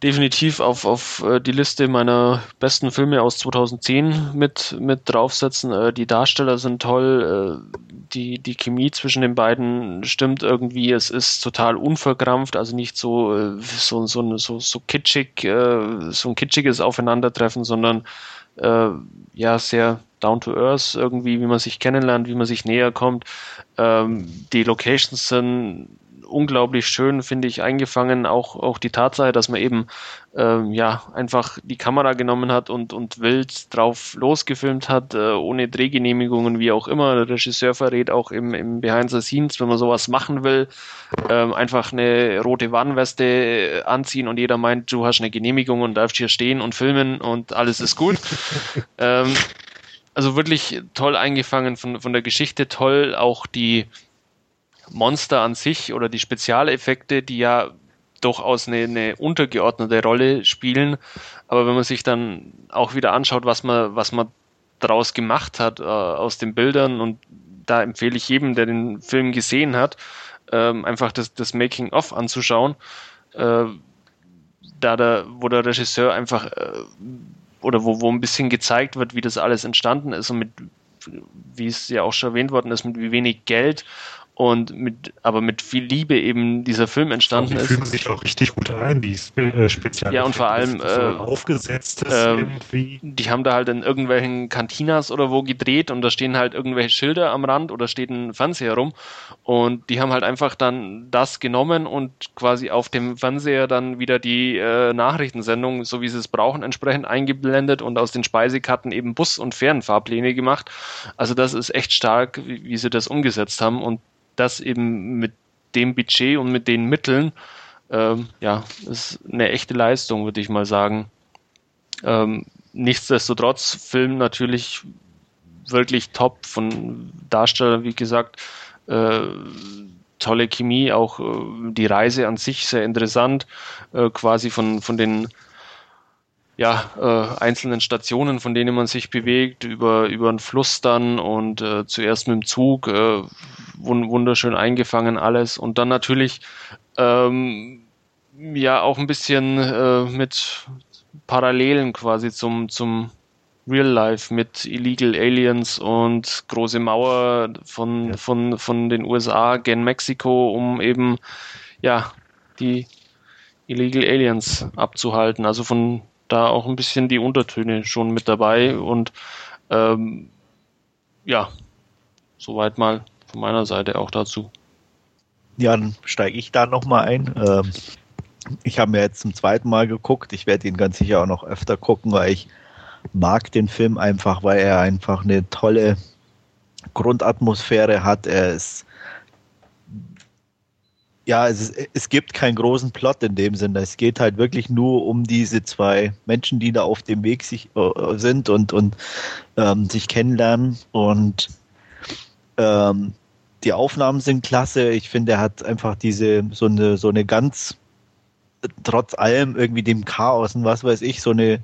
definitiv auf, auf äh, die Liste meiner besten Filme aus 2010 mit, mit draufsetzen. Äh, die Darsteller sind toll, äh, die, die Chemie zwischen den beiden stimmt irgendwie. Es ist total unverkrampft, also nicht so, so, so, so, so kitschig, so ein kitschiges Aufeinandertreffen, sondern ja, sehr down to earth irgendwie, wie man sich kennenlernt, wie man sich näher kommt. Ähm, die Locations sind unglaublich schön, finde ich, eingefangen. Auch, auch die Tatsache, dass man eben ähm, ja einfach die Kamera genommen hat und, und wild drauf losgefilmt hat, äh, ohne Drehgenehmigungen, wie auch immer. Der Regisseur verrät auch im, im Behind the Scenes, wenn man sowas machen will, ähm, einfach eine rote Warnweste äh, anziehen und jeder meint, du hast eine Genehmigung und darfst hier stehen und filmen und alles ist gut. [laughs] ähm, also wirklich toll eingefangen von, von der Geschichte, toll auch die Monster an sich oder die Spezialeffekte, die ja durchaus eine, eine untergeordnete Rolle spielen. Aber wenn man sich dann auch wieder anschaut, was man, was man daraus gemacht hat äh, aus den Bildern und da empfehle ich jedem, der den Film gesehen hat, ähm, einfach das, das Making-of anzuschauen. Äh, da der, wo der Regisseur einfach äh, oder wo, wo ein bisschen gezeigt wird, wie das alles entstanden ist und mit wie es ja auch schon erwähnt worden ist, mit wie wenig Geld und mit, aber mit viel Liebe eben dieser Film entstanden ist. Die fühlen sich auch richtig gut ein, die äh, speziell. Ja, und vor allem so äh, aufgesetztes äh, irgendwie. Die haben da halt in irgendwelchen Cantinas oder wo gedreht und da stehen halt irgendwelche Schilder am Rand oder steht ein Fernseher rum und die haben halt einfach dann das genommen und quasi auf dem Fernseher dann wieder die äh, Nachrichtensendung, so wie sie es brauchen, entsprechend eingeblendet und aus den Speisekarten eben Bus- und Fernfahrpläne gemacht. Also das ist echt stark, wie, wie sie das umgesetzt haben und das eben mit dem Budget und mit den Mitteln, ähm, ja, ist eine echte Leistung, würde ich mal sagen. Ähm, nichtsdestotrotz, Film natürlich wirklich top von Darstellern, wie gesagt, äh, tolle Chemie, auch äh, die Reise an sich sehr interessant, äh, quasi von, von den ja, äh, einzelnen Stationen, von denen man sich bewegt, über, über einen Fluss dann und äh, zuerst mit dem Zug, äh, wunderschön eingefangen alles und dann natürlich ähm, ja auch ein bisschen äh, mit Parallelen quasi zum, zum Real Life mit Illegal Aliens und große Mauer von, ja. von, von den USA gen Mexiko, um eben ja die Illegal Aliens abzuhalten. Also von da auch ein bisschen die Untertöne schon mit dabei und ähm, ja, soweit mal von meiner Seite auch dazu. Ja, dann steige ich da nochmal ein. Ähm, ich habe mir jetzt zum zweiten Mal geguckt. Ich werde ihn ganz sicher auch noch öfter gucken, weil ich mag den Film einfach, weil er einfach eine tolle Grundatmosphäre hat. Er ist ja, es, ist, es gibt keinen großen Plot in dem Sinne. Es geht halt wirklich nur um diese zwei Menschen, die da auf dem Weg sich, äh, sind und, und ähm, sich kennenlernen. Und ähm, die Aufnahmen sind klasse. Ich finde, er hat einfach diese, so eine, so eine ganz, trotz allem irgendwie dem Chaos und was weiß ich, so eine,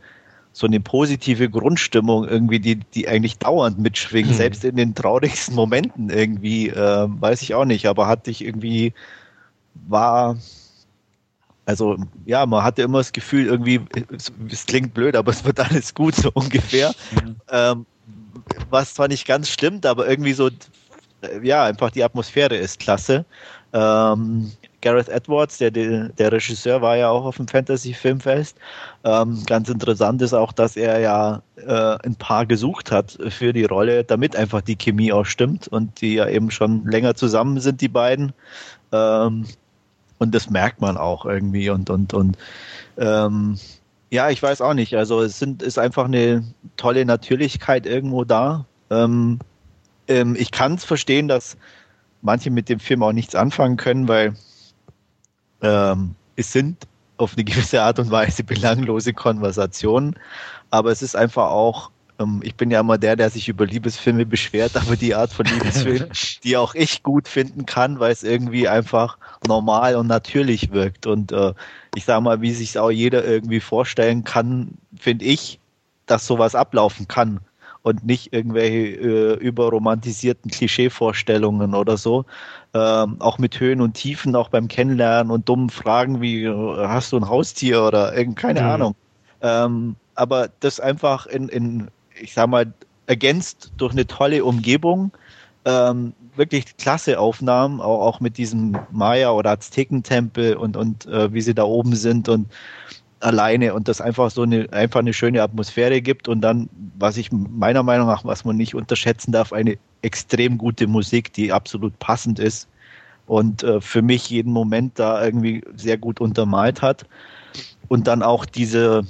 so eine positive Grundstimmung irgendwie, die, die eigentlich dauernd mitschwingt, hm. selbst in den traurigsten Momenten irgendwie, äh, weiß ich auch nicht, aber hatte ich irgendwie war, also ja, man hatte immer das Gefühl, irgendwie, es, es klingt blöd, aber es wird alles gut, so ungefähr. Mhm. Ähm, was zwar nicht ganz stimmt, aber irgendwie so, ja, einfach die Atmosphäre ist klasse. Ähm, Gareth Edwards, der, der Regisseur, war ja auch auf dem Fantasy Filmfest. Ähm, ganz interessant ist auch, dass er ja äh, ein Paar gesucht hat für die Rolle, damit einfach die Chemie auch stimmt und die ja eben schon länger zusammen sind, die beiden. Ähm, und das merkt man auch irgendwie und, und, und, ähm, ja, ich weiß auch nicht. Also es sind, ist einfach eine tolle Natürlichkeit irgendwo da. Ähm, ähm, ich kann es verstehen, dass manche mit dem Film auch nichts anfangen können, weil ähm, es sind auf eine gewisse Art und Weise [laughs] belanglose Konversationen, aber es ist einfach auch ich bin ja immer der, der sich über Liebesfilme beschwert, [laughs] aber die Art von Liebesfilm, [laughs] die auch ich gut finden kann, weil es irgendwie einfach normal und natürlich wirkt. Und äh, ich sage mal, wie sich auch jeder irgendwie vorstellen kann, finde ich, dass sowas ablaufen kann und nicht irgendwelche äh, überromantisierten Klischeevorstellungen oder so. Ähm, auch mit Höhen und Tiefen, auch beim Kennenlernen und dummen Fragen wie, äh, hast du ein Haustier oder irgend, keine mhm. Ahnung. Ähm, aber das einfach in, in ich sag mal, ergänzt durch eine tolle Umgebung. Ähm, wirklich klasse Aufnahmen, auch, auch mit diesem Maya- oder Aztekentempel und, und äh, wie sie da oben sind und alleine und das einfach so eine, einfach eine schöne Atmosphäre gibt und dann, was ich meiner Meinung nach, was man nicht unterschätzen darf, eine extrem gute Musik, die absolut passend ist und äh, für mich jeden Moment da irgendwie sehr gut untermalt hat. Und dann auch diese,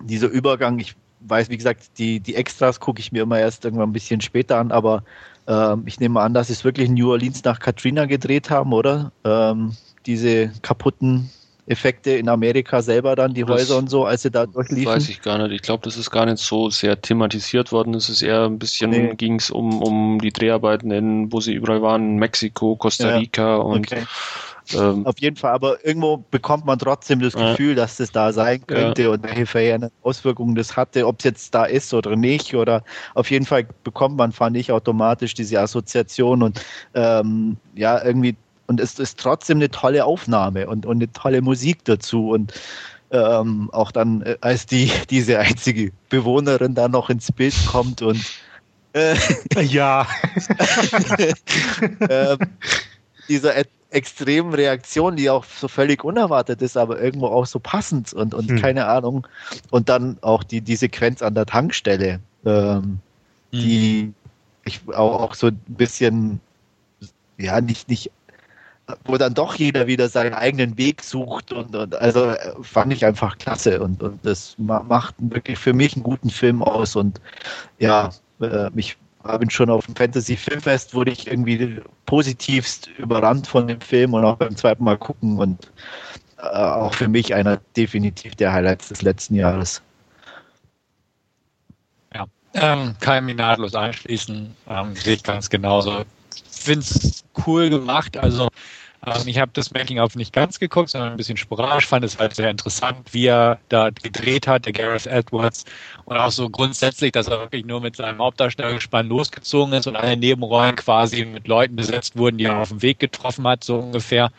dieser Übergang, ich weiß, wie gesagt, die, die Extras gucke ich mir immer erst irgendwann ein bisschen später an, aber ähm, ich nehme an, dass sie es wirklich New Orleans nach Katrina gedreht haben, oder? Ähm, diese kaputten Effekte in Amerika selber dann, die das Häuser und so, als sie da durchliefen? Weiß ich gar nicht. Ich glaube, das ist gar nicht so sehr thematisiert worden. Es ist eher ein bisschen, nee. ging es um, um die Dreharbeiten, in, wo sie überall waren, Mexiko, Costa Rica ja, und okay. Ähm, Auf jeden Fall, aber irgendwo bekommt man trotzdem das Gefühl, ja. dass das da sein könnte ja. und welche verheerende Auswirkungen das hatte, ob es jetzt da ist oder nicht. Oder auf jeden Fall bekommt man, fand ich, automatisch diese Assoziation und ähm, ja, irgendwie, und es ist trotzdem eine tolle Aufnahme und, und eine tolle Musik dazu. Und ähm, auch dann, äh, als die, [laughs] diese einzige Bewohnerin da noch ins Bild kommt und Äh, ja. [laughs] ähm, dieser extremen Reaktion, die auch so völlig unerwartet ist, aber irgendwo auch so passend und, und hm. keine Ahnung. Und dann auch die, die Sequenz an der Tankstelle, ähm, hm. die ich auch, auch so ein bisschen, ja, nicht, nicht wo dann doch jeder wieder seinen eigenen Weg sucht und, und also äh, fand ich einfach klasse und, und das macht wirklich für mich einen guten Film aus und ja, äh, ich bin schon auf dem Fantasy Filmfest, wurde ich irgendwie positivst überrannt von dem Film und auch beim zweiten Mal gucken und äh, auch für mich einer definitiv der Highlights des letzten Jahres. Ja, ähm, kann ich mich nahtlos anschließen, ähm, sehe ich ganz genauso finde es cool gemacht. Also ähm, ich habe das Making-of nicht ganz geguckt, sondern ein bisschen sporadisch. Fand es halt sehr interessant, wie er da gedreht hat, der Gareth Edwards. Und auch so grundsätzlich, dass er wirklich nur mit seinem Hauptdarstellergespann losgezogen ist und alle Nebenrollen quasi mit Leuten besetzt wurden, die er auf dem Weg getroffen hat, so ungefähr.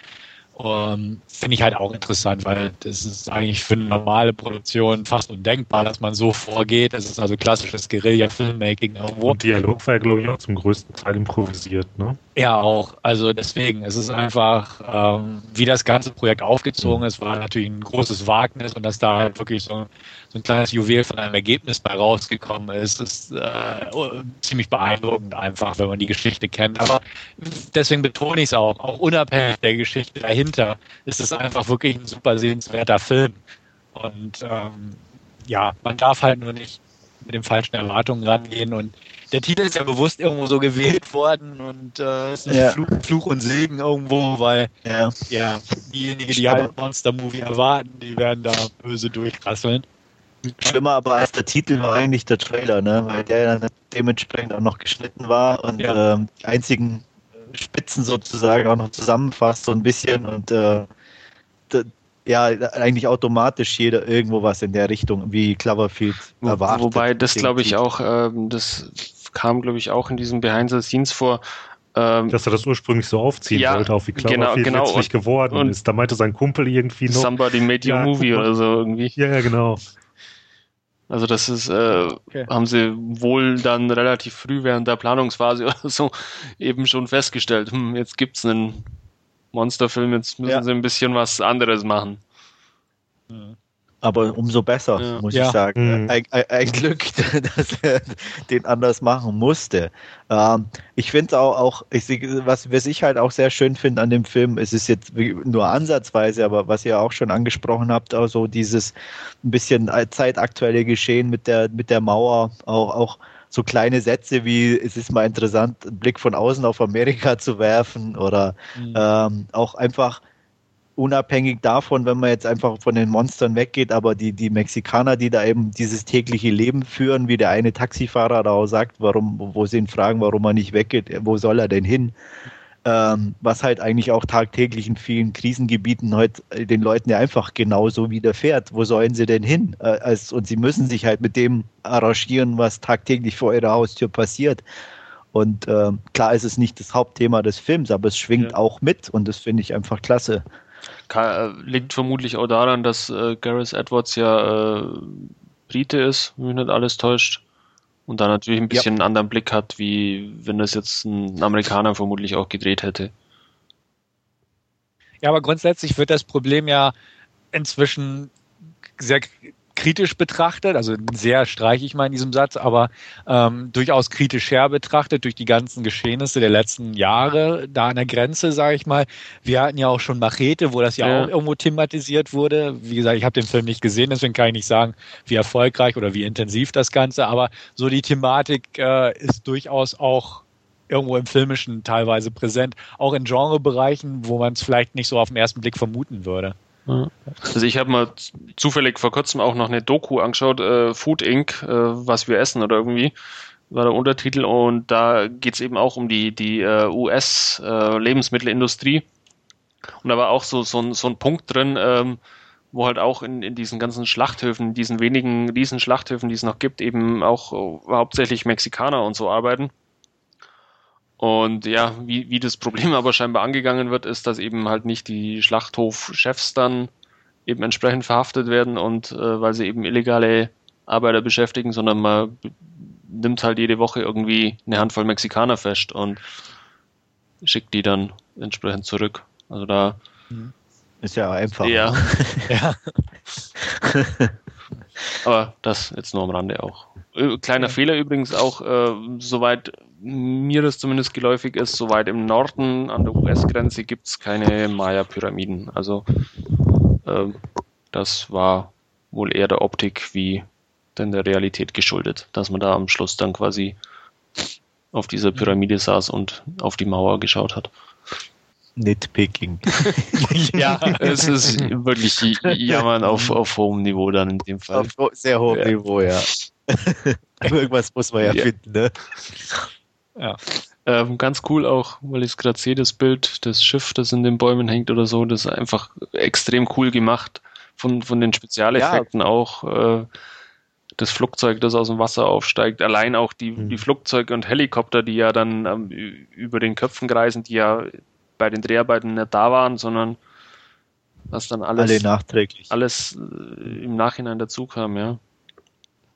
Um, ähm, Finde ich halt auch interessant, weil das ist eigentlich für eine normale Produktion fast undenkbar, dass man so vorgeht. Das ist also klassisches Guerilla-Filmmaking irgendwo. Und Dialog war ja, glaube ich, auch zum größten Teil improvisiert, ne? Ja, auch. Also deswegen, es ist einfach, ähm, wie das ganze Projekt aufgezogen ist, war natürlich ein großes Wagnis und dass da halt wirklich so so ein kleines Juwel von einem Ergebnis bei rausgekommen ist, ist äh, ziemlich beeindruckend einfach, wenn man die Geschichte kennt. Aber deswegen betone ich es auch, auch unabhängig der Geschichte dahinter, ist es einfach wirklich ein super sehenswerter Film. Und ähm, ja, man darf halt nur nicht mit den falschen Erwartungen rangehen und der Titel ist ja bewusst irgendwo so gewählt worden und äh, ist ein ja. Fluch, Fluch, und Segen irgendwo, weil ja, ja diejenigen, die halt Monster Movie erwarten, die werden da böse durchrasseln. Schlimmer aber als der Titel war eigentlich der Trailer, ne? weil der dann dementsprechend auch noch geschnitten war und ja. ähm, die einzigen Spitzen sozusagen auch noch zusammenfasst so ein bisschen und äh, ja, eigentlich automatisch jeder irgendwo was in der Richtung wie Cloverfield erwartet. Wobei das glaube ich auch, ähm, das kam glaube ich auch in diesem Behind the Scenes vor, ähm, dass er das ursprünglich so aufziehen ja, wollte, auf wie Cloverfield genau, genau. letztlich geworden und ist. Da meinte sein Kumpel irgendwie noch. Somebody made your ja, movie oder so irgendwie. Ja, ja, genau. Also das ist, äh, okay. haben sie wohl dann relativ früh während der Planungsphase [laughs] oder so eben schon festgestellt, hm, jetzt gibt's einen Monsterfilm, jetzt müssen ja. sie ein bisschen was anderes machen. Mhm aber umso besser, ja. muss ja. ich sagen. Mhm. Ein, ein, ein, Glück, [laughs] dass er den anders machen musste. Ähm, ich finde auch, auch ich, was, was ich halt auch sehr schön finde an dem Film, es ist jetzt nur ansatzweise, aber was ihr auch schon angesprochen habt, also dieses ein bisschen zeitaktuelle Geschehen mit der, mit der Mauer, auch, auch so kleine Sätze wie, es ist mal interessant, einen Blick von außen auf Amerika zu werfen oder mhm. ähm, auch einfach unabhängig davon, wenn man jetzt einfach von den Monstern weggeht, aber die, die Mexikaner, die da eben dieses tägliche Leben führen, wie der eine Taxifahrer da auch sagt, warum, wo sie ihn fragen, warum er nicht weggeht, wo soll er denn hin? Ähm, was halt eigentlich auch tagtäglich in vielen Krisengebieten heute den Leuten ja einfach genauso widerfährt. Wo sollen sie denn hin? Äh, als, und sie müssen sich halt mit dem arrangieren, was tagtäglich vor ihrer Haustür passiert. Und äh, klar ist es nicht das Hauptthema des Films, aber es schwingt ja. auch mit und das finde ich einfach klasse. Kann, äh, liegt vermutlich auch daran, dass äh, Gareth Edwards ja äh, Brite ist, wenn mich nicht alles täuscht. Und da natürlich ein bisschen ja. einen anderen Blick hat, wie wenn das jetzt ein Amerikaner vermutlich auch gedreht hätte. Ja, aber grundsätzlich wird das Problem ja inzwischen sehr kritisch betrachtet, also sehr streiche ich mal in diesem Satz, aber ähm, durchaus kritisch her betrachtet durch die ganzen Geschehnisse der letzten Jahre da an der Grenze, sage ich mal. Wir hatten ja auch schon Machete, wo das ja, ja. auch irgendwo thematisiert wurde. Wie gesagt, ich habe den Film nicht gesehen, deswegen kann ich nicht sagen, wie erfolgreich oder wie intensiv das Ganze, aber so die Thematik äh, ist durchaus auch irgendwo im Filmischen teilweise präsent, auch in Genrebereichen, wo man es vielleicht nicht so auf den ersten Blick vermuten würde. Also ich habe mal zufällig vor kurzem auch noch eine Doku angeschaut, äh, Food Inc., äh, was wir essen oder irgendwie, war der Untertitel und da geht's eben auch um die, die äh, US-Lebensmittelindustrie. Äh, und da war auch so, so, ein, so ein Punkt drin, ähm, wo halt auch in, in diesen ganzen Schlachthöfen, diesen wenigen riesen Schlachthöfen, die es noch gibt, eben auch äh, hauptsächlich Mexikaner und so arbeiten. Und ja, wie, wie das Problem [laughs] aber scheinbar angegangen wird, ist, dass eben halt nicht die Schlachthofchefs dann eben entsprechend verhaftet werden und äh, weil sie eben illegale Arbeiter beschäftigen, sondern man nimmt halt jede Woche irgendwie eine Handvoll Mexikaner fest und schickt die dann entsprechend zurück. Also da ist ja einfach. Ja. [laughs] Ja. [laughs] Aber das jetzt nur am Rande auch. Äh, Kleiner Fehler übrigens auch, äh, soweit mir das zumindest geläufig ist, soweit im Norden an der US-Grenze gibt es keine Maya-Pyramiden. Also ähm, das war wohl eher der Optik wie denn der Realität geschuldet, dass man da am Schluss dann quasi auf dieser Pyramide saß und auf die Mauer geschaut hat. Nitpicking. [laughs] ja. Es ist wirklich Jammern auf, auf hohem Niveau dann in dem Fall. Auf sehr hohem Ja. Niveau, ja. [laughs] Irgendwas muss man ja, Ja. finden, ne? ja. Ähm, ganz cool auch, weil ich es gerade sehe, das Bild, das Schiff, das in den Bäumen hängt oder so, das ist einfach extrem cool gemacht. Von, von den Spezialeffekten auch. Äh, das Flugzeug, das aus dem Wasser aufsteigt, allein auch die, Mhm. die Flugzeuge und Helikopter, die ja dann ähm, über den Köpfen kreisen, die ja bei den Dreharbeiten nicht da waren, sondern was dann alles, Alle nachträglich. alles äh, im Nachhinein dazu kam, ja.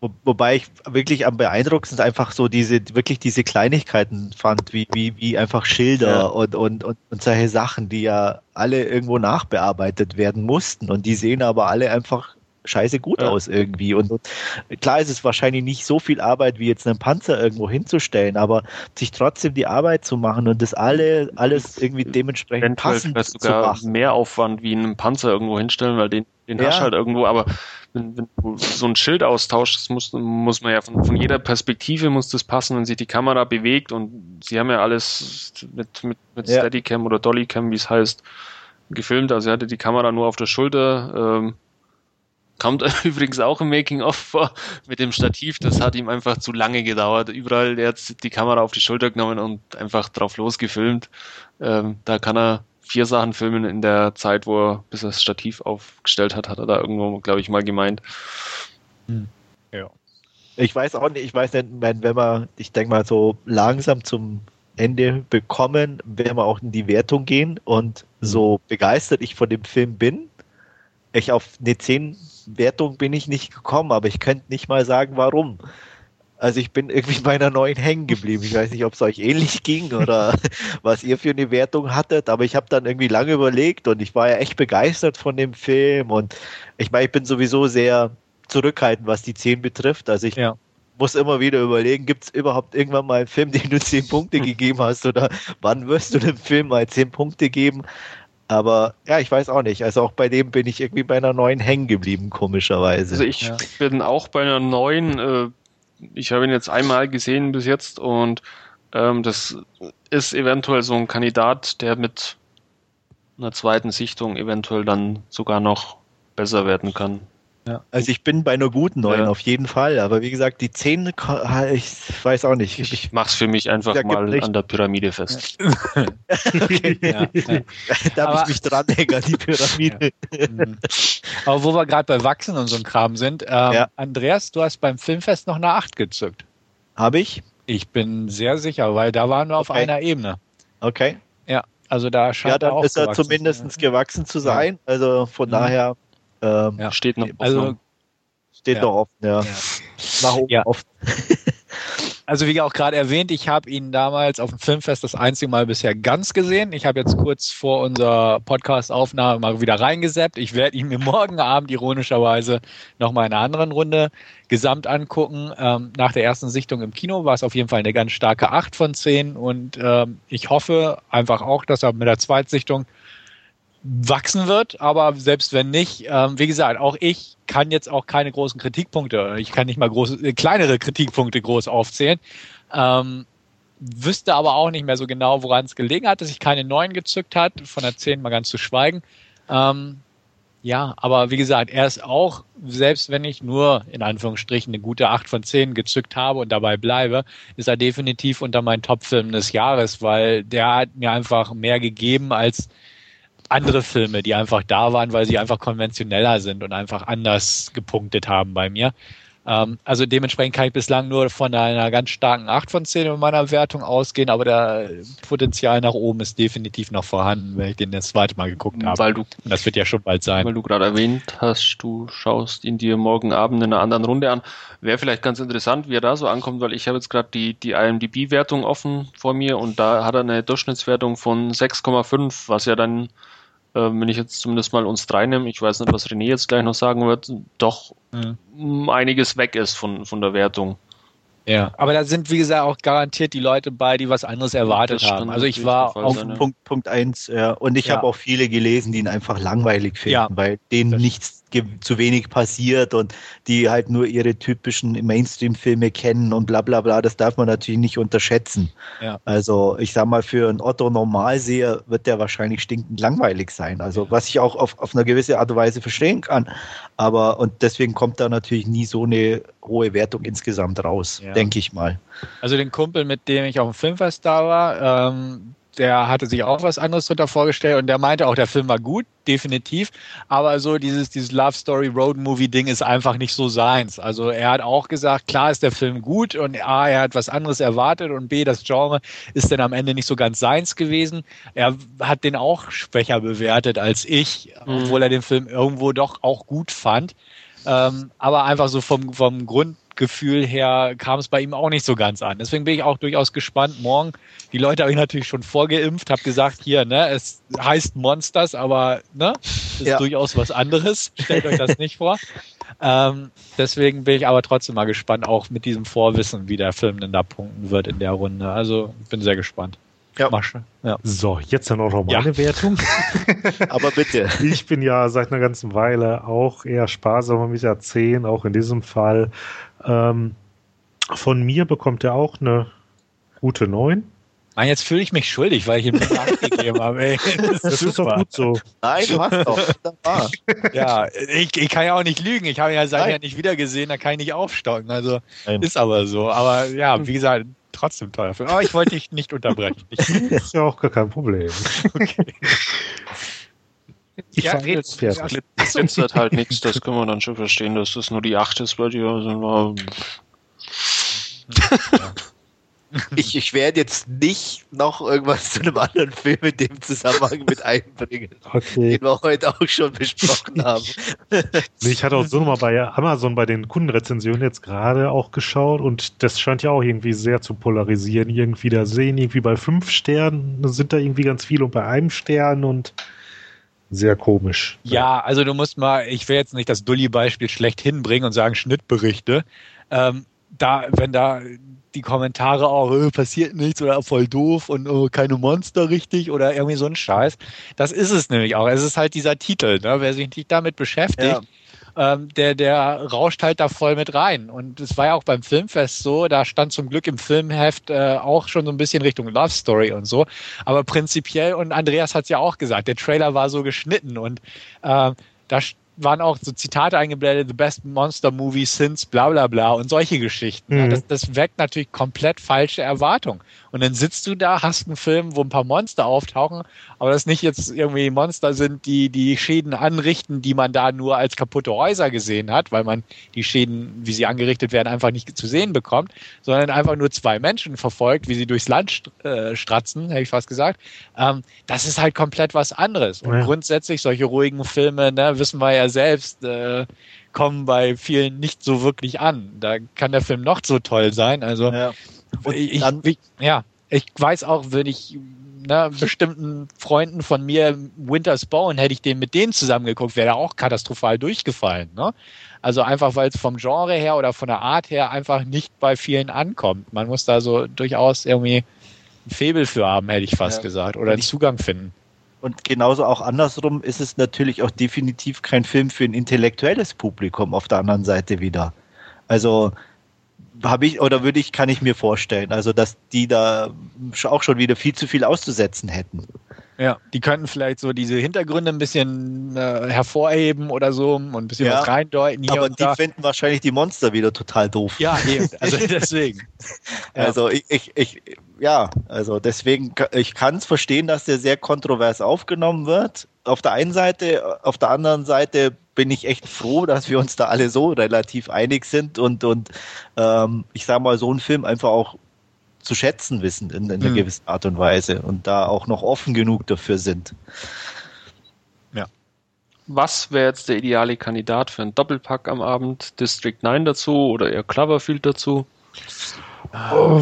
Wo, wobei ich wirklich am beeindruckendsten einfach so diese, wirklich diese Kleinigkeiten fand, wie, wie, wie einfach Schilder Ja. und, und, und, und solche Sachen, die ja alle irgendwo nachbearbeitet werden mussten und die sehen aber alle einfach scheiße gut Ja. aus irgendwie. Und, und klar ist es wahrscheinlich nicht so viel Arbeit, wie jetzt einen Panzer irgendwo hinzustellen, aber sich trotzdem die Arbeit zu machen und das alle, alles irgendwie dementsprechend Eventuell passend zu sogar machen. mehr Aufwand wie einen Panzer irgendwo hinstellen, weil den, den Ja. hast du halt irgendwo, aber wenn, wenn du so ein Schild austauschst, das muss, muss man ja von, von jeder Perspektive muss das passen, wenn sich die Kamera bewegt und sie haben ja alles mit, mit, mit Ja. Steadicam oder Dollycam, wie es heißt, gefilmt, also er hatte die Kamera nur auf der Schulter, ähm, Kommt [laughs] übrigens auch im Making-of vor mit dem Stativ. Das hat ihm einfach zu lange gedauert. Überall, er hat die Kamera auf die Schulter genommen und einfach drauf losgefilmt. Ähm, da kann er vier Sachen filmen in der Zeit, wo er, bis er das Stativ aufgestellt hat, hat er da irgendwo, glaube ich, mal gemeint. Ich weiß auch nicht, ich weiß nicht, wenn, wenn wir, ich denke mal, so langsam zum Ende bekommen, werden wir auch in die Wertung gehen und so begeistert ich von dem Film bin, ich auf eine 10 Wertung bin ich nicht gekommen, aber ich könnte nicht mal sagen, warum. Also ich bin irgendwie bei einer neuen hängen geblieben. Ich weiß nicht, ob es euch ähnlich ging oder [laughs] was ihr für eine Wertung hattet, aber ich habe dann irgendwie lange überlegt und ich war ja echt begeistert von dem Film und ich meine, ich bin sowieso sehr zurückhaltend, was die 10 betrifft. Also ich Ja. muss immer wieder überlegen, gibt es überhaupt irgendwann mal einen Film, den du 10 Punkte [laughs] gegeben hast oder wann wirst du dem Film mal 10 Punkte geben? Aber ja, ich weiß auch nicht. Also auch bei dem bin ich irgendwie bei einer neuen hängen geblieben, komischerweise. Also ich Ja. bin auch bei einer neuen, äh, ich habe ihn jetzt einmal gesehen bis jetzt und ähm, das ist eventuell so ein Kandidat, der mit einer zweiten Sichtung eventuell dann sogar noch besser werden kann. Also ich bin bei einer guten neuen Ja. auf jeden Fall. Aber wie gesagt, die 10, ich weiß auch nicht. Ich, Ich mach's für mich einfach Ja, mal nicht. an der Pyramide fest. Ja. [laughs] darf ich mich dranhängen an die Pyramide. Mhm. Aber wo wir gerade bei Wachsen und so ein Kram sind, ähm, Ja. Andreas, du hast beim Filmfest noch eine 8 gezückt. Habe ich? Ich bin sehr sicher, weil da waren wir auf Okay. einer Ebene. Okay. Ja, also da scheint Ja, dann auch ist er zumindest zu gewachsen zu sein. Also von Mhm. daher ähm, Ja. Steht noch. Also steht Ja. noch offen. Ja. Ja. Nach oben Ja. offen. [laughs] Also wie auch gerade erwähnt, ich habe ihn damals auf dem Filmfest das einzige Mal bisher ganz gesehen. Ich habe jetzt kurz vor unserer Podcast-Aufnahme mal wieder reingeseppt. Ich werde ihn mir morgen Abend ironischerweise nochmal in einer anderen Runde gesamt angucken. Ähm, nach der ersten Sichtung im Kino war es auf jeden Fall eine ganz starke 8 von 10 und ähm, ich hoffe einfach auch, dass er mit der Zweitsichtung wachsen wird, aber selbst wenn nicht, ähm, wie gesagt, auch ich kann jetzt auch keine großen Kritikpunkte, ich kann nicht mal große, äh, kleinere Kritikpunkte groß aufzählen. Ähm, wüsste aber auch nicht mehr so genau, woran es gelegen hat, dass sich keine neuen gezückt hat, von der 10 mal ganz zu schweigen. Ähm, ja, aber wie gesagt, er ist auch, selbst wenn ich nur in Anführungsstrichen eine gute 8 von 10 gezückt habe und dabei bleibe, ist er definitiv unter meinen Top-Filmen des Jahres, weil der hat mir einfach mehr gegeben als andere Filme, die einfach da waren, weil sie einfach konventioneller sind und einfach anders gepunktet haben bei mir. Ähm, also dementsprechend kann ich bislang nur von einer ganz starken 8 von 10 in meiner Wertung ausgehen, aber der Potenzial nach oben ist definitiv noch vorhanden, wenn ich den das zweite Mal geguckt habe. Weil du, Und das wird ja schon bald sein. weil du gerade erwähnt hast, du schaust ihn dir morgen Abend in einer anderen Runde an. Wäre vielleicht ganz interessant, wie er da so ankommt, weil ich habe jetzt gerade die, die IMDb-Wertung offen vor mir und da hat er eine Durchschnittswertung von 6,5, was ja dann ähm, wenn ich jetzt zumindest mal uns drei nehme, ich weiß nicht, was René jetzt gleich noch sagen wird, doch mhm. einiges weg ist von, von der Wertung. Ja, aber da sind, wie gesagt, auch garantiert die Leute bei, die was anderes erwartet haben. Also ich war auf sein, Punkt, Punkt eins, ja. Und ich ja. habe auch viele gelesen, die ihn einfach langweilig finden, ja. weil denen nichts zu wenig passiert und die halt nur ihre typischen Mainstream-Filme kennen und bla bla bla. Das darf man natürlich nicht unterschätzen. Ja. Also ich sag mal, für einen Otto Normalseher wird der wahrscheinlich stinkend langweilig sein. Also was ich auch auf, auf eine gewisse Art und Weise verstehen kann. Aber und deswegen kommt da natürlich nie so eine hohe Wertung insgesamt raus, ja. denke ich mal. Also den Kumpel, mit dem ich auf dem Filmfest da war, ähm, der hatte sich auch was anderes drunter vorgestellt und der meinte auch, der Film war gut, definitiv, aber so dieses, dieses Love Story Road Movie Ding ist einfach nicht so seins. Also er hat auch gesagt, klar ist der Film gut und A, er hat was anderes erwartet und B, das Genre ist dann am Ende nicht so ganz seins gewesen. Er hat den auch schwächer bewertet als ich, mhm. obwohl er den Film irgendwo doch auch gut fand. Ähm, aber einfach so vom, vom Grund, Gefühl her kam es bei ihm auch nicht so ganz an. Deswegen bin ich auch durchaus gespannt. Morgen, die Leute habe ich natürlich schon vorgeimpft, habe gesagt, hier, ne, es heißt Monsters, aber ne, ist ja. durchaus was anderes. Stellt euch das nicht vor. [laughs] Ähm, deswegen bin ich aber trotzdem mal gespannt, auch mit diesem Vorwissen, wie der Film denn da punkten wird in der Runde. Also bin sehr gespannt. Ja. Masche. ja. So, jetzt dann auch noch meine ja. Wertung. [laughs] Aber bitte. Ich bin ja seit einer ganzen Weile auch eher sparsam mit der 10, auch in diesem Fall. Ähm, von mir bekommt er auch eine gute 9. Mann, jetzt fühle ich mich schuldig, weil ich ihm nicht [laughs] angegeben habe. Ey, das, das ist doch gut so. Nein, du hast doch. Wunderbar. ja, ich, ich kann ja auch nicht lügen. Ich habe ihn ja seither nicht wiedergesehen, da kann ich nicht aufstocken. Also Nein. ist aber so. Aber ja, wie gesagt, trotzdem teuer Film. Aber ich wollte dich nicht unterbrechen. das [laughs] ist ja auch gar kein Problem. Okay. [laughs] Ich ja, jetzt fertig. Jetzt wird halt nichts, das können wir dann schon verstehen, dass das nur die 8 ist bei dir. Also, ja. [laughs] ich, ich werde jetzt nicht noch irgendwas zu einem anderen Film in dem Zusammenhang mit einbringen, okay. den wir heute auch schon besprochen [laughs] haben. ich hatte auch so nochmal bei Amazon bei den Kundenrezensionen jetzt gerade auch geschaut und das scheint ja auch irgendwie sehr zu polarisieren. Irgendwie da sehen irgendwie bei fünf Sternen sind da irgendwie ganz viele und bei einem Stern und sehr komisch. Ja, also du musst mal, ich will jetzt nicht das Dulli-Beispiel schlecht hinbringen und sagen Schnittberichte. Ähm, da, wenn da die Kommentare auch, äh, passiert nichts oder voll doof und äh, keine Monster richtig oder irgendwie so ein Scheiß. Das ist es nämlich auch. Es ist halt dieser Titel, ne? wer sich nicht damit beschäftigt. Ja ähm, der, der rauscht halt da voll mit rein. Und es war ja auch beim Filmfest so, da stand zum Glück im Filmheft äh, auch schon so ein bisschen Richtung Love Story und so. Aber prinzipiell, und Andreas hat es ja auch gesagt, der Trailer war so geschnitten und äh, da waren auch so Zitate eingeblendet, The Best Monster Movie since bla bla bla und solche Geschichten. Mhm. Ja, das, das weckt natürlich komplett falsche Erwartungen. Und dann sitzt du da, hast einen Film, wo ein paar Monster auftauchen, aber das nicht jetzt irgendwie Monster sind, die die Schäden anrichten, die man da nur als kaputte Häuser gesehen hat, weil man die Schäden, wie sie angerichtet werden, einfach nicht zu sehen bekommt, sondern einfach nur zwei Menschen verfolgt, wie sie durchs Land äh, stratzen, hätte ich fast gesagt. Ähm, das ist halt komplett was anderes. Und ja. grundsätzlich solche ruhigen Filme, ne, wissen wir ja selbst, äh, kommen bei vielen nicht so wirklich an. Da kann der Film noch so toll sein. Also ja. ich, ich, ja, ich weiß auch, wenn ich ne, bestimmten Freunden von mir Winter's Bone, hätte ich den mit denen zusammengeguckt, wäre er auch katastrophal durchgefallen. Ne? Also einfach, weil es vom Genre her oder von der Art her einfach nicht bei vielen ankommt. Man muss da so durchaus irgendwie ein Faible für haben, hätte ich fast ja. gesagt, oder einen Zugang finden. Und genauso auch andersrum ist es natürlich auch definitiv kein Film für ein intellektuelles Publikum auf der anderen Seite wieder. Also habe ich oder würde ich, kann ich mir vorstellen, also dass die da auch schon wieder viel zu viel auszusetzen hätten. Ja, die könnten vielleicht so diese Hintergründe ein bisschen äh, hervorheben oder so und ein bisschen ja, was reindeuten. aber die da. finden wahrscheinlich die Monster wieder total doof. Ja, eben, also [laughs] deswegen. Also ich, ich, ich, ja, also deswegen, ich kann es verstehen, dass der sehr kontrovers aufgenommen wird. Auf der einen Seite, auf der anderen Seite bin ich echt froh, dass wir uns da alle so relativ einig sind und, und ähm, ich sage mal, so einen Film einfach auch zu schätzen wissen in, in einer mhm. gewissen Art und Weise und da auch noch offen genug dafür sind. Ja. Was wäre jetzt der ideale Kandidat für einen Doppelpack am Abend? District 9 dazu oder eher Cloverfield dazu? Oh.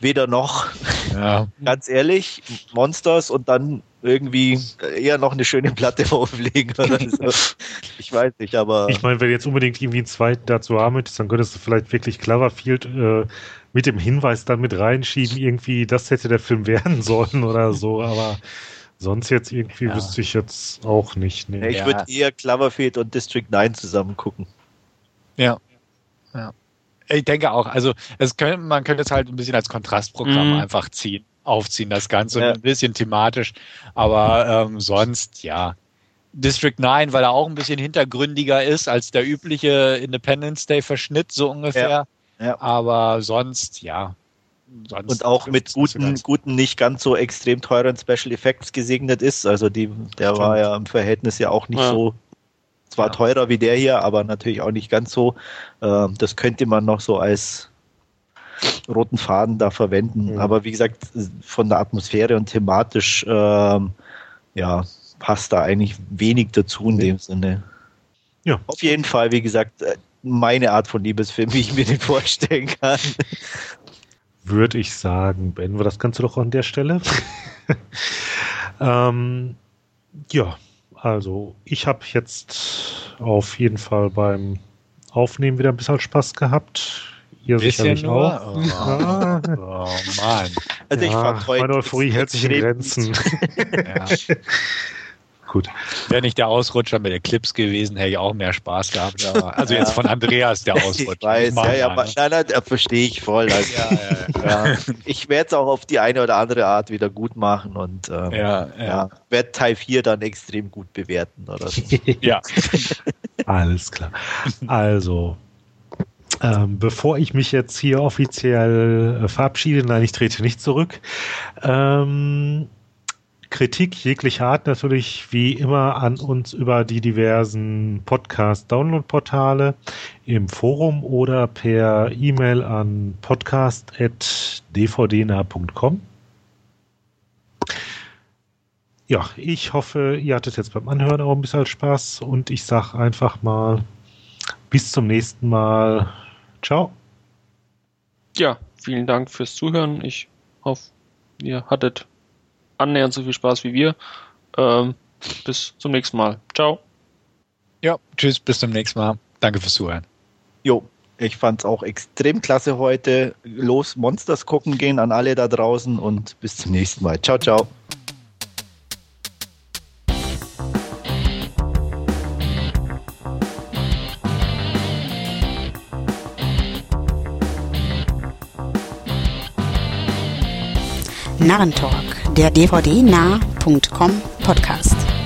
Weder noch. Ja. Ganz ehrlich, Monsters und dann irgendwie eher noch eine schöne Platte auflegen oder so. [laughs] Ich weiß nicht, aber. Ich meine, wenn du jetzt unbedingt irgendwie einen zweiten dazu haben möchtest, dann könntest du vielleicht wirklich Cloverfield äh, mit dem Hinweis dann mit reinschieben, irgendwie, das hätte der Film [laughs] werden sollen oder so, aber sonst jetzt irgendwie ja. wüsste ich jetzt auch nicht. Nee. ich würde eher Cloverfield und District 9 zusammen gucken. Ja. Ja. Ich denke auch, also es könnte, man könnte es halt ein bisschen als Kontrastprogramm mhm. einfach ziehen aufziehen, das Ganze. Ja. Ein bisschen thematisch. Aber ähm, sonst, ja. District 9, weil er auch ein bisschen hintergründiger ist als der übliche Independence Day-Verschnitt, so ungefähr. Ja. ja. Aber sonst, ja. Sonst und auch mit guten, guten, nicht ganz so extrem teuren Special Effects gesegnet ist. Also die, der Stimmt. war ja im Verhältnis ja auch nicht ja. so zwar teurer wie der hier, aber natürlich auch nicht ganz so. Ähm, das könnte man noch so als roten Faden da verwenden. Mhm. Aber wie gesagt, von der Atmosphäre und thematisch, ähm, ja, passt da eigentlich wenig dazu in mhm. dem Sinne. Ja. Auf jeden Fall, wie gesagt, äh, meine Art von Liebesfilm, [laughs] wie ich mir den vorstellen kann. Würde ich sagen, beenden wir das Ganze doch an der Stelle. [laughs] ähm, ja, also ich habe jetzt auf jeden Fall beim Aufnehmen wieder ein bisschen Spaß gehabt. Ihr sicherlich nur? auch. Oh, oh Mann. [laughs] Also ich heute meine Euphorie hält sich in Grenzen. ja. [laughs] Gut. Wäre nicht der Ausrutscher mit Eclipse gewesen, hätte ich auch mehr Spaß gehabt. Aber, also jetzt von Andreas der [laughs] Ausrutscher. Ich weiß, ja, ja, nein, nein, da verstehe ich voll. Also, ja, ja, ja. Ich werde es auch auf die eine oder andere Art wieder gut machen und ähm, ja, ja. werde Teil 4 dann extrem gut bewerten. Oder so. ja. Alles klar. Also, ähm, bevor ich mich jetzt hier offiziell äh, verabschiede, nein, ich trete nicht zurück. Ähm, Kritik jeglicher Art natürlich wie immer an uns über die diversen Podcast-Download-Portale im Forum oder per E-Mail an podcast.dvdna.com. Ja, ich hoffe, ihr hattet jetzt beim Anhören auch ein bisschen Spaß und ich sage einfach mal bis zum nächsten Mal. Ciao. Ja, vielen Dank fürs Zuhören. Ich hoffe, ihr hattet annähernd so viel Spaß wie wir. Ähm, bis zum nächsten Mal. Ciao. Ja, tschüss, bis zum nächsten Mal. Danke fürs Zuhören. Jo, ich fand's auch extrem klasse heute. Los Monsters gucken gehen an alle da draußen und bis zum nächsten Mal. Ciao, ciao. Narrentalk, der dvd-nah.com Podcast.